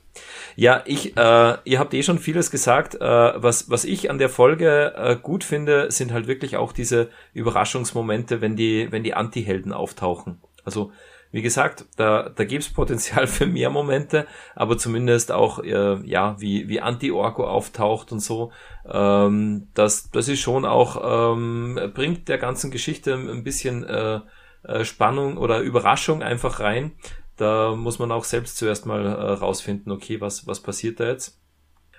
Ja, ich, äh, ihr habt eh schon vieles gesagt. Äh, was, was ich an der Folge äh, gut finde, sind halt wirklich auch diese Überraschungsmomente, wenn die, wenn die Anti-Helden auftauchen. Also wie gesagt, da, da gibt's Potenzial für mehr Momente, aber zumindest auch, äh, ja, wie, wie Anti-Orko auftaucht und so, ähm, das, das ist schon auch, ähm, bringt der ganzen Geschichte ein bisschen äh, äh, Spannung oder Überraschung einfach rein. Da muss man auch selbst zuerst mal äh, rausfinden, okay, was, was passiert da jetzt?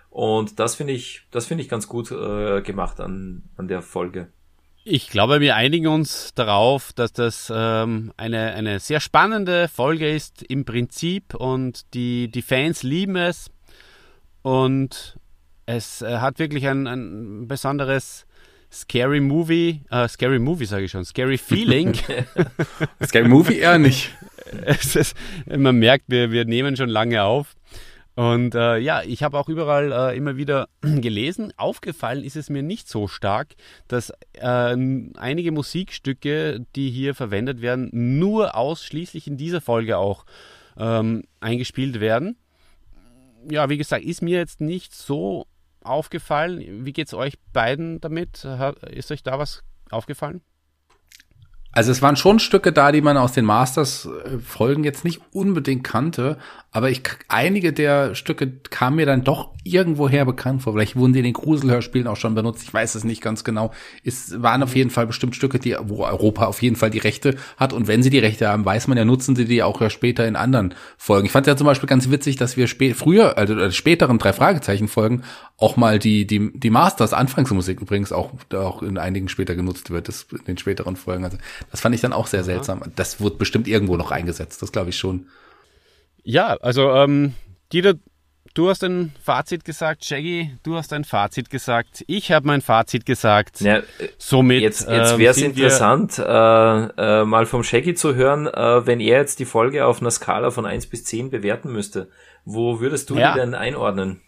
Und das finde ich, das finde ich ganz gut äh, gemacht an, an der Folge. Ich glaube, wir einigen uns darauf, dass das ähm, eine, eine sehr spannende Folge ist im Prinzip und die, die Fans lieben es und es äh, hat wirklich ein, ein besonderes Scary Movie, äh, Scary Movie sage ich schon, Scary Feeling. Scary Movie eher nicht. ist, man merkt, wir, wir nehmen schon lange auf. Und äh, ja, ich habe auch überall äh, immer wieder gelesen. Aufgefallen ist es mir nicht so stark, dass äh, einige Musikstücke, die hier verwendet werden, nur ausschließlich in dieser Folge auch ähm, eingespielt werden. Ja, wie gesagt, ist mir jetzt nicht so aufgefallen. Wie geht es euch beiden damit? Ist euch da was aufgefallen? Also es waren schon Stücke da, die man aus den Masters-Folgen jetzt nicht unbedingt kannte, aber ich, einige der Stücke kamen mir dann doch irgendwoher bekannt vor. Vielleicht wurden die in den Gruselhörspielen auch schon benutzt. Ich weiß es nicht ganz genau. Es waren auf jeden Fall bestimmt Stücke, die, wo Europa auf jeden Fall die Rechte hat. Und wenn sie die Rechte haben, weiß man ja, nutzen sie die auch ja später in anderen Folgen. Ich fand ja zum Beispiel ganz witzig, dass wir spä früher, also äh, späteren drei Fragezeichen Folgen auch mal die, die, die Masters Anfangsmusik übrigens auch, auch in einigen später genutzt wird, das, in den späteren Folgen. Also das fand ich dann auch sehr seltsam. Das wird bestimmt irgendwo noch eingesetzt, das glaube ich schon. Ja, also ähm, Dieter, du hast ein Fazit gesagt, Shaggy, du hast ein Fazit gesagt, ich habe mein Fazit gesagt. Ja, Somit jetzt, jetzt ähm, wäre es interessant, äh, äh, mal vom Shaggy zu hören, äh, wenn er jetzt die Folge auf einer Skala von 1 bis 10 bewerten müsste. Wo würdest du ja. die denn einordnen?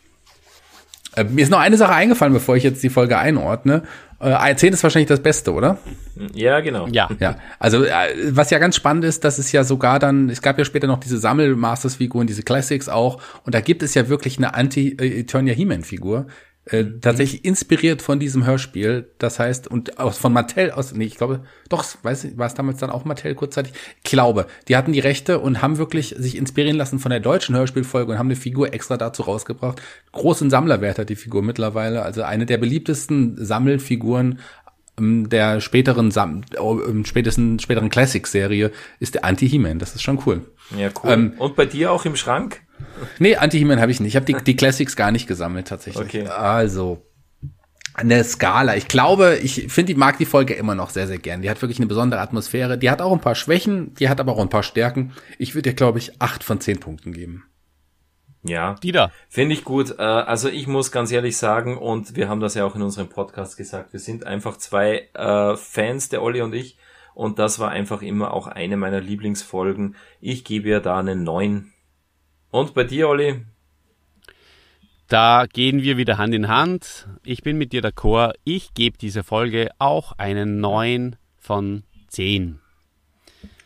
Äh, mir ist noch eine Sache eingefallen, bevor ich jetzt die Folge einordne. Äh, 10 ist wahrscheinlich das Beste, oder? Ja, genau. Ja. ja. Also, äh, was ja ganz spannend ist, dass es ja sogar dann, es gab ja später noch diese Sammel-Masters-Figuren, diese Classics auch, und da gibt es ja wirklich eine Anti-Eternia He-Man-Figur, äh, tatsächlich inspiriert von diesem Hörspiel. Das heißt, und aus von Mattel aus, nee, ich glaube, doch, weiß ich, war es damals dann auch Mattel kurzzeitig? Ich glaube, die hatten die Rechte und haben wirklich sich inspirieren lassen von der deutschen Hörspielfolge und haben eine Figur extra dazu rausgebracht. Großen Sammlerwert hat die Figur mittlerweile, also eine der beliebtesten Sammelfiguren ähm, der späteren, Sam äh, spätesten, späteren Classic-Serie ist der Anti-He-Man. Das ist schon cool. Ja, cool. Ähm, und bei dir auch im Schrank? Nee, Anti-He-Man habe ich nicht. Ich habe die, die Classics gar nicht gesammelt tatsächlich. Okay. Also, eine Skala. Ich glaube, ich finde, die mag die Folge immer noch sehr, sehr gern. Die hat wirklich eine besondere Atmosphäre. Die hat auch ein paar Schwächen, die hat aber auch ein paar Stärken. Ich würde dir, glaube ich, acht von zehn Punkten geben. Ja, die da. Finde ich gut. Äh, also ich muss ganz ehrlich sagen, und wir haben das ja auch in unserem Podcast gesagt, wir sind einfach zwei äh, Fans, der Olli und ich. Und das war einfach immer auch eine meiner Lieblingsfolgen. Ich gebe ja da eine neun und bei dir, Olli? Da gehen wir wieder Hand in Hand. Ich bin mit dir d'accord. Ich gebe dieser Folge auch einen 9 von 10.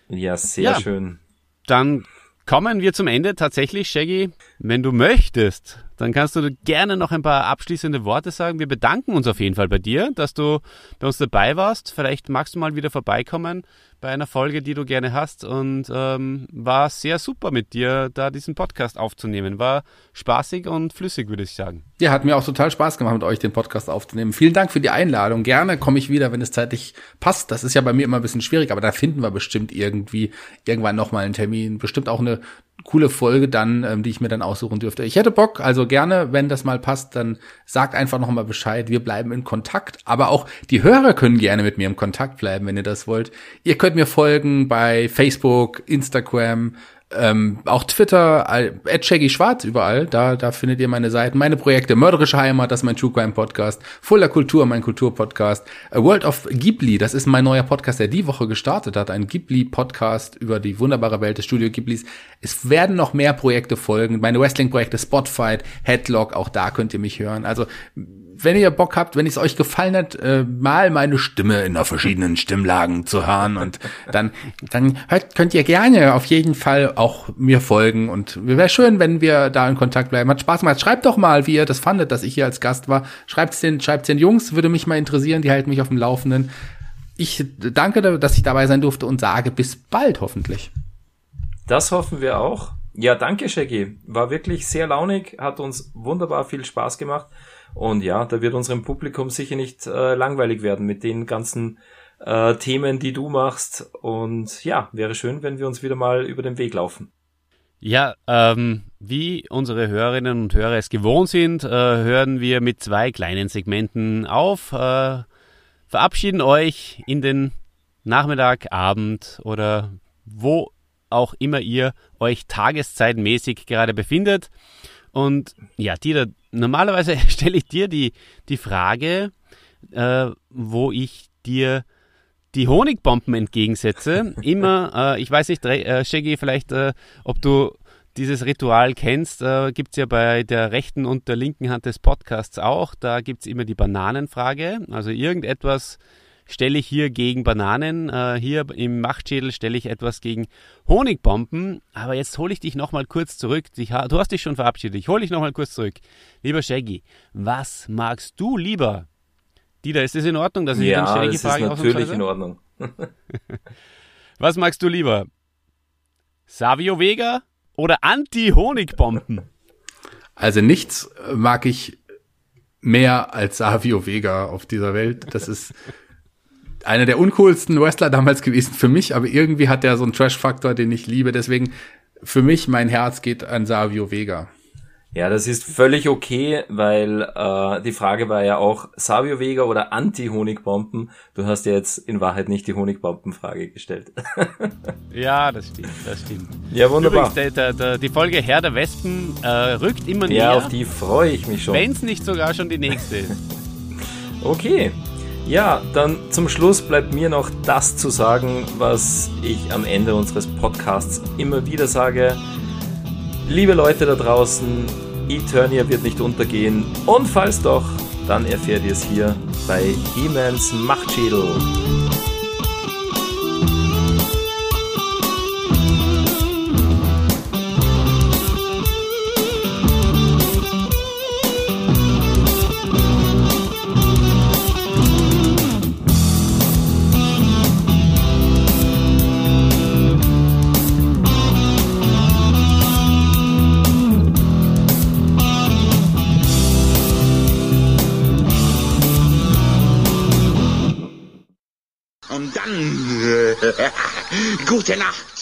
Ja, sehr ja, schön. Dann kommen wir zum Ende. Tatsächlich, Shaggy, wenn du möchtest, dann kannst du gerne noch ein paar abschließende Worte sagen. Wir bedanken uns auf jeden Fall bei dir, dass du bei uns dabei warst. Vielleicht magst du mal wieder vorbeikommen bei einer Folge, die du gerne hast. Und ähm, war sehr super mit dir, da diesen Podcast aufzunehmen. War spaßig und flüssig, würde ich sagen. Ja, hat mir auch total Spaß gemacht, mit euch den Podcast aufzunehmen. Vielen Dank für die Einladung. Gerne komme ich wieder, wenn es zeitlich passt. Das ist ja bei mir immer ein bisschen schwierig, aber da finden wir bestimmt irgendwie irgendwann nochmal einen Termin. Bestimmt auch eine coole Folge dann, ähm, die ich mir dann aussuchen dürfte. Ich hätte Bock, also gerne, wenn das mal passt, dann sagt einfach noch mal Bescheid. Wir bleiben in Kontakt, aber auch die Hörer können gerne mit mir im Kontakt bleiben, wenn ihr das wollt. Ihr könnt mir folgen bei Facebook, Instagram, ähm, auch Twitter, at Shaggy Schwarz überall, da, da findet ihr meine Seiten, meine Projekte, Mörderische Heimat, das ist mein True Crime Podcast, Fuller Kultur, mein Kulturpodcast, A World of Ghibli, das ist mein neuer Podcast, der die Woche gestartet hat, ein Ghibli-Podcast über die wunderbare Welt des Studio Ghiblis. Es werden noch mehr Projekte folgen, meine Wrestling-Projekte, Spotfight, Headlock, auch da könnt ihr mich hören. Also wenn ihr Bock habt, wenn es euch gefallen hat, äh, mal meine Stimme in der verschiedenen Stimmlagen zu hören und dann, dann hört, könnt ihr gerne auf jeden Fall auch mir folgen und wäre schön, wenn wir da in Kontakt bleiben. Hat Spaß gemacht. Schreibt doch mal, wie ihr das fandet, dass ich hier als Gast war. Schreibt's den, schreibt's den Jungs, würde mich mal interessieren, die halten mich auf dem Laufenden. Ich danke, dass ich dabei sein durfte und sage bis bald hoffentlich. Das hoffen wir auch. Ja, danke, Shaggy. War wirklich sehr launig, hat uns wunderbar viel Spaß gemacht. Und ja, da wird unserem Publikum sicher nicht äh, langweilig werden mit den ganzen äh, Themen, die du machst. Und ja, wäre schön, wenn wir uns wieder mal über den Weg laufen. Ja, ähm, wie unsere Hörerinnen und Hörer es gewohnt sind, äh, hören wir mit zwei kleinen Segmenten auf. Äh, verabschieden euch in den Nachmittag, Abend oder wo auch immer ihr euch tageszeitmäßig gerade befindet. Und ja, Dieter, normalerweise stelle ich dir die, die Frage, äh, wo ich dir die Honigbomben entgegensetze. Immer, äh, ich weiß nicht, äh, Shaggy, vielleicht, äh, ob du dieses Ritual kennst, äh, gibt es ja bei der rechten und der linken Hand des Podcasts auch. Da gibt es immer die Bananenfrage. Also irgendetwas stelle ich hier gegen Bananen. Äh, hier im Machtschädel stelle ich etwas gegen Honigbomben. Aber jetzt hole ich dich nochmal kurz zurück. Du hast dich schon verabschiedet. Ich hole dich nochmal kurz zurück. Lieber Shaggy, was magst du lieber? Dieter, ist das in Ordnung, dass ich ja, den Shaggy frage? Ja, ist natürlich in Ordnung. was magst du lieber? Savio Vega oder Anti-Honigbomben? Also nichts mag ich mehr als Savio Vega auf dieser Welt. Das ist einer der uncoolsten Wrestler damals gewesen für mich, aber irgendwie hat er so einen Trash-Faktor, den ich liebe. Deswegen für mich mein Herz geht an Savio Vega. Ja, das ist völlig okay, weil äh, die Frage war ja auch Savio Vega oder Anti-Honigbomben. Du hast ja jetzt in Wahrheit nicht die Honigbomben-Frage gestellt. ja, das stimmt, das stimmt. Ja, wunderbar. Übrigens, der, der, die Folge Herr der Wespen äh, rückt immer näher. Ja, auf die freue ich mich schon. Wenn es nicht sogar schon die nächste ist. okay. Ja, dann zum Schluss bleibt mir noch das zu sagen, was ich am Ende unseres Podcasts immer wieder sage. Liebe Leute da draußen, Eternia wird nicht untergehen und falls doch, dann erfährt ihr es hier bei He-Mans Machtschädel. Gute Nacht.